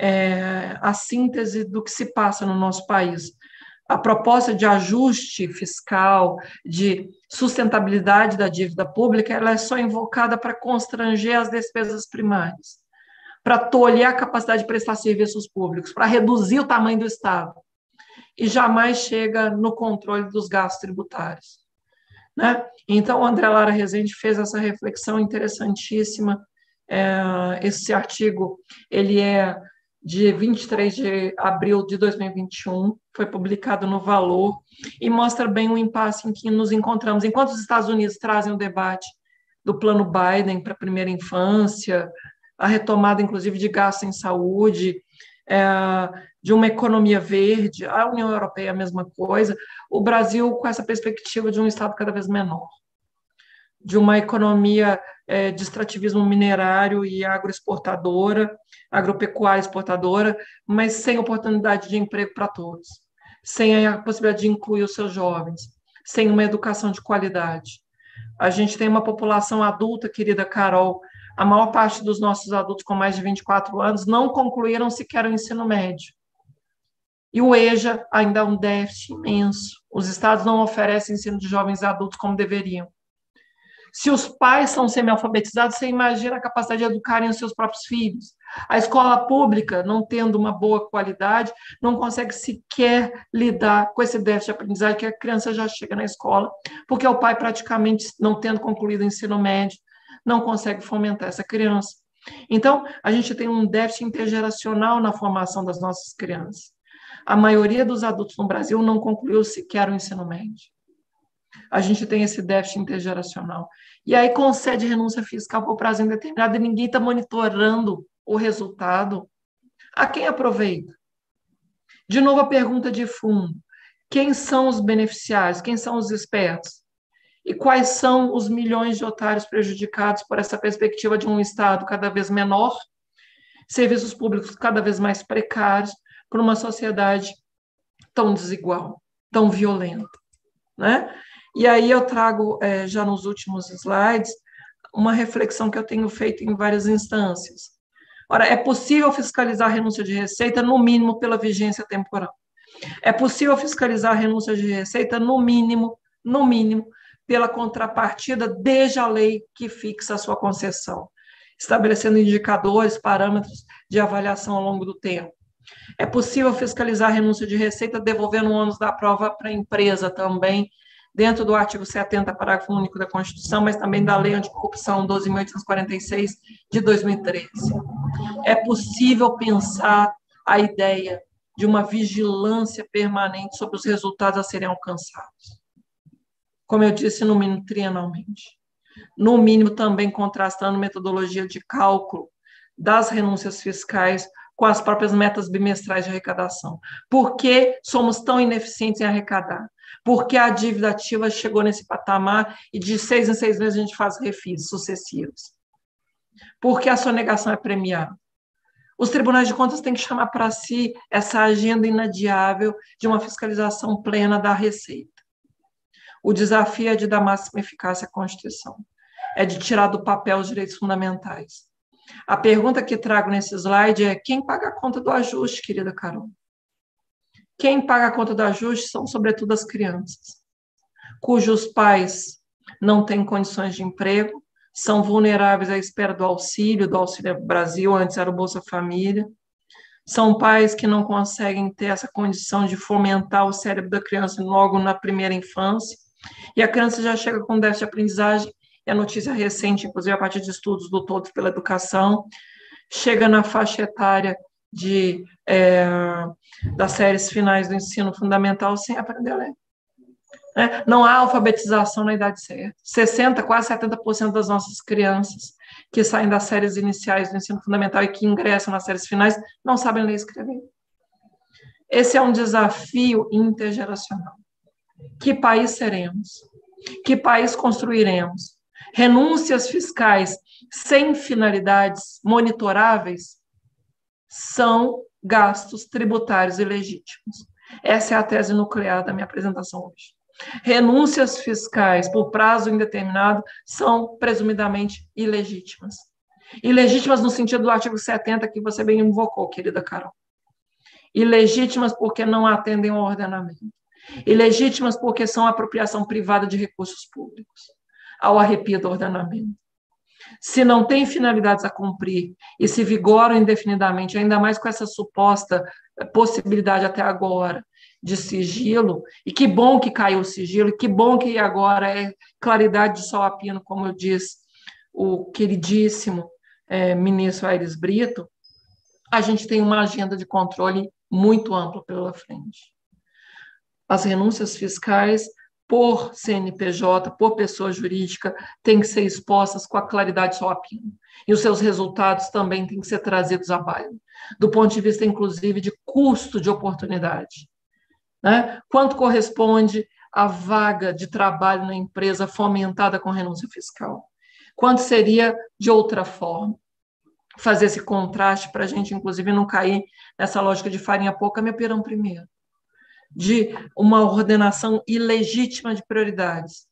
é, a síntese do que se passa no nosso país. A proposta de ajuste fiscal, de sustentabilidade da dívida pública, ela é só invocada para constranger as despesas primárias, para tolher a capacidade de prestar serviços públicos, para reduzir o tamanho do Estado, e jamais chega no controle dos gastos tributários. Né? Então, o André Lara Rezende fez essa reflexão interessantíssima. É, esse artigo ele é de 23 de abril de 2021, foi publicado no Valor, e mostra bem o impasse em que nos encontramos. Enquanto os Estados Unidos trazem o debate do plano Biden para a primeira infância, a retomada, inclusive, de gasto em saúde, é, de uma economia verde, a União Europeia a mesma coisa, o Brasil com essa perspectiva de um Estado cada vez menor, de uma economia é, de extrativismo minerário e agroexportadora, agropecuária exportadora, mas sem oportunidade de emprego para todos, sem a possibilidade de incluir os seus jovens, sem uma educação de qualidade. A gente tem uma população adulta, querida Carol, a maior parte dos nossos adultos com mais de 24 anos não concluíram sequer o ensino médio. E o EJA ainda é um déficit imenso. Os estados não oferecem ensino de jovens adultos como deveriam. Se os pais são semi-alfabetizados, você imagina a capacidade de educarem os seus próprios filhos. A escola pública, não tendo uma boa qualidade, não consegue sequer lidar com esse déficit de aprendizagem que a criança já chega na escola, porque o pai praticamente não tendo concluído o ensino médio, não consegue fomentar essa criança. Então, a gente tem um déficit intergeracional na formação das nossas crianças. A maioria dos adultos no Brasil não concluiu sequer o ensino médio a gente tem esse déficit intergeracional. E aí concede renúncia fiscal por prazo indeterminado e ninguém está monitorando o resultado. A quem aproveita? De novo, a pergunta de fundo: quem são os beneficiários? Quem são os espertos? E quais são os milhões de otários prejudicados por essa perspectiva de um Estado cada vez menor, serviços públicos cada vez mais precários, por uma sociedade tão desigual, tão violenta? Né? E aí eu trago, é, já nos últimos slides, uma reflexão que eu tenho feito em várias instâncias. Ora, é possível fiscalizar a renúncia de receita, no mínimo, pela vigência temporal. É possível fiscalizar a renúncia de receita, no mínimo, no mínimo, pela contrapartida, desde a lei que fixa a sua concessão, estabelecendo indicadores, parâmetros de avaliação ao longo do tempo. É possível fiscalizar a renúncia de receita devolvendo o ônus da prova para a empresa também, dentro do artigo 70, parágrafo único da Constituição, mas também da Lei Anticorrupção 12.846 de 2013. É possível pensar a ideia de uma vigilância permanente sobre os resultados a serem alcançados. Como eu disse, no mínimo trienalmente. No mínimo, também contrastando metodologia de cálculo das renúncias fiscais com as próprias metas bimestrais de arrecadação. Por que somos tão ineficientes em arrecadar? porque a dívida ativa chegou nesse patamar e de seis em seis meses a gente faz refis sucessivos. Porque a sonegação é premiada. Os tribunais de contas têm que chamar para si essa agenda inadiável de uma fiscalização plena da receita. O desafio é de dar máxima eficácia à Constituição, é de tirar do papel os direitos fundamentais. A pergunta que trago nesse slide é: quem paga a conta do ajuste, querida Carol? Quem paga a conta do ajuste são, sobretudo, as crianças, cujos pais não têm condições de emprego, são vulneráveis à espera do auxílio, do Auxílio Brasil, antes era o Bolsa Família. São pais que não conseguem ter essa condição de fomentar o cérebro da criança logo na primeira infância. E a criança já chega com déficit de aprendizagem, e a notícia recente, inclusive a partir de estudos do Todos pela Educação, chega na faixa etária de, é, das séries finais do ensino fundamental sem aprender a ler. É, não há alfabetização na idade certa. 60%, quase 70% das nossas crianças que saem das séries iniciais do ensino fundamental e que ingressam nas séries finais não sabem ler e escrever. Esse é um desafio intergeracional. Que país seremos? Que país construiremos? Renúncias fiscais sem finalidades monitoráveis são gastos tributários ilegítimos. Essa é a tese nuclear da minha apresentação hoje. Renúncias fiscais por prazo indeterminado são presumidamente ilegítimas. Ilegítimas no sentido do artigo 70 que você bem invocou, querida Carol. Ilegítimas porque não atendem ao ordenamento. Ilegítimas porque são apropriação privada de recursos públicos, ao arrepio do ordenamento se não tem finalidades a cumprir e se vigoram indefinidamente, ainda mais com essa suposta possibilidade até agora de sigilo, e que bom que caiu o sigilo, e que bom que agora é claridade de sol a pino, como disse o queridíssimo é, ministro Aires Brito, a gente tem uma agenda de controle muito ampla pela frente. As renúncias fiscais por CNPJ, por pessoa jurídica, têm que ser expostas com a claridade SOAPIN. E os seus resultados também têm que ser trazidos à baila, do ponto de vista, inclusive, de custo de oportunidade. Né? Quanto corresponde a vaga de trabalho na empresa fomentada com renúncia fiscal? Quanto seria de outra forma? Fazer esse contraste para a gente, inclusive, não cair nessa lógica de farinha pouca, me pirão primeiro de uma ordenação ilegítima de prioridades.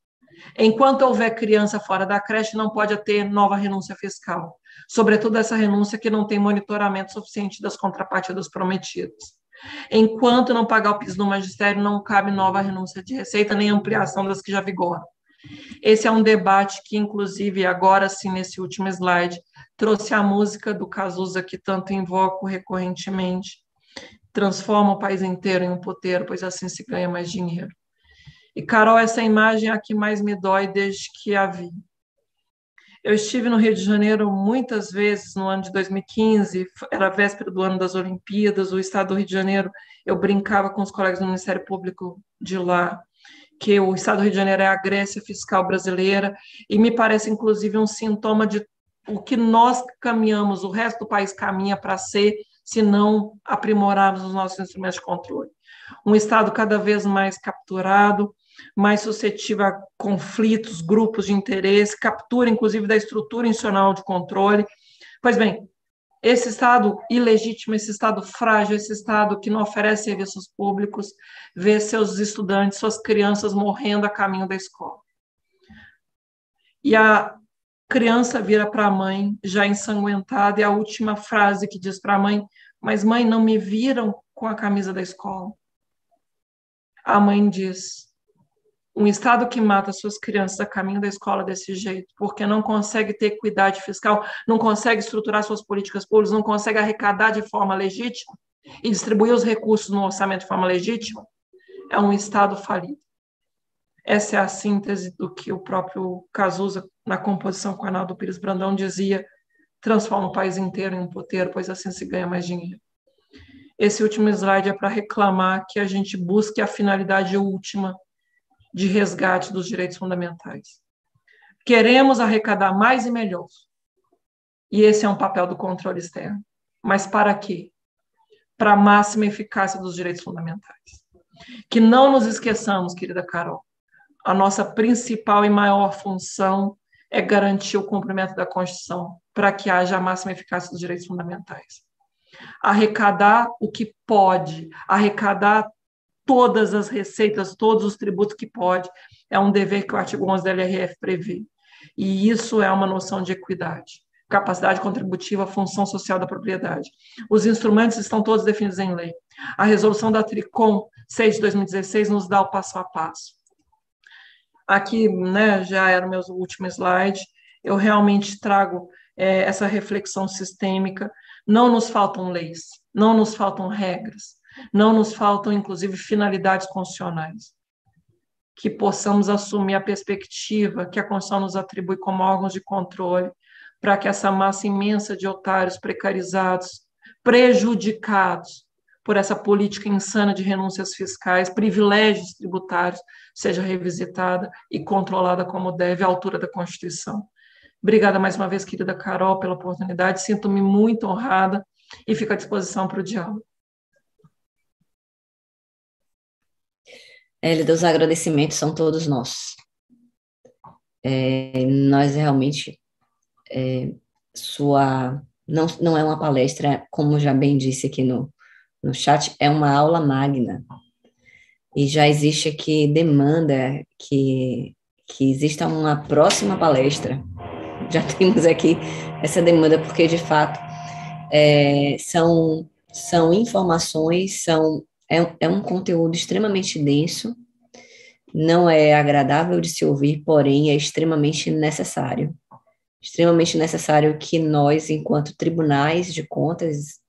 Enquanto houver criança fora da creche, não pode ter nova renúncia fiscal, sobretudo essa renúncia que não tem monitoramento suficiente das contrapartidas prometidas. Enquanto não pagar o piso do magistério, não cabe nova renúncia de receita nem ampliação das que já vigoram. Esse é um debate que, inclusive, agora sim, nesse último slide, trouxe a música do Cazuza que tanto invoco recorrentemente, transforma o país inteiro em um poteiro, pois assim se ganha mais dinheiro. E, Carol, essa imagem é a que mais me dói desde que a vi. Eu estive no Rio de Janeiro muitas vezes no ano de 2015, era a véspera do ano das Olimpíadas, o estado do Rio de Janeiro, eu brincava com os colegas do Ministério Público de lá, que o estado do Rio de Janeiro é a Grécia fiscal brasileira, e me parece, inclusive, um sintoma de o que nós caminhamos, o resto do país caminha para ser se não aprimorarmos os nossos instrumentos de controle. Um Estado cada vez mais capturado, mais suscetível a conflitos, grupos de interesse, captura, inclusive, da estrutura institucional de controle. Pois bem, esse Estado ilegítimo, esse Estado frágil, esse Estado que não oferece serviços públicos, vê seus estudantes, suas crianças morrendo a caminho da escola. E a criança vira para a mãe, já ensanguentada, e a última frase que diz para a mãe: Mas, mãe, não me viram com a camisa da escola. A mãe diz: um Estado que mata suas crianças a caminho da escola desse jeito, porque não consegue ter equidade fiscal, não consegue estruturar suas políticas públicas, não consegue arrecadar de forma legítima e distribuir os recursos no orçamento de forma legítima, é um Estado falido. Essa é a síntese do que o próprio Cazuza, na composição com Arnaldo Pires Brandão, dizia: transforma o país inteiro em um poteiro, pois assim se ganha mais dinheiro. Esse último slide é para reclamar que a gente busque a finalidade última de resgate dos direitos fundamentais. Queremos arrecadar mais e melhor. E esse é um papel do controle externo. Mas para quê? Para a máxima eficácia dos direitos fundamentais. Que não nos esqueçamos, querida Carol, a nossa principal e maior função é garantir o cumprimento da Constituição para que haja a máxima eficácia dos direitos fundamentais. Arrecadar o que pode, arrecadar todas as receitas, todos os tributos que pode, é um dever que o artigo 11 da LRF prevê. E isso é uma noção de equidade, capacidade contributiva, função social da propriedade. Os instrumentos estão todos definidos em lei. A resolução da TRICOM 6 de 2016 nos dá o passo a passo. Aqui, né, já era o meu último slide, eu realmente trago é, essa reflexão sistêmica. Não nos faltam leis, não nos faltam regras, não nos faltam, inclusive, finalidades constitucionais. Que possamos assumir a perspectiva que a Constituição nos atribui como órgãos de controle, para que essa massa imensa de otários precarizados, prejudicados por essa política insana de renúncias fiscais, privilégios tributários, seja revisitada e controlada como deve, à altura da Constituição. Obrigada mais uma vez, querida Carol, pela oportunidade. Sinto-me muito honrada e fico à disposição para o diálogo. Hélida, os agradecimentos são todos nossos. É, nós realmente, é, sua, não, não é uma palestra, como já bem disse aqui no, no chat, é uma aula magna. E já existe aqui demanda que, que exista uma próxima palestra. Já temos aqui essa demanda, porque, de fato, é, são, são informações, são, é, é um conteúdo extremamente denso, não é agradável de se ouvir, porém é extremamente necessário. Extremamente necessário que nós, enquanto tribunais de contas,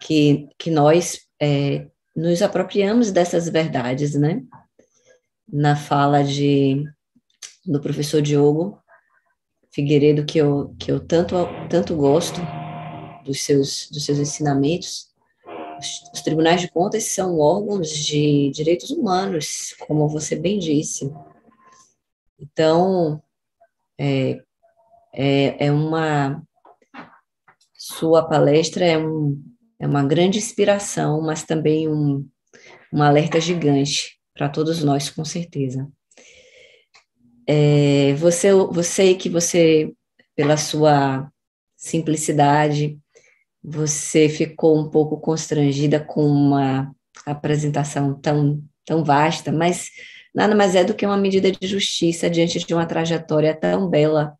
que, que nós é, nos apropriamos dessas verdades, né? Na fala de, do professor Diogo Figueiredo, que eu, que eu tanto, tanto gosto, dos seus, dos seus ensinamentos, os, os tribunais de contas são órgãos de direitos humanos, como você bem disse. Então, é, é, é uma. Sua palestra é, um, é uma grande inspiração, mas também um, um alerta gigante para todos nós, com certeza. É, você, você que você, pela sua simplicidade, você ficou um pouco constrangida com uma apresentação tão, tão vasta, mas nada mais é do que uma medida de justiça diante de uma trajetória tão bela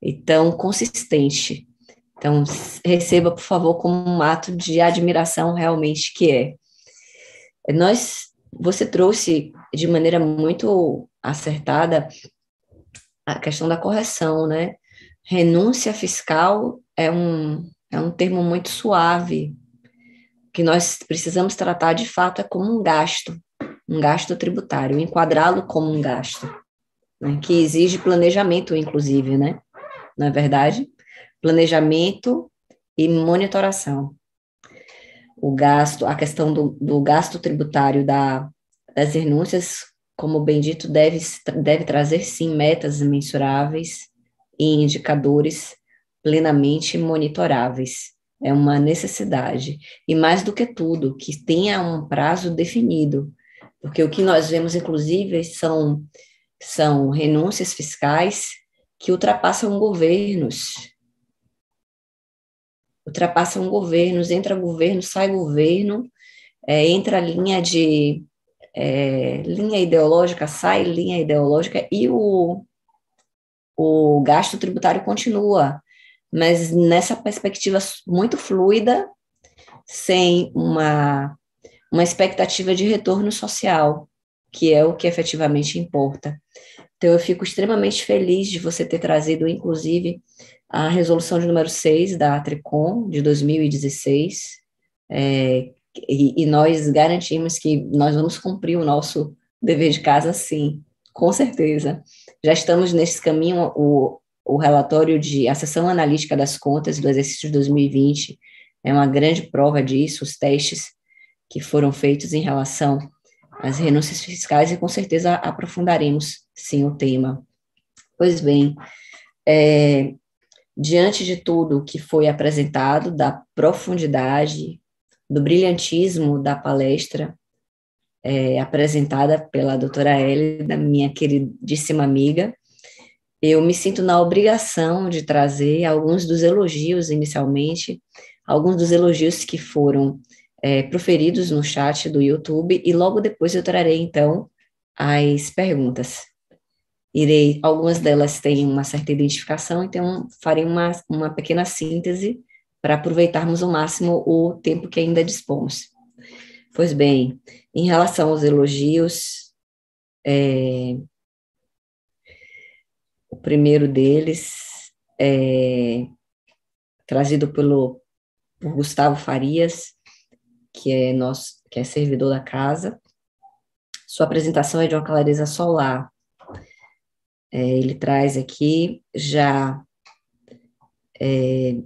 e tão consistente. Então, receba, por favor, como um ato de admiração realmente que é. Nós, você trouxe de maneira muito acertada a questão da correção, né? Renúncia fiscal é um, é um termo muito suave, que nós precisamos tratar de fato é como um gasto, um gasto tributário, enquadrá-lo como um gasto, né? que exige planejamento, inclusive, né? Não é verdade? Planejamento e monitoração. O gasto, a questão do, do gasto tributário da, das renúncias como bem dito, deve, deve trazer sim metas mensuráveis e indicadores plenamente monitoráveis. É uma necessidade. E mais do que tudo, que tenha um prazo definido, porque o que nós vemos, inclusive, são, são renúncias fiscais que ultrapassam governos. Ultrapassam governos, entra governo, sai governo, é, entra linha de é, linha ideológica, sai linha ideológica e o, o gasto tributário continua, mas nessa perspectiva muito fluida, sem uma, uma expectativa de retorno social, que é o que efetivamente importa. Então, eu fico extremamente feliz de você ter trazido, inclusive, a resolução de número 6 da Tricom, de 2016, é, e, e nós garantimos que nós vamos cumprir o nosso dever de casa, sim, com certeza. Já estamos nesse caminho, o, o relatório de a sessão analítica das contas do exercício de 2020 é uma grande prova disso, os testes que foram feitos em relação às renúncias fiscais e com certeza aprofundaremos sim o tema. Pois bem, é, diante de tudo que foi apresentado, da profundidade, do brilhantismo da palestra é, apresentada pela doutora Hélida, minha queridíssima amiga, eu me sinto na obrigação de trazer alguns dos elogios inicialmente, alguns dos elogios que foram é, proferidos no chat do YouTube, e logo depois eu trarei, então, as perguntas. Irei, algumas delas têm uma certa identificação, então farei uma, uma pequena síntese para aproveitarmos ao máximo o tempo que ainda dispomos. Pois bem, em relação aos elogios, é, o primeiro deles é trazido pelo por Gustavo Farias, que é nosso, que é servidor da casa. Sua apresentação é de uma clareza solar. É, ele traz aqui já é,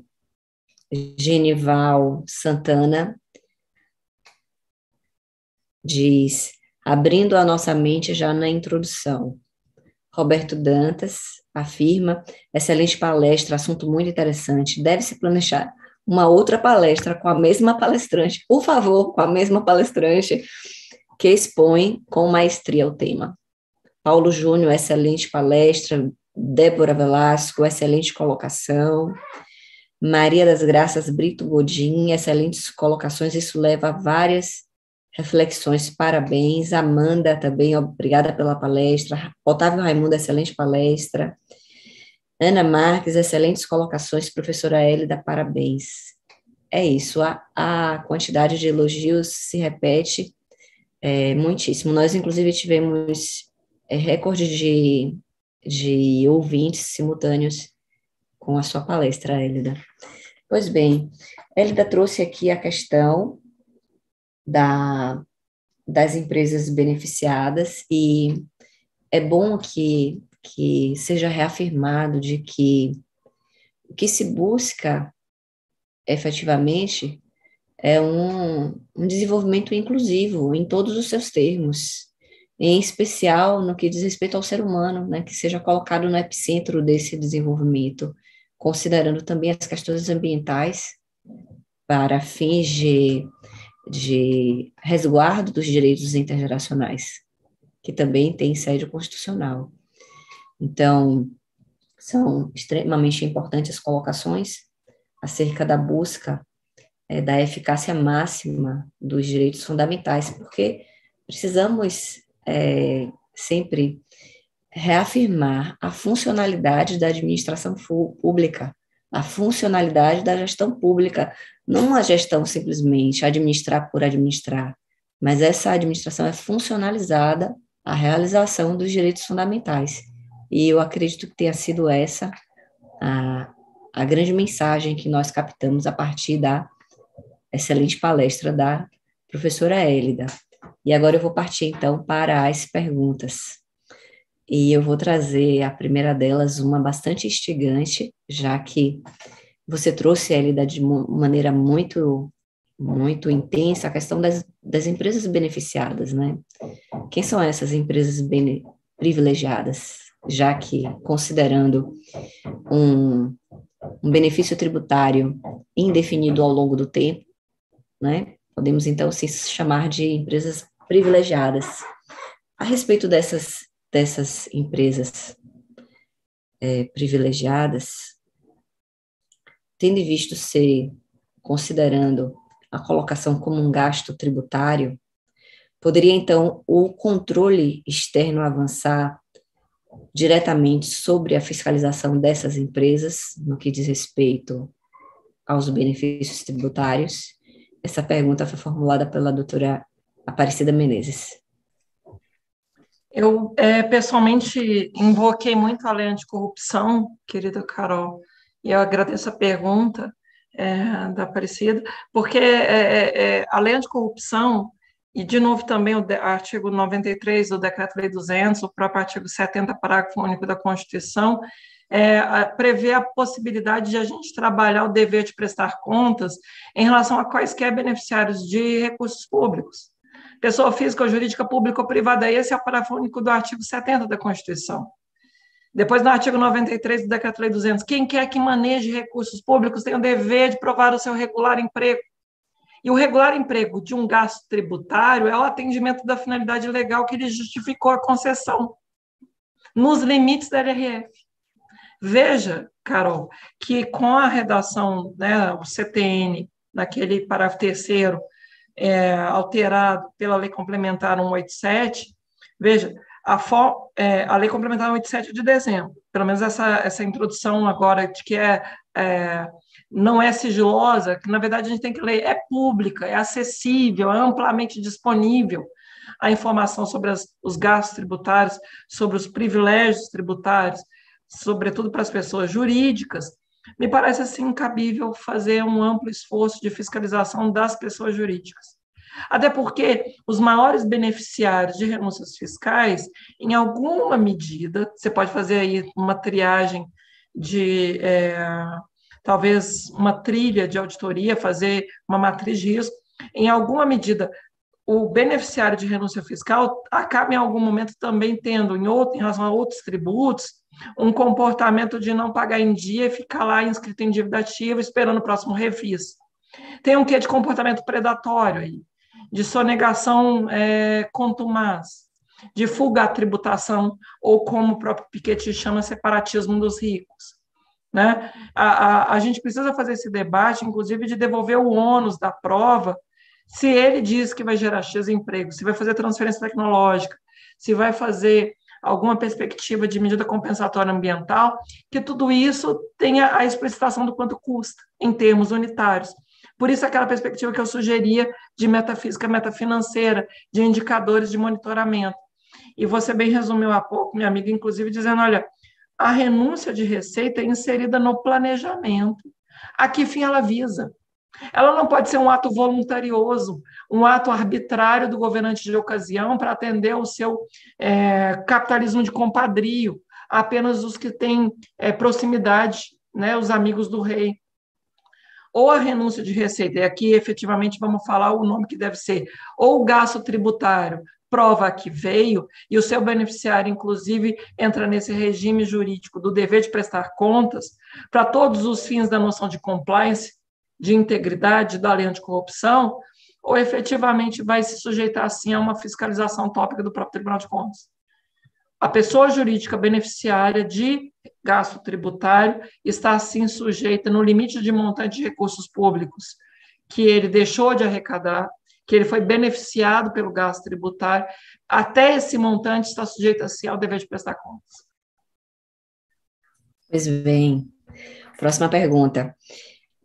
Genival Santana diz, abrindo a nossa mente já na introdução. Roberto Dantas afirma, excelente palestra, assunto muito interessante, deve-se planejar uma outra palestra com a mesma palestrante, por favor, com a mesma palestrante, que expõe com maestria o tema. Paulo Júnior, excelente palestra, Débora Velasco, excelente colocação, Maria das Graças Brito Godin, excelentes colocações, isso leva a várias reflexões, parabéns. Amanda também, obrigada pela palestra. Otávio Raimundo, excelente palestra. Ana Marques, excelentes colocações. Professora Hélida, parabéns. É isso, a, a quantidade de elogios se repete é, muitíssimo. Nós, inclusive, tivemos é, recorde de, de ouvintes simultâneos com a sua palestra, Hélida. Pois bem, Hélida trouxe aqui a questão da, das empresas beneficiadas e é bom que, que seja reafirmado de que o que se busca efetivamente é um, um desenvolvimento inclusivo em todos os seus termos, em especial no que diz respeito ao ser humano, né, que seja colocado no epicentro desse desenvolvimento, considerando também as questões ambientais para fins de, de resguardo dos direitos intergeracionais, que também tem sede constitucional. Então, são extremamente importantes as colocações acerca da busca é, da eficácia máxima dos direitos fundamentais, porque precisamos é, sempre reafirmar a funcionalidade da administração pública, a funcionalidade da gestão pública, não a gestão simplesmente administrar por administrar, mas essa administração é funcionalizada à realização dos direitos fundamentais. E eu acredito que tenha sido essa a, a grande mensagem que nós captamos a partir da excelente palestra da professora Hélida. E agora eu vou partir, então, para as perguntas. E eu vou trazer a primeira delas, uma bastante instigante, já que você trouxe, Hélida, de maneira muito, muito intensa a questão das, das empresas beneficiadas, né? Quem são essas empresas bene, privilegiadas? Já que, considerando um, um benefício tributário indefinido ao longo do tempo, né? Podemos então se chamar de empresas privilegiadas. A respeito dessas, dessas empresas é, privilegiadas, tendo visto ser, considerando a colocação como um gasto tributário, poderia então o controle externo avançar diretamente sobre a fiscalização dessas empresas no que diz respeito aos benefícios tributários essa pergunta foi formulada pela doutora Aparecida Menezes. Eu, é, pessoalmente, invoquei muito a lei anticorrupção, querida Carol, e eu agradeço a pergunta é, da Aparecida, porque é, é, é a lei anticorrupção, e de novo também o artigo 93 do Decreto-Lei 200, o próprio artigo 70, parágrafo único da Constituição, é, prevê a possibilidade de a gente trabalhar o dever de prestar contas em relação a quaisquer beneficiários de recursos públicos. Pessoa física ou jurídica pública ou privada, esse é o parágrafo único do artigo 70 da Constituição. Depois, no artigo 93 do Decreto-Lei 200, quem quer que maneje recursos públicos tem o dever de provar o seu regular emprego. E o regular emprego de um gasto tributário é o atendimento da finalidade legal que lhe justificou a concessão, nos limites da LRF. Veja, Carol, que com a redação, né, o CTN, naquele parágrafo terceiro, é, alterado pela Lei Complementar 187, veja, a, é, a Lei Complementar 187 de dezembro, pelo menos essa, essa introdução agora de que é, é não é sigilosa, que na verdade a gente tem que ler, é pública, é acessível, é amplamente disponível a informação sobre as, os gastos tributários, sobre os privilégios tributários, sobretudo para as pessoas jurídicas, me parece assim cabível fazer um amplo esforço de fiscalização das pessoas jurídicas. Até porque os maiores beneficiários de renúncias fiscais, em alguma medida, você pode fazer aí uma triagem de é, talvez uma trilha de auditoria, fazer uma matriz de risco, em alguma medida o beneficiário de renúncia fiscal acaba em algum momento também tendo, em, outro, em relação a outros tributos, um comportamento de não pagar em dia e ficar lá inscrito em dívida ativa esperando o próximo refis. Tem um quê de comportamento predatório aí, de sonegação é, contumaz, de fuga à tributação, ou como o próprio Piketty chama, separatismo dos ricos. Né? A, a, a gente precisa fazer esse debate, inclusive, de devolver o ônus da prova, se ele diz que vai gerar X emprego, se vai fazer transferência tecnológica, se vai fazer alguma perspectiva de medida compensatória ambiental, que tudo isso tenha a explicitação do quanto custa em termos unitários. Por isso, aquela perspectiva que eu sugeria de metafísica metafinanceira, de indicadores de monitoramento. E você bem resumiu há pouco, minha amiga, inclusive, dizendo: olha, a renúncia de receita é inserida no planejamento. A que fim ela visa? Ela não pode ser um ato voluntarioso, um ato arbitrário do governante de ocasião para atender ao seu é, capitalismo de compadrio, apenas os que têm é, proximidade, né, os amigos do rei. ou a renúncia de receita, e aqui efetivamente vamos falar o nome que deve ser, ou o gasto tributário, prova que veio, e o seu beneficiário, inclusive, entra nesse regime jurídico do dever de prestar contas, para todos os fins da noção de compliance, de integridade da lei anticorrupção, ou efetivamente vai se sujeitar, assim, a uma fiscalização tópica do próprio Tribunal de Contas. A pessoa jurídica beneficiária de gasto tributário está, assim, sujeita no limite de montante de recursos públicos que ele deixou de arrecadar, que ele foi beneficiado pelo gasto tributário, até esse montante está sujeito, assim, ao dever de prestar contas. Pois bem. Próxima pergunta.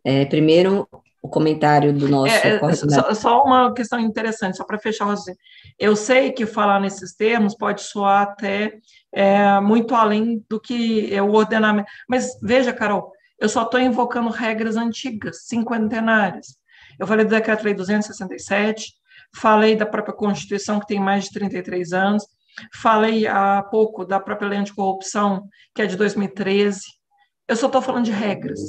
É, primeiro, o comentário do nosso. É, é só, só, uma questão interessante, só para fechar o Eu sei que falar nesses termos pode soar até é, muito além do que é o ordenamento. Mas veja, Carol, eu só estou invocando regras antigas, cinquentenárias. Eu falei do Decreto-Lei 267, falei da própria Constituição, que tem mais de 33 anos, falei há pouco da própria Lei Anticorrupção, que é de 2013. Eu só estou falando de regras.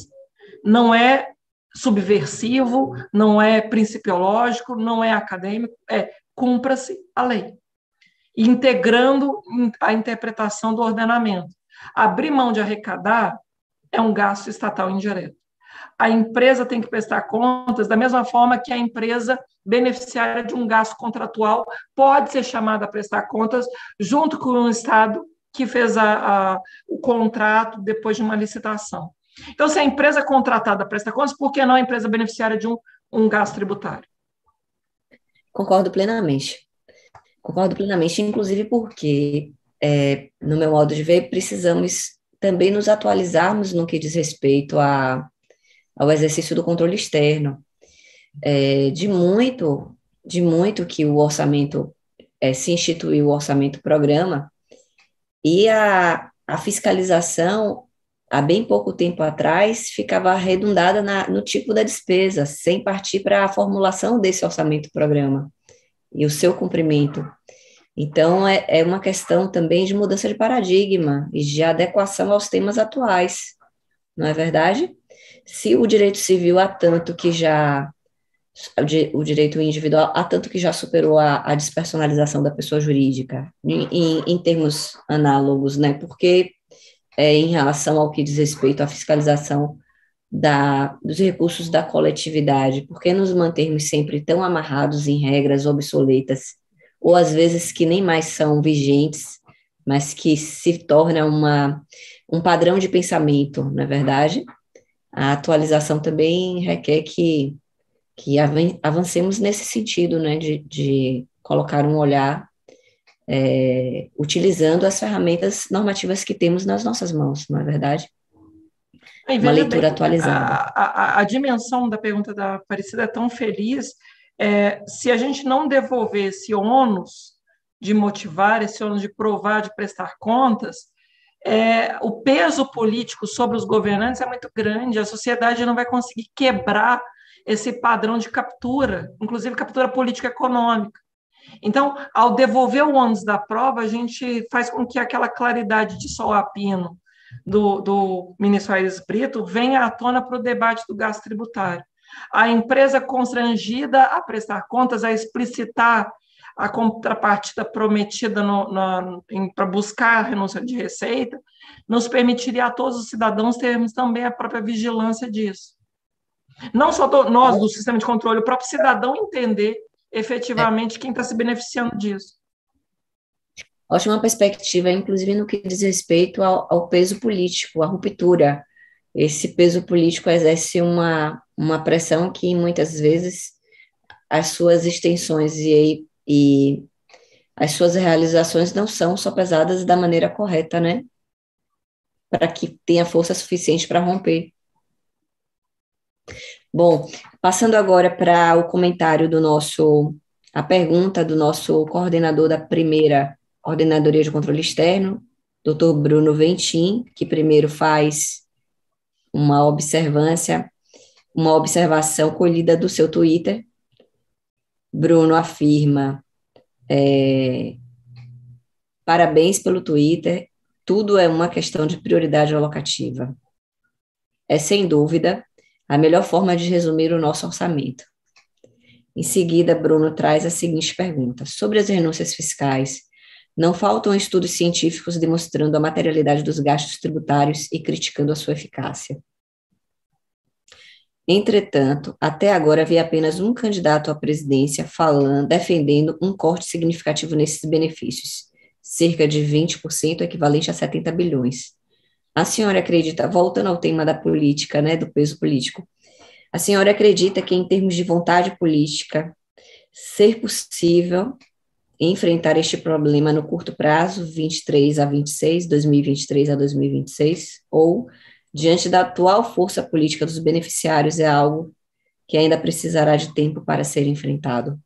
Não é subversivo, não é principiológico, não é acadêmico, é cumpra-se a lei, integrando a interpretação do ordenamento. Abrir mão de arrecadar é um gasto estatal indireto. A empresa tem que prestar contas da mesma forma que a empresa beneficiária de um gasto contratual pode ser chamada a prestar contas junto com o Estado que fez a, a, o contrato depois de uma licitação. Então, se a empresa contratada presta contas, por que não a empresa beneficiária de um, um gasto tributário? Concordo plenamente. Concordo plenamente, inclusive porque, é, no meu modo de ver, precisamos também nos atualizarmos no que diz respeito a, ao exercício do controle externo. É, de muito, de muito que o orçamento é, se instituiu o orçamento programa e a, a fiscalização há bem pouco tempo atrás, ficava arredondada na, no tipo da despesa, sem partir para a formulação desse orçamento-programa e o seu cumprimento. Então, é, é uma questão também de mudança de paradigma e de adequação aos temas atuais, não é verdade? Se o direito civil há tanto que já o direito individual, há tanto que já superou a, a despersonalização da pessoa jurídica, em, em termos análogos, né? Porque é, em relação ao que diz respeito à fiscalização da, dos recursos da coletividade, por que nos mantermos sempre tão amarrados em regras obsoletas, ou às vezes que nem mais são vigentes, mas que se torna uma, um padrão de pensamento, não é verdade? A atualização também requer que, que avancemos nesse sentido, né, de, de colocar um olhar é, utilizando as ferramentas normativas que temos nas nossas mãos, não é verdade? Uma leitura bem, atualizada. A, a, a, dimensão da pergunta da Aparecida é tão feliz. É, se a gente não devolver esse ônus de motivar, esse ônus de provar, de prestar contas, é, o peso político sobre os governantes é muito grande, a sociedade não vai conseguir quebrar esse padrão de captura, inclusive captura política econômica. Então, ao devolver o ônus da prova, a gente faz com que aquela claridade de sol a pino do, do ministro Aires Brito venha à tona para o debate do gasto tributário. A empresa constrangida a prestar contas, a explicitar a contrapartida prometida para buscar a renúncia de receita, nos permitiria a todos os cidadãos termos também a própria vigilância disso. Não só do, nós do sistema de controle, o próprio cidadão entender efetivamente quem está se beneficiando disso. Ótima perspectiva, inclusive no que diz respeito ao, ao, peso político, à ruptura. Esse peso político exerce uma, uma pressão que muitas vezes as suas extensões e, e as suas realizações não são só pesadas da maneira correta, né? Para que tenha força suficiente para romper. Bom, passando agora para o comentário do nosso, a pergunta do nosso coordenador da primeira Coordenadoria de Controle Externo, Dr. Bruno Ventim, que primeiro faz uma observância, uma observação colhida do seu Twitter. Bruno afirma: é, parabéns pelo Twitter, tudo é uma questão de prioridade alocativa. É sem dúvida a melhor forma de resumir o nosso orçamento. Em seguida, Bruno traz a seguinte pergunta: sobre as renúncias fiscais, não faltam estudos científicos demonstrando a materialidade dos gastos tributários e criticando a sua eficácia. Entretanto, até agora havia apenas um candidato à presidência falando, defendendo um corte significativo nesses benefícios, cerca de 20%, equivalente a 70 bilhões. A senhora acredita, voltando ao tema da política, né, do peso político, a senhora acredita que, em termos de vontade política, ser possível enfrentar este problema no curto prazo, 23 a 26, 2023 a 2026, ou, diante da atual força política dos beneficiários, é algo que ainda precisará de tempo para ser enfrentado?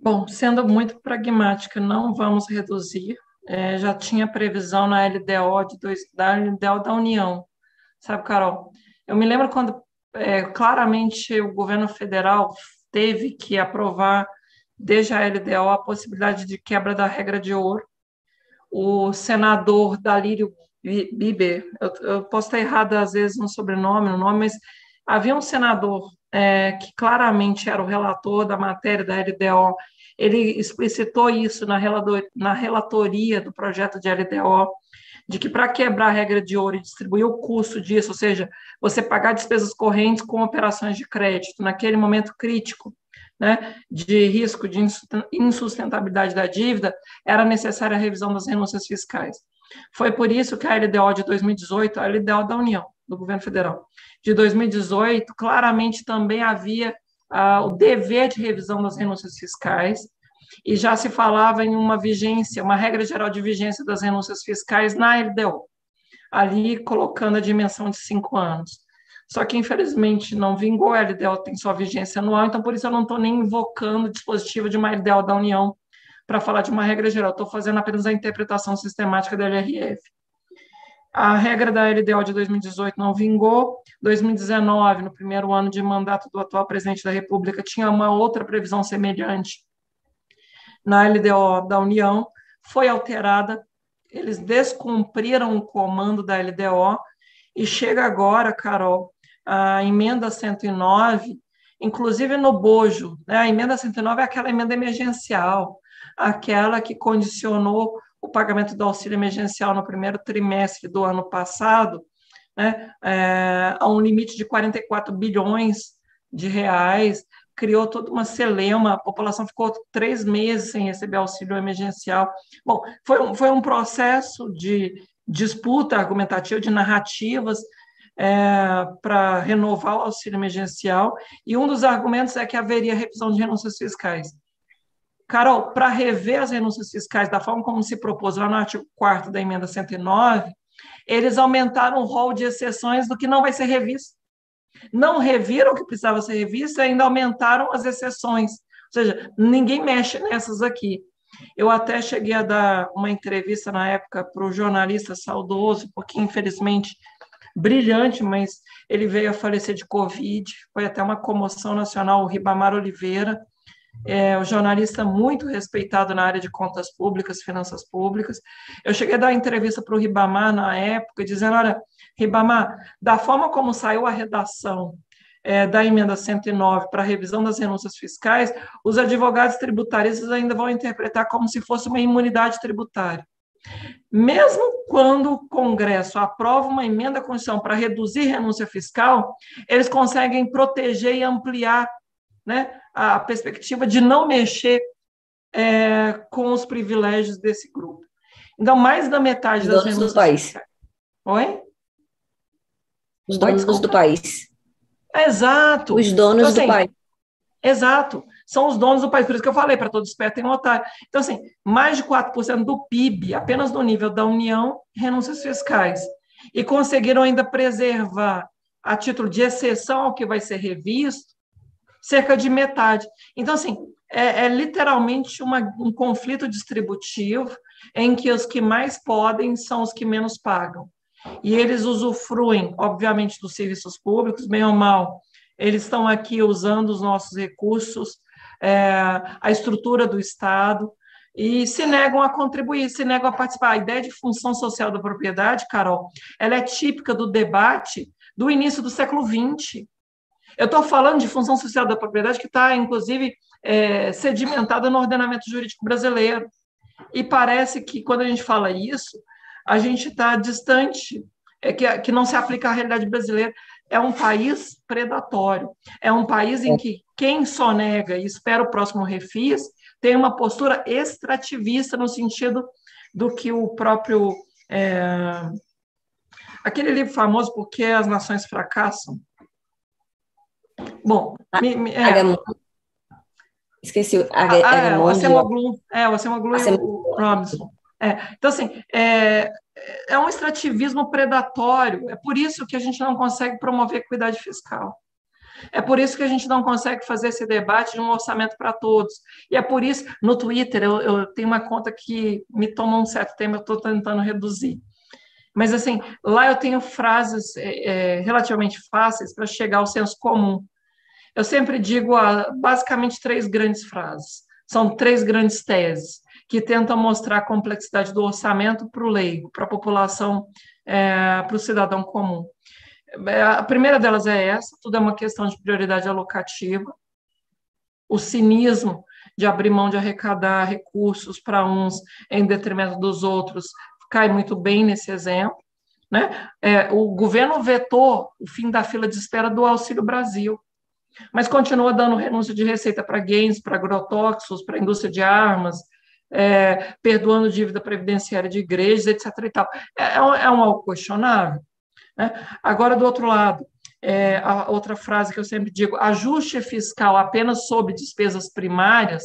Bom, sendo muito pragmática, não vamos reduzir. É, já tinha previsão na LDO de dois, da LDO da União, sabe, Carol? Eu me lembro quando é, claramente o governo federal teve que aprovar desde a LDO a possibilidade de quebra da regra de ouro. O senador Dalírio Biber, eu, eu posso estar errada às vezes no sobrenome, no nome, mas havia um senador é, que claramente era o relator da matéria da LDO, ele explicitou isso na, relator, na relatoria do projeto de LDO, de que para quebrar a regra de ouro e distribuir o custo disso, ou seja, você pagar despesas correntes com operações de crédito naquele momento crítico, né, de risco de insustentabilidade da dívida, era necessária a revisão das renúncias fiscais. Foi por isso que a LDO de 2018, a LDO da União, do governo federal, de 2018, claramente também havia o dever de revisão das renúncias fiscais, e já se falava em uma vigência, uma regra geral de vigência das renúncias fiscais na LDO, ali colocando a dimensão de cinco anos. Só que, infelizmente, não vingou, a LDO tem sua vigência anual, então por isso eu não estou nem invocando o dispositivo de uma LDO da União para falar de uma regra geral, estou fazendo apenas a interpretação sistemática da LRF. A regra da LDO de 2018 não vingou, 2019, no primeiro ano de mandato do atual presidente da República, tinha uma outra previsão semelhante na LDO da União, foi alterada, eles descumpriram o comando da LDO e chega agora, Carol, a emenda 109, inclusive no bojo, né? a emenda 109 é aquela emenda emergencial, aquela que condicionou o pagamento do auxílio emergencial no primeiro trimestre do ano passado, né, é, a um limite de 44 bilhões de reais, criou toda uma celema, a população ficou três meses sem receber auxílio emergencial. Bom, foi um, foi um processo de disputa argumentativa, de narrativas, é, para renovar o auxílio emergencial, e um dos argumentos é que haveria revisão de renúncias fiscais. Carol, para rever as renúncias fiscais da forma como se propôs lá no artigo 4 da emenda 109, eles aumentaram o rol de exceções do que não vai ser revisto não reviram o que precisava ser revisto e ainda aumentaram as exceções. Ou seja, ninguém mexe nessas aqui. Eu até cheguei a dar uma entrevista na época para o jornalista saudoso, porque infelizmente brilhante, mas ele veio a falecer de Covid, foi até uma comoção nacional, o Ribamar Oliveira, é um jornalista muito respeitado na área de contas públicas, finanças públicas. Eu cheguei a dar entrevista para o Ribamar na época, dizendo, olha, Ribamar, da forma como saiu a redação é, da emenda 109 para a revisão das renúncias fiscais, os advogados tributaristas ainda vão interpretar como se fosse uma imunidade tributária. Mesmo quando o Congresso aprova uma emenda à Constituição para reduzir renúncia fiscal, eles conseguem proteger e ampliar né, a perspectiva de não mexer é, com os privilégios desse grupo. Então, mais da metade das renúncias do país. Oi? Os donos Oi, do país. Exato. Os donos então, assim, do país. Exato. São os donos do país. Por isso que eu falei, para todo esperto tem um otário. Então, assim, mais de 4% do PIB, apenas no nível da União, renúncias fiscais. E conseguiram ainda preservar, a título de exceção ao que vai ser revisto, cerca de metade. Então, assim, é, é literalmente uma, um conflito distributivo em que os que mais podem são os que menos pagam e eles usufruem, obviamente, dos serviços públicos, bem ou mal, eles estão aqui usando os nossos recursos, é, a estrutura do Estado, e se negam a contribuir, se negam a participar. A ideia de função social da propriedade, Carol, ela é típica do debate do início do século XX. Eu estou falando de função social da propriedade que está, inclusive, é, sedimentada no ordenamento jurídico brasileiro. E parece que, quando a gente fala isso, a gente está distante, é, que, que não se aplica à realidade brasileira. É um país predatório, é um país em que quem só nega e espera o próximo refis tem uma postura extrativista no sentido do que o próprio. É, aquele livro famoso, Por que as Nações Fracassam? Bom, me, me, é, Esqueci. A, ah, é, o Acemoglu. É, o Acemoglu e o Robinson. É, então, assim, é, é um extrativismo predatório. É por isso que a gente não consegue promover equidade fiscal. É por isso que a gente não consegue fazer esse debate de um orçamento para todos. E é por isso, no Twitter, eu, eu tenho uma conta que me toma um certo tempo, eu estou tentando reduzir. Mas, assim, lá eu tenho frases é, é, relativamente fáceis para chegar ao senso comum. Eu sempre digo ah, basicamente três grandes frases. São três grandes teses que tentam mostrar a complexidade do orçamento para o leigo, para a população, é, para o cidadão comum. É, a primeira delas é essa: tudo é uma questão de prioridade alocativa. O cinismo de abrir mão de arrecadar recursos para uns em detrimento dos outros cai muito bem nesse exemplo. Né? É, o governo vetou o fim da fila de espera do Auxílio Brasil, mas continua dando renúncia de receita para games, para agrotóxicos, para indústria de armas, é, perdoando dívida previdenciária de igrejas, etc. E tal. É, é, é um algo questionável. Né? Agora, do outro lado, é, a outra frase que eu sempre digo: ajuste fiscal apenas sobre despesas primárias,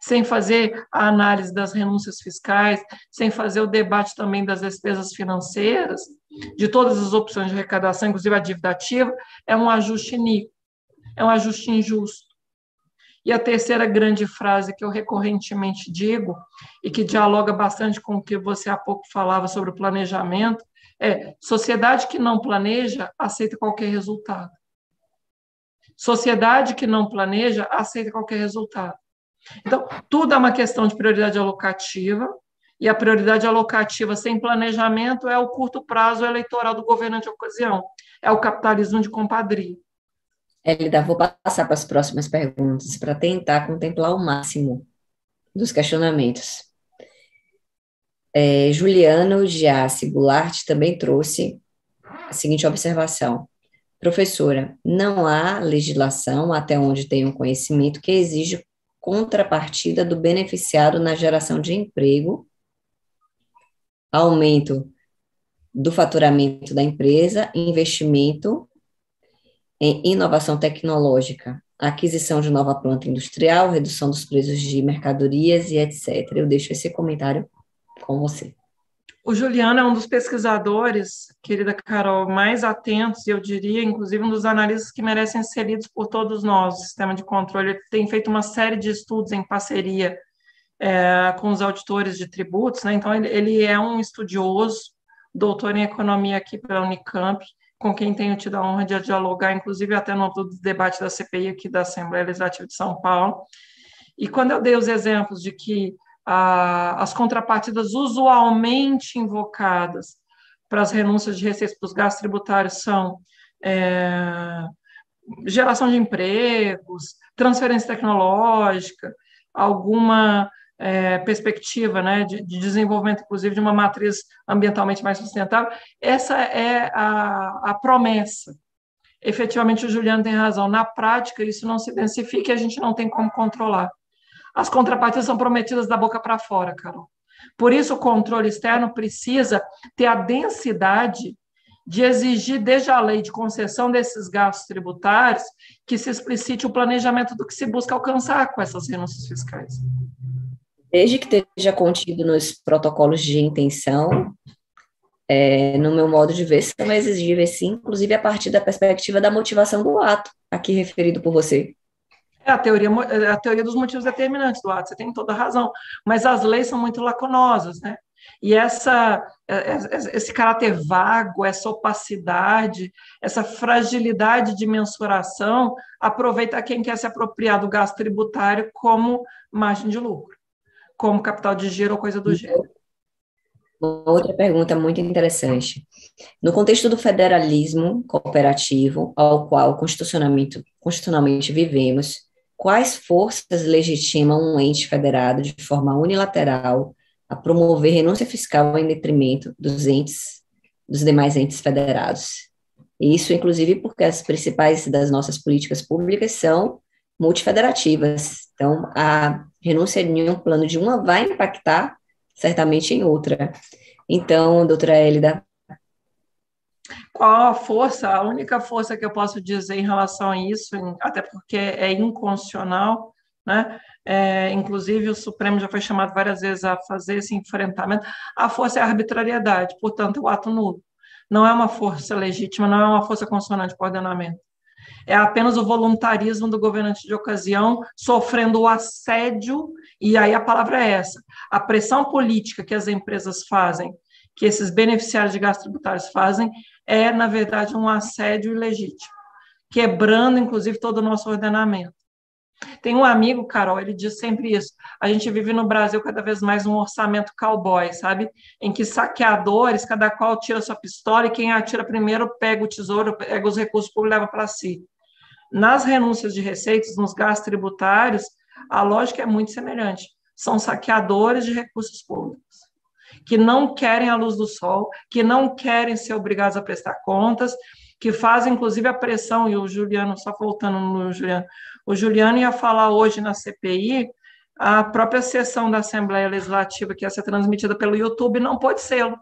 sem fazer a análise das renúncias fiscais, sem fazer o debate também das despesas financeiras, de todas as opções de arrecadação, inclusive a dívida ativa, é um ajuste iníquo, é um ajuste injusto. E a terceira grande frase que eu recorrentemente digo, e que dialoga bastante com o que você há pouco falava sobre o planejamento, é: sociedade que não planeja aceita qualquer resultado. Sociedade que não planeja aceita qualquer resultado. Então, tudo é uma questão de prioridade alocativa, e a prioridade alocativa sem planejamento é o curto prazo eleitoral do governante de ocasião, é o capitalismo de compadria. Elida, vou passar para as próximas perguntas para tentar contemplar o máximo dos questionamentos. É, Juliano Giassi Goulart também trouxe a seguinte observação. Professora, não há legislação, até onde tenho conhecimento, que exige contrapartida do beneficiário na geração de emprego, aumento do faturamento da empresa, investimento em inovação tecnológica, aquisição de nova planta industrial, redução dos preços de mercadorias e etc. Eu deixo esse comentário com você. O Juliano é um dos pesquisadores, querida Carol, mais atentos, e eu diria, inclusive, um dos analistas que merecem ser lidos por todos nós, o sistema de controle. Ele tem feito uma série de estudos em parceria é, com os auditores de tributos, né? então ele, ele, é um estudioso, doutor em economia aqui pela Unicamp, com quem tenho tido a honra de dialogar, inclusive até no debate da CPI aqui da Assembleia Legislativa de São Paulo. E quando eu dei os exemplos de que as contrapartidas usualmente invocadas para as renúncias de receitas para os gastos tributários são é, geração de empregos, transferência tecnológica, alguma é, perspectiva né, de, de, desenvolvimento, inclusive, de uma matriz ambientalmente mais sustentável. Essa é a, a promessa. Efetivamente, o Juliano tem razão. Na prática, isso não se densifica e a gente não tem como controlar. As contrapartidas são prometidas da boca para fora, Carol. Por isso, o controle externo precisa ter a densidade de exigir, desde a lei de concessão desses gastos tributários, que se explicite o planejamento do que se busca alcançar com essas renúncias fiscais. Desde que esteja contido nos protocolos de intenção, é, no meu modo de ver, são exigíveis sim, inclusive a partir da perspectiva da motivação do ato, aqui referido por você. É a teoria, é a teoria dos motivos determinantes do ato, você tem toda a razão. Mas as leis são muito lacunosas, né? E essa, é, é, esse caráter vago, essa opacidade, essa fragilidade de mensuração, aproveita quem quer se apropriar do gasto tributário como margem de lucro, como capital de giro ou coisa do gênero. Uma outra pergunta muito interessante. No contexto do federalismo cooperativo, ao qual constitucionalmente, constitucionalmente vivemos, quais forças legitimam um ente federado de forma unilateral a promover renúncia fiscal em detrimento dos entes, dos demais entes federados? Isso, inclusive, porque as principais das nossas políticas públicas são multifederativas. Então, a renúncia em um plano de uma vai impactar certamente em outra. Então, doutora Hélida. Qual a força? A única força que eu posso dizer em relação a isso, até porque é inconstitucional, né? É, inclusive, o Supremo já foi chamado várias vezes a fazer esse enfrentamento. A força é a arbitrariedade, portanto, o ato nulo. Não é uma força legítima, não é uma força consonante com ordenamento é apenas o voluntarismo do governante de ocasião sofrendo o assédio, e aí a palavra é essa, a pressão política que as empresas fazem, que esses beneficiários de gastos tributários fazem, é, na verdade, um assédio ilegítimo, quebrando, inclusive, todo o nosso ordenamento. Tem um amigo, Carol, ele diz sempre isso. A gente vive no Brasil cada vez mais um orçamento cowboy, sabe? Em que saqueadores, cada qual tira sua pistola e quem atira primeiro pega o tesouro, pega os recursos públicos e leva para si. Nas renúncias de receitas, nos gastos tributários, a lógica é muito semelhante. São saqueadores de recursos públicos, que não querem a luz do sol, que não querem ser obrigados a prestar contas, que fazem, inclusive, a pressão, e o Juliano, só voltando no Juliano, o Juliano ia falar hoje na CPI, a própria sessão da Assembleia Legislativa, que ia ser transmitida pelo YouTube, não pode ser,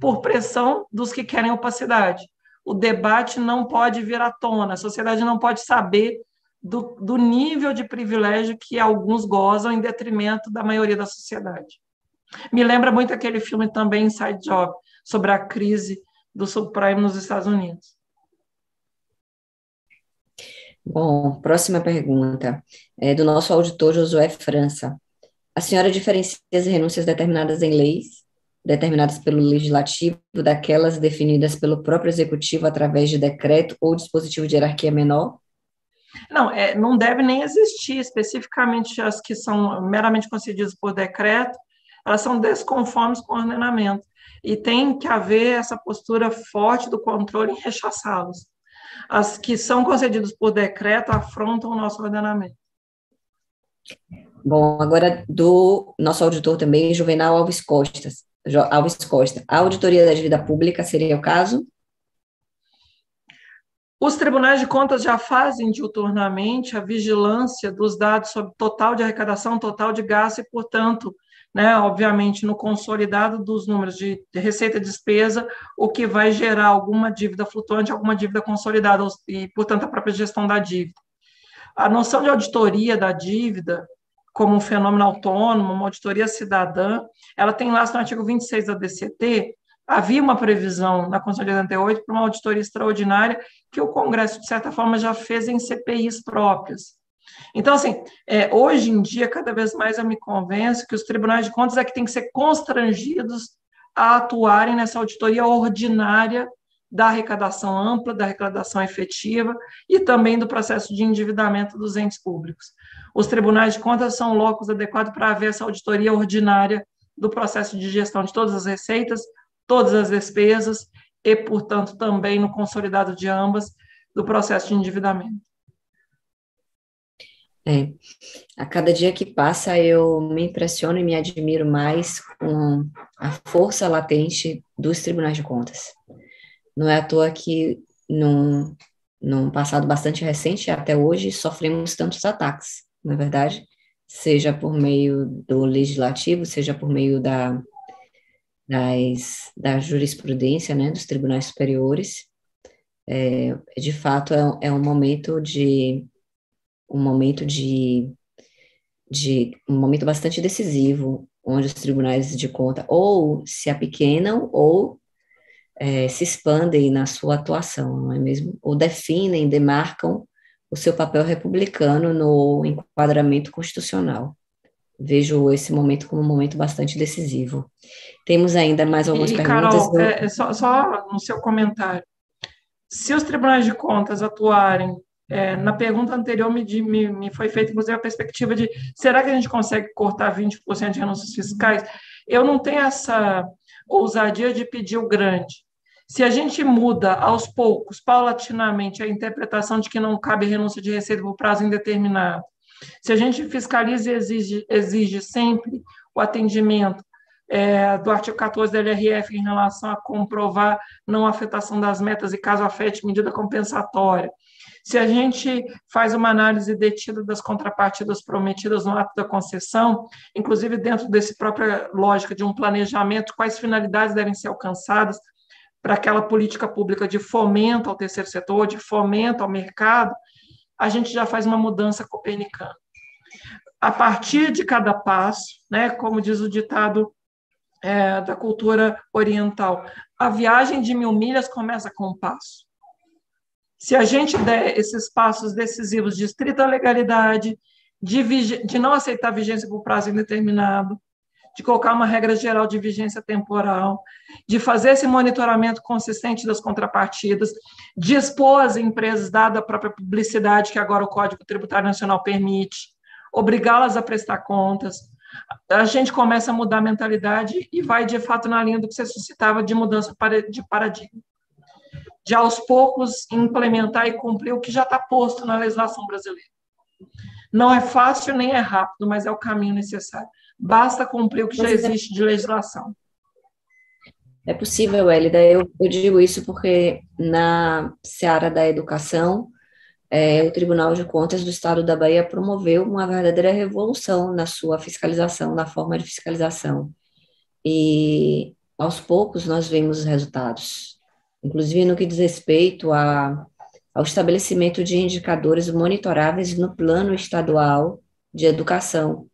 por pressão dos que querem opacidade o debate não pode vir à tona, a sociedade não pode saber do, do nível de privilégio que alguns gozam em detrimento da maioria da sociedade. Me lembra muito aquele filme também, Inside Job, sobre a crise do subprime nos Estados Unidos. Bom, próxima pergunta é do nosso auditor Josué França. A senhora diferencia as renúncias determinadas em leis determinadas pelo legislativo daquelas definidas pelo próprio executivo através de decreto ou dispositivo de hierarquia menor? Não, é, não deve nem existir especificamente as que são meramente concedidas por decreto, elas são desconformes com o ordenamento. E tem que haver essa postura forte do controle em rechaçá-los. As que são concedidas por decreto afrontam o nosso ordenamento. Bom, agora do nosso auditor também, Juvenal Alves Costas. Alves Costa. A auditoria da dívida pública seria o caso? Os tribunais de contas já fazem diuturnamente a vigilância dos dados sobre total de arrecadação, total de gasto e, portanto, né, obviamente, no consolidado dos números de receita e despesa, o que vai gerar alguma dívida flutuante, alguma dívida consolidada e, portanto, a própria gestão da dívida. A noção de auditoria da dívida como um fenômeno autônomo, uma auditoria cidadã, ela tem lá no artigo 26 da DCT, havia uma previsão na Constituição de 88 para uma auditoria extraordinária que o Congresso, de certa forma, já fez em CPIs próprias. Então, assim, é, hoje em dia, cada vez mais eu me convenço que os tribunais de contas é que têm que ser constrangidos a atuarem nessa auditoria ordinária da arrecadação ampla, da arrecadação efetiva e também do processo de endividamento dos entes públicos. Os tribunais de contas são locos adequados para haver essa auditoria ordinária do processo de gestão de todas as receitas, todas as despesas e, portanto, também no consolidado de ambas do processo de endividamento. É, a cada dia que passa eu me impressiono e me admiro mais com a força latente dos tribunais de contas. Não é à toa que, num, num passado bastante recente, até hoje, sofremos tantos ataques, é verdade? Seja por meio do legislativo, seja por meio da, das, da jurisprudência, né, dos tribunais superiores. É, de fato, é, é um momento de um momento de, de um momento bastante decisivo, onde os tribunais de conta ou se apequenam ou é, se expandem na sua atuação, não é mesmo? Ou definem, demarcam o seu papel republicano no enquadramento constitucional. Vejo esse momento como um momento bastante decisivo. Temos ainda mais algumas e, perguntas. Carol, do... é, só, só, no seu comentário. Se os tribunais de contas atuarem, é, na pergunta anterior me, me, me foi feita, inclusive, a perspectiva de será que a gente consegue cortar 20% de renúncias fiscais? Eu não tenho essa ousadia de pedir o grande. Se a gente muda aos poucos, paulatinamente, a interpretação de que não cabe renúncia de receita por prazo indeterminado, se a gente fiscaliza e exige, exige sempre o atendimento é, do artigo 14 da LRF em relação a comprovar não afetação das metas e caso afete medida compensatória. Se a gente faz uma análise detida das contrapartidas prometidas no ato da concessão, inclusive dentro desse própria lógica de um planejamento, quais finalidades devem ser alcançadas para aquela política pública de fomento ao terceiro setor, de fomento ao mercado, a gente já faz uma mudança copernicana. A partir de cada passo, né, como diz o ditado é, da cultura oriental. A viagem de mil milhas começa com um passo. Se a gente der esses passos decisivos de estrita legalidade, de, de não aceitar vigência por prazo indeterminado, de colocar uma regra geral de vigência temporal, de fazer esse monitoramento consistente das contrapartidas, de expor as empresas, dada a própria publicidade que agora o Código Tributário Nacional permite, obrigá-las a prestar contas, a gente começa a mudar a mentalidade e vai, de fato, na linha do que você suscitava de mudança de paradigma. De, aos poucos, implementar e cumprir o que já está posto na legislação brasileira. Não é fácil nem é rápido, mas é o caminho necessário. Basta cumprir o que já é existe de legislação. É possível, Elida. Eu, eu digo isso porque na seara da educação, é, o Tribunal de Contas do Estado da Bahia promoveu uma verdadeira revolução na sua fiscalização, na forma de fiscalização. E aos poucos nós vemos os resultados, inclusive no que diz respeito a, ao estabelecimento de indicadores monitoráveis no plano estadual de educação.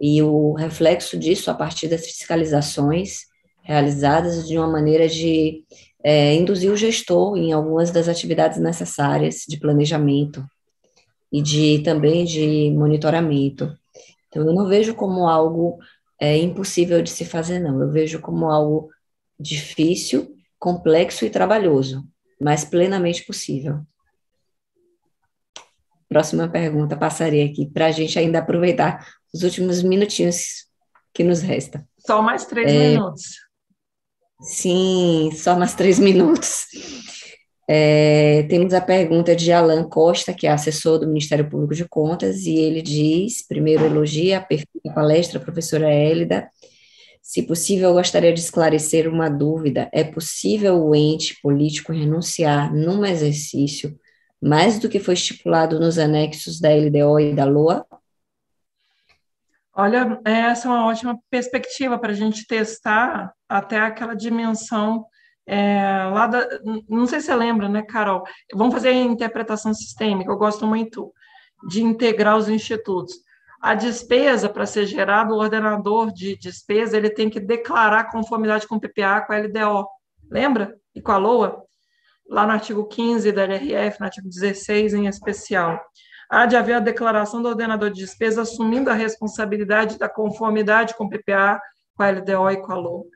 E o reflexo disso a partir das fiscalizações realizadas de uma maneira de é, induzir o gestor em algumas das atividades necessárias de planejamento e de também de monitoramento. Então, eu não vejo como algo é, impossível de se fazer, não. Eu vejo como algo difícil, complexo e trabalhoso, mas plenamente possível. Próxima pergunta, passaria aqui, para a gente ainda aproveitar os últimos minutinhos que nos resta. Só mais três é, minutos. Sim, só mais três minutos. É, temos a pergunta de Alan Costa, que é assessor do Ministério Público de Contas, e ele diz: primeiro, elogia a perfeita palestra, professora Hélida. Se possível, gostaria de esclarecer uma dúvida: é possível o ente político renunciar num exercício mais do que foi estipulado nos anexos da LDO e da LOA? Olha, essa é uma ótima perspectiva para a gente testar até aquela dimensão é, lá da. Não sei se você lembra, né, Carol? Vamos fazer a interpretação sistêmica, eu gosto muito de integrar os institutos. A despesa, para ser gerado, o ordenador de despesa ele tem que declarar conformidade com o PPA, com a LDO. Lembra? E com a LOA? Lá no artigo 15 da LRF, no artigo 16 em especial há de haver a declaração do ordenador de despesa assumindo a responsabilidade da conformidade com o PPA, com a LDO e com a LO,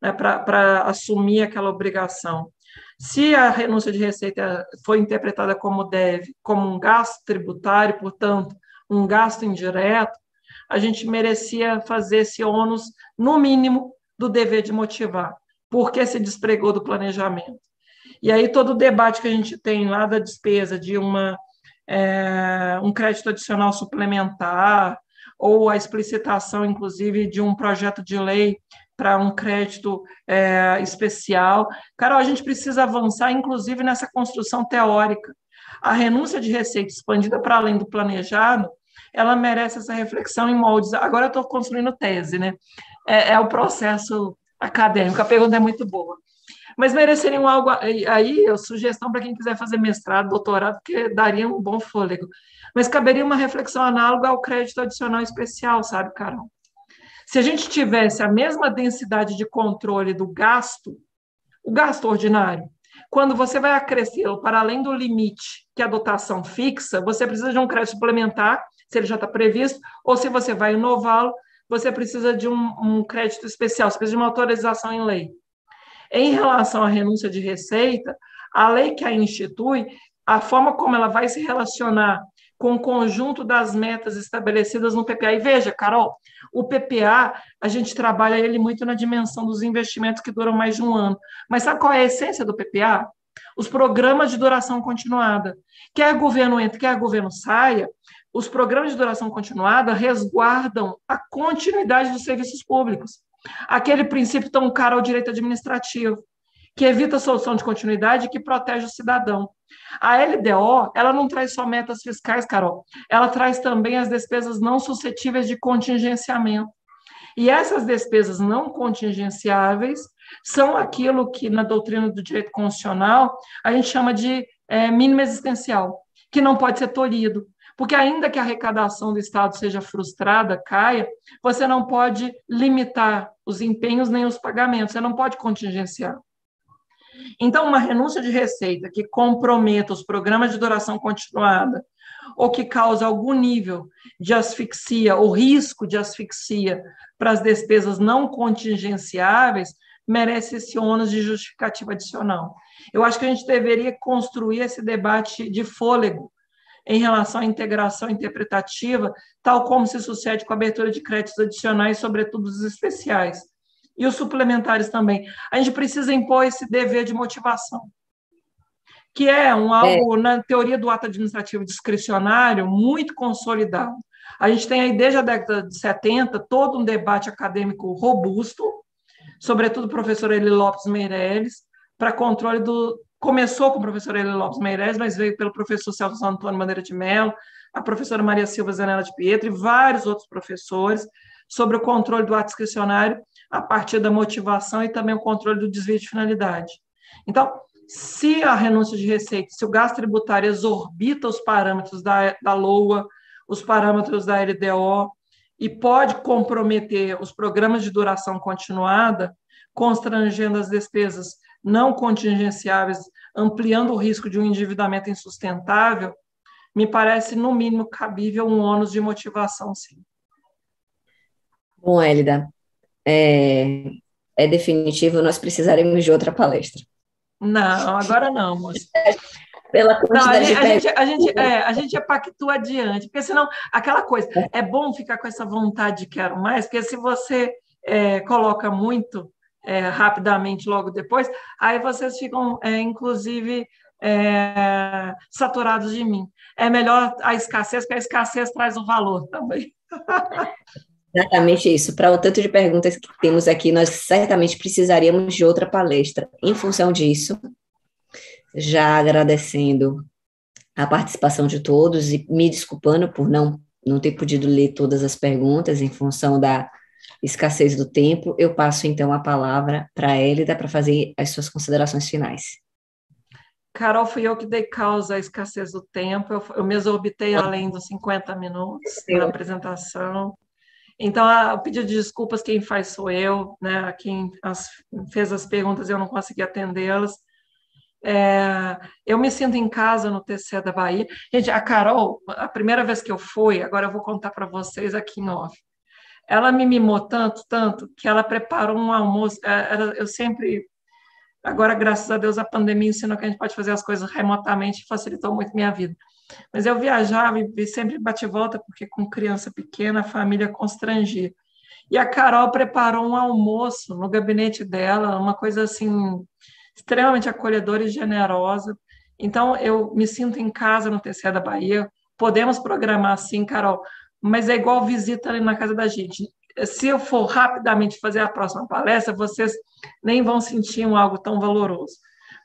né, para assumir aquela obrigação. Se a renúncia de receita foi interpretada como deve, como um gasto tributário, portanto, um gasto indireto, a gente merecia fazer esse ônus, no mínimo, do dever de motivar, porque se despregou do planejamento. E aí todo o debate que a gente tem lá da despesa de uma é, um crédito adicional suplementar, ou a explicitação, inclusive, de um projeto de lei para um crédito é, especial. Carol, a gente precisa avançar, inclusive, nessa construção teórica. A renúncia de receita expandida para além do planejado, ela merece essa reflexão em moldes. Agora eu estou construindo tese, né? É, é o processo acadêmico. A pergunta é muito boa mas mereceriam algo aí, sugestão para quem quiser fazer mestrado, doutorado, porque daria um bom fôlego. Mas caberia uma reflexão análoga ao crédito adicional especial, sabe, Carol? Se a gente tivesse a mesma densidade de controle do gasto, o gasto ordinário, quando você vai acrescê-lo para além do limite que a dotação fixa, você precisa de um crédito suplementar, se ele já está previsto, ou se você vai inová-lo, você precisa de um, um crédito especial, você precisa de uma autorização em lei. Em relação à renúncia de receita, a lei que a institui, a forma como ela vai se relacionar com o conjunto das metas estabelecidas no PPA. E veja, Carol, o PPA, a gente trabalha ele muito na dimensão dos investimentos que duram mais de um ano. Mas sabe qual é a essência do PPA? Os programas de duração continuada. Quer governo entre, quer governo saia, os programas de duração continuada resguardam a continuidade dos serviços públicos. Aquele princípio tão caro ao direito administrativo, que evita a solução de continuidade e que protege o cidadão. A LDO, ela não traz só metas fiscais, Carol, ela traz também as despesas não suscetíveis de contingenciamento. E essas despesas não contingenciáveis são aquilo que, na doutrina do direito constitucional, a gente chama de é, mínimo existencial, que não pode ser tolhido. Porque, ainda que a arrecadação do Estado seja frustrada, caia, você não pode limitar os empenhos nem os pagamentos, você não pode contingenciar. Então, uma renúncia de receita que comprometa os programas de duração continuada ou que cause algum nível de asfixia ou risco de asfixia para as despesas não contingenciáveis merece esse ônus de justificativa adicional. Eu acho que a gente deveria construir esse debate de fôlego em relação à integração interpretativa, tal como se sucede com a abertura de créditos adicionais, sobretudo os especiais e os suplementares também. A gente precisa impor esse dever de motivação, que é um algo, é. na teoria do ato administrativo discricionário, muito consolidado. A gente tem aí, desde a década de 70, todo um debate acadêmico robusto, sobretudo o professor Eli Lopes Meirelles, para controle do. Começou com o professor Eli Lopes Meirelles, mas veio pelo professor Celso Antônio Bandeira de Mello, a professora Maria Silva Zanella de Pietro e vários outros professores, sobre o controle do ato discricionário a partir da motivação e também o controle do desvio de finalidade. Então, se a renúncia de receita, se o gasto tributário exorbita os parâmetros da, da LOA, os parâmetros da LDO, e pode comprometer os programas de duração continuada, constrangendo as despesas não contingenciáveis, ampliando o risco de um endividamento insustentável, me parece, no mínimo, cabível um ônus de motivação, sim. Bom, Hélida, é, é definitivo, nós precisaremos de outra palestra. Não, agora não, moça. Pela não, a, gente, a, gente, a, gente, é, a gente pactua adiante, porque senão, aquela coisa, é bom ficar com essa vontade de quero mais, porque se você é, coloca muito é, rapidamente logo depois, aí vocês ficam, é, inclusive, é, saturados de mim. É melhor a escassez, porque a escassez traz o valor também. Exatamente isso. Para o tanto de perguntas que temos aqui, nós certamente precisaríamos de outra palestra. Em função disso, já agradecendo a participação de todos e me desculpando por não, não ter podido ler todas as perguntas em função da escassez do tempo, eu passo então a palavra para a Hélida para fazer as suas considerações finais. Carol, fui eu que dei causa à escassez do tempo, eu, eu me exorbitei além dos 50 minutos na apresentação. Então, o pedido de desculpas quem faz sou eu, né? Quem as, fez as perguntas eu não consegui atendê-las. É, eu me sinto em casa no TCE da Bahia. Gente, a Carol, a primeira vez que eu fui, agora eu vou contar para vocês aqui em off. Ela me mimou tanto, tanto, que ela preparou um almoço. É, eu sempre. Agora, graças a Deus, a pandemia ensinou que a gente pode fazer as coisas remotamente e facilitou muito minha vida. Mas eu viajava e sempre bate volta, porque com criança pequena a família constrangia. E a Carol preparou um almoço no gabinete dela, uma coisa assim, extremamente acolhedora e generosa. Então, eu me sinto em casa no TCE da Bahia. Podemos programar assim, Carol, mas é igual visita ali na casa da gente. Se eu for rapidamente fazer a próxima palestra, vocês nem vão sentir um algo tão valoroso.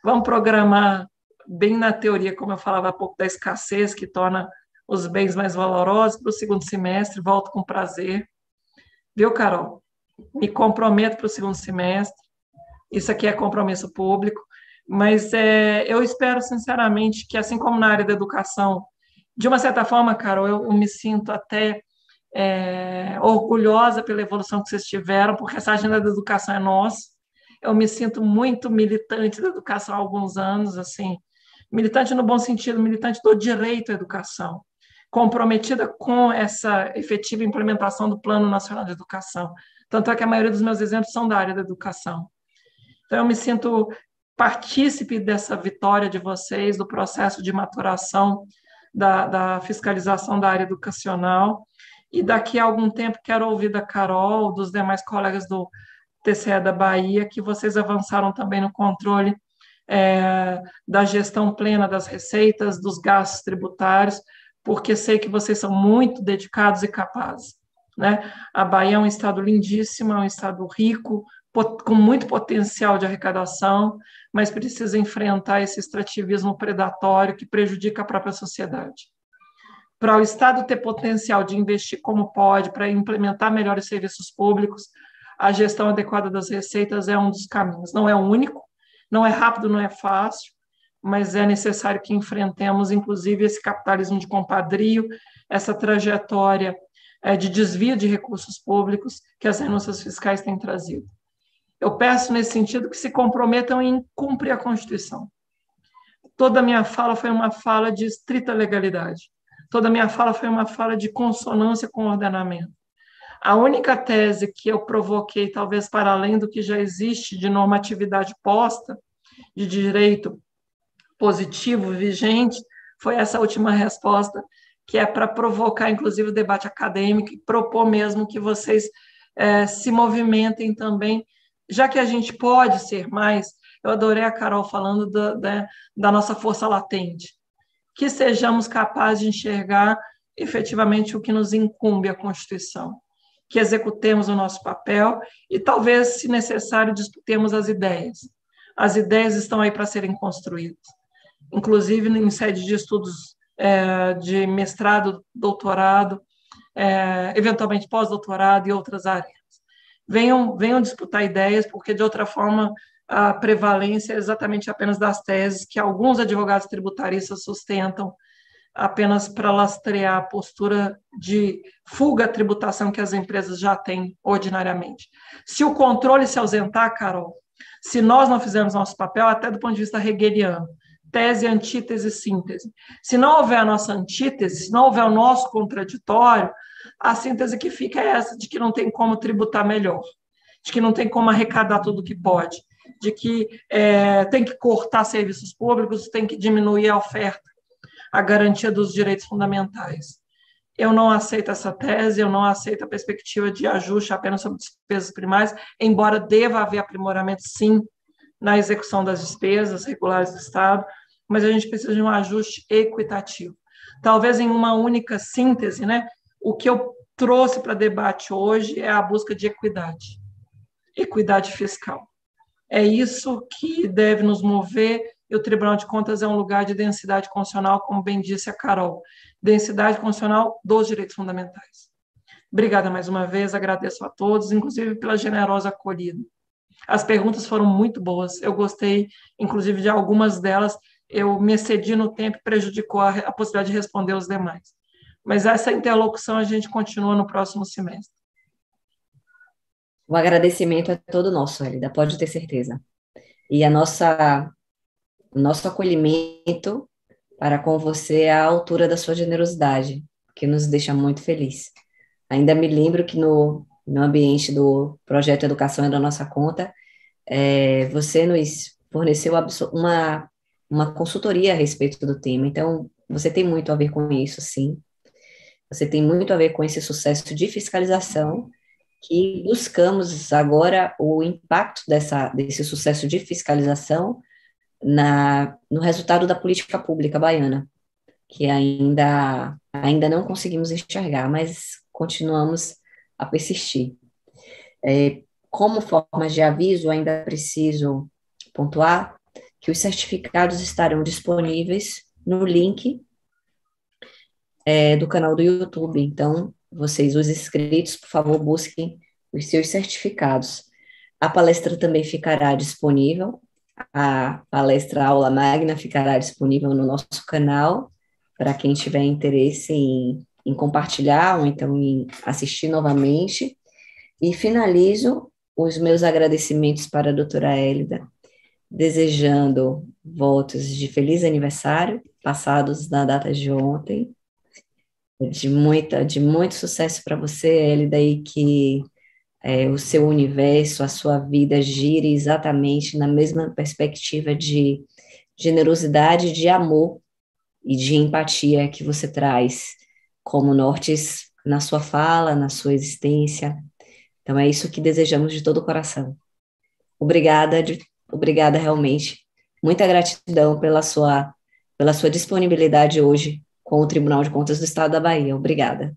Vamos programar bem na teoria, como eu falava há pouco, da escassez, que torna os bens mais valorosos para o segundo semestre, volto com prazer. Viu, Carol? Me comprometo para o segundo semestre. Isso aqui é compromisso público, mas é, eu espero, sinceramente, que, assim como na área da educação, de uma certa forma, Carol, eu, eu me sinto até é, orgulhosa pela evolução que vocês tiveram, porque essa agenda da educação é nossa. Eu me sinto muito militante da educação há alguns anos, assim, militante no bom sentido, militante do direito à educação, comprometida com essa efetiva implementação do Plano Nacional de Educação. Tanto é que a maioria dos meus exemplos são da área da educação. Então, eu me sinto partícipe dessa vitória de vocês, do processo de maturação da, da fiscalização da área educacional. E daqui a algum tempo quero ouvir da Carol, dos demais colegas do TCE da Bahia, que vocês avançaram também no controle é, da gestão plena das receitas, dos gastos tributários, porque sei que vocês são muito dedicados e capazes. Né? A Bahia é um estado lindíssimo, é um estado rico, com muito potencial de arrecadação, mas precisa enfrentar esse extrativismo predatório que prejudica a própria sociedade. Para o Estado ter potencial de investir como pode, para implementar melhores serviços públicos, a gestão adequada das receitas é um dos caminhos. Não é o único, não é rápido, não é fácil, mas é necessário que enfrentemos, inclusive, esse capitalismo de compadrio, essa trajetória é, de desvio de recursos públicos que as renúncias fiscais têm trazido. Eu peço, nesse sentido, que se comprometam em cumprir a Constituição. Toda a minha fala foi uma fala de estrita legalidade. Toda a minha fala foi uma fala de consonância com o ordenamento. A única tese que eu provoquei, talvez para além do que já existe de normatividade posta, de direito positivo vigente, foi essa última resposta, que é para provocar, inclusive, o debate acadêmico e propor mesmo que vocês é, se movimentem também já que a gente pode ser mais, eu adorei a Carol falando da, da, da nossa força latente, que sejamos capazes de enxergar efetivamente o que nos incumbe a Constituição, que executemos o nosso papel e talvez, se necessário, disputemos as ideias. As ideias estão aí para serem construídas, inclusive em sede de estudos é, de mestrado, doutorado, é, eventualmente pós-doutorado e outras áreas venham, venham disputar ideias, porque de outra forma a prevalência é exatamente apenas das teses que alguns advogados tributaristas sustentam apenas para lastrear a postura de fuga à tributação que as empresas já têm ordinariamente. Se o controle se ausentar, Carol, se nós não fizermos nosso papel, até do ponto de vista hegeliano, tese, antítese, síntese. Se não houver a nossa antítese, se não houver o nosso contraditório, a síntese que fica é essa, de que não tem como tributar melhor, de que não tem como arrecadar tudo que pode, de que é, tem que cortar serviços públicos, tem que diminuir a oferta, a garantia dos direitos fundamentais. Eu não aceito essa tese, eu não aceito a perspectiva de ajuste apenas sobre despesas primárias, embora deva haver aprimoramento, sim, na execução das despesas regulares do Estado, mas a gente precisa de um ajuste equitativo. Talvez em uma única síntese, né, o que eu trouxe para debate hoje é a busca de equidade, equidade fiscal. É isso que deve nos mover, e o Tribunal de Contas é um lugar de densidade constitucional, como bem disse a Carol, densidade constitucional dos direitos fundamentais. Obrigada mais uma vez, agradeço a todos, inclusive pela generosa acolhida. As perguntas foram muito boas, eu gostei, inclusive, de algumas delas, eu me excedi no tempo e prejudicou a, possibilidade de responder os demais. Mas essa interlocução a gente continua no próximo semestre. O agradecimento é todo nosso, Elida, pode ter certeza. E a nossa, nosso acolhimento para com você é à altura da sua generosidade, que nos deixa muito feliz. Ainda me lembro que no, no ambiente do projeto Educação é da Nossa Conta, é, você nos forneceu uma, uma consultoria a respeito do tema. Então, você tem muito a ver com isso, sim. Você tem muito a ver com esse sucesso de fiscalização que buscamos agora o impacto dessa, desse sucesso de fiscalização na, no resultado da política pública baiana, que ainda, ainda não conseguimos enxergar, mas continuamos a persistir. É, como forma de aviso, ainda preciso pontuar que os certificados estarão disponíveis no link é, do canal do YouTube. Então, vocês, os inscritos, por favor, busquem os seus certificados. A palestra também ficará disponível, a palestra Aula Magna ficará disponível no nosso canal, para quem tiver interesse em, em compartilhar ou então em assistir novamente. E finalizo os meus agradecimentos para a doutora Hélida, desejando votos de feliz aniversário, passados na data de ontem, de muita, de muito sucesso para você, Elida, e que é, o seu universo, a sua vida gire exatamente na mesma perspectiva de generosidade, de amor e de empatia que você traz como nortes na sua fala, na sua existência. Então é isso que desejamos de todo o coração. Obrigada, de, obrigada realmente. Muita gratidão pela sua pela sua disponibilidade hoje com o Tribunal de Contas do Estado da Bahia. Obrigada.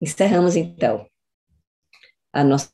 Encerramos então a nossa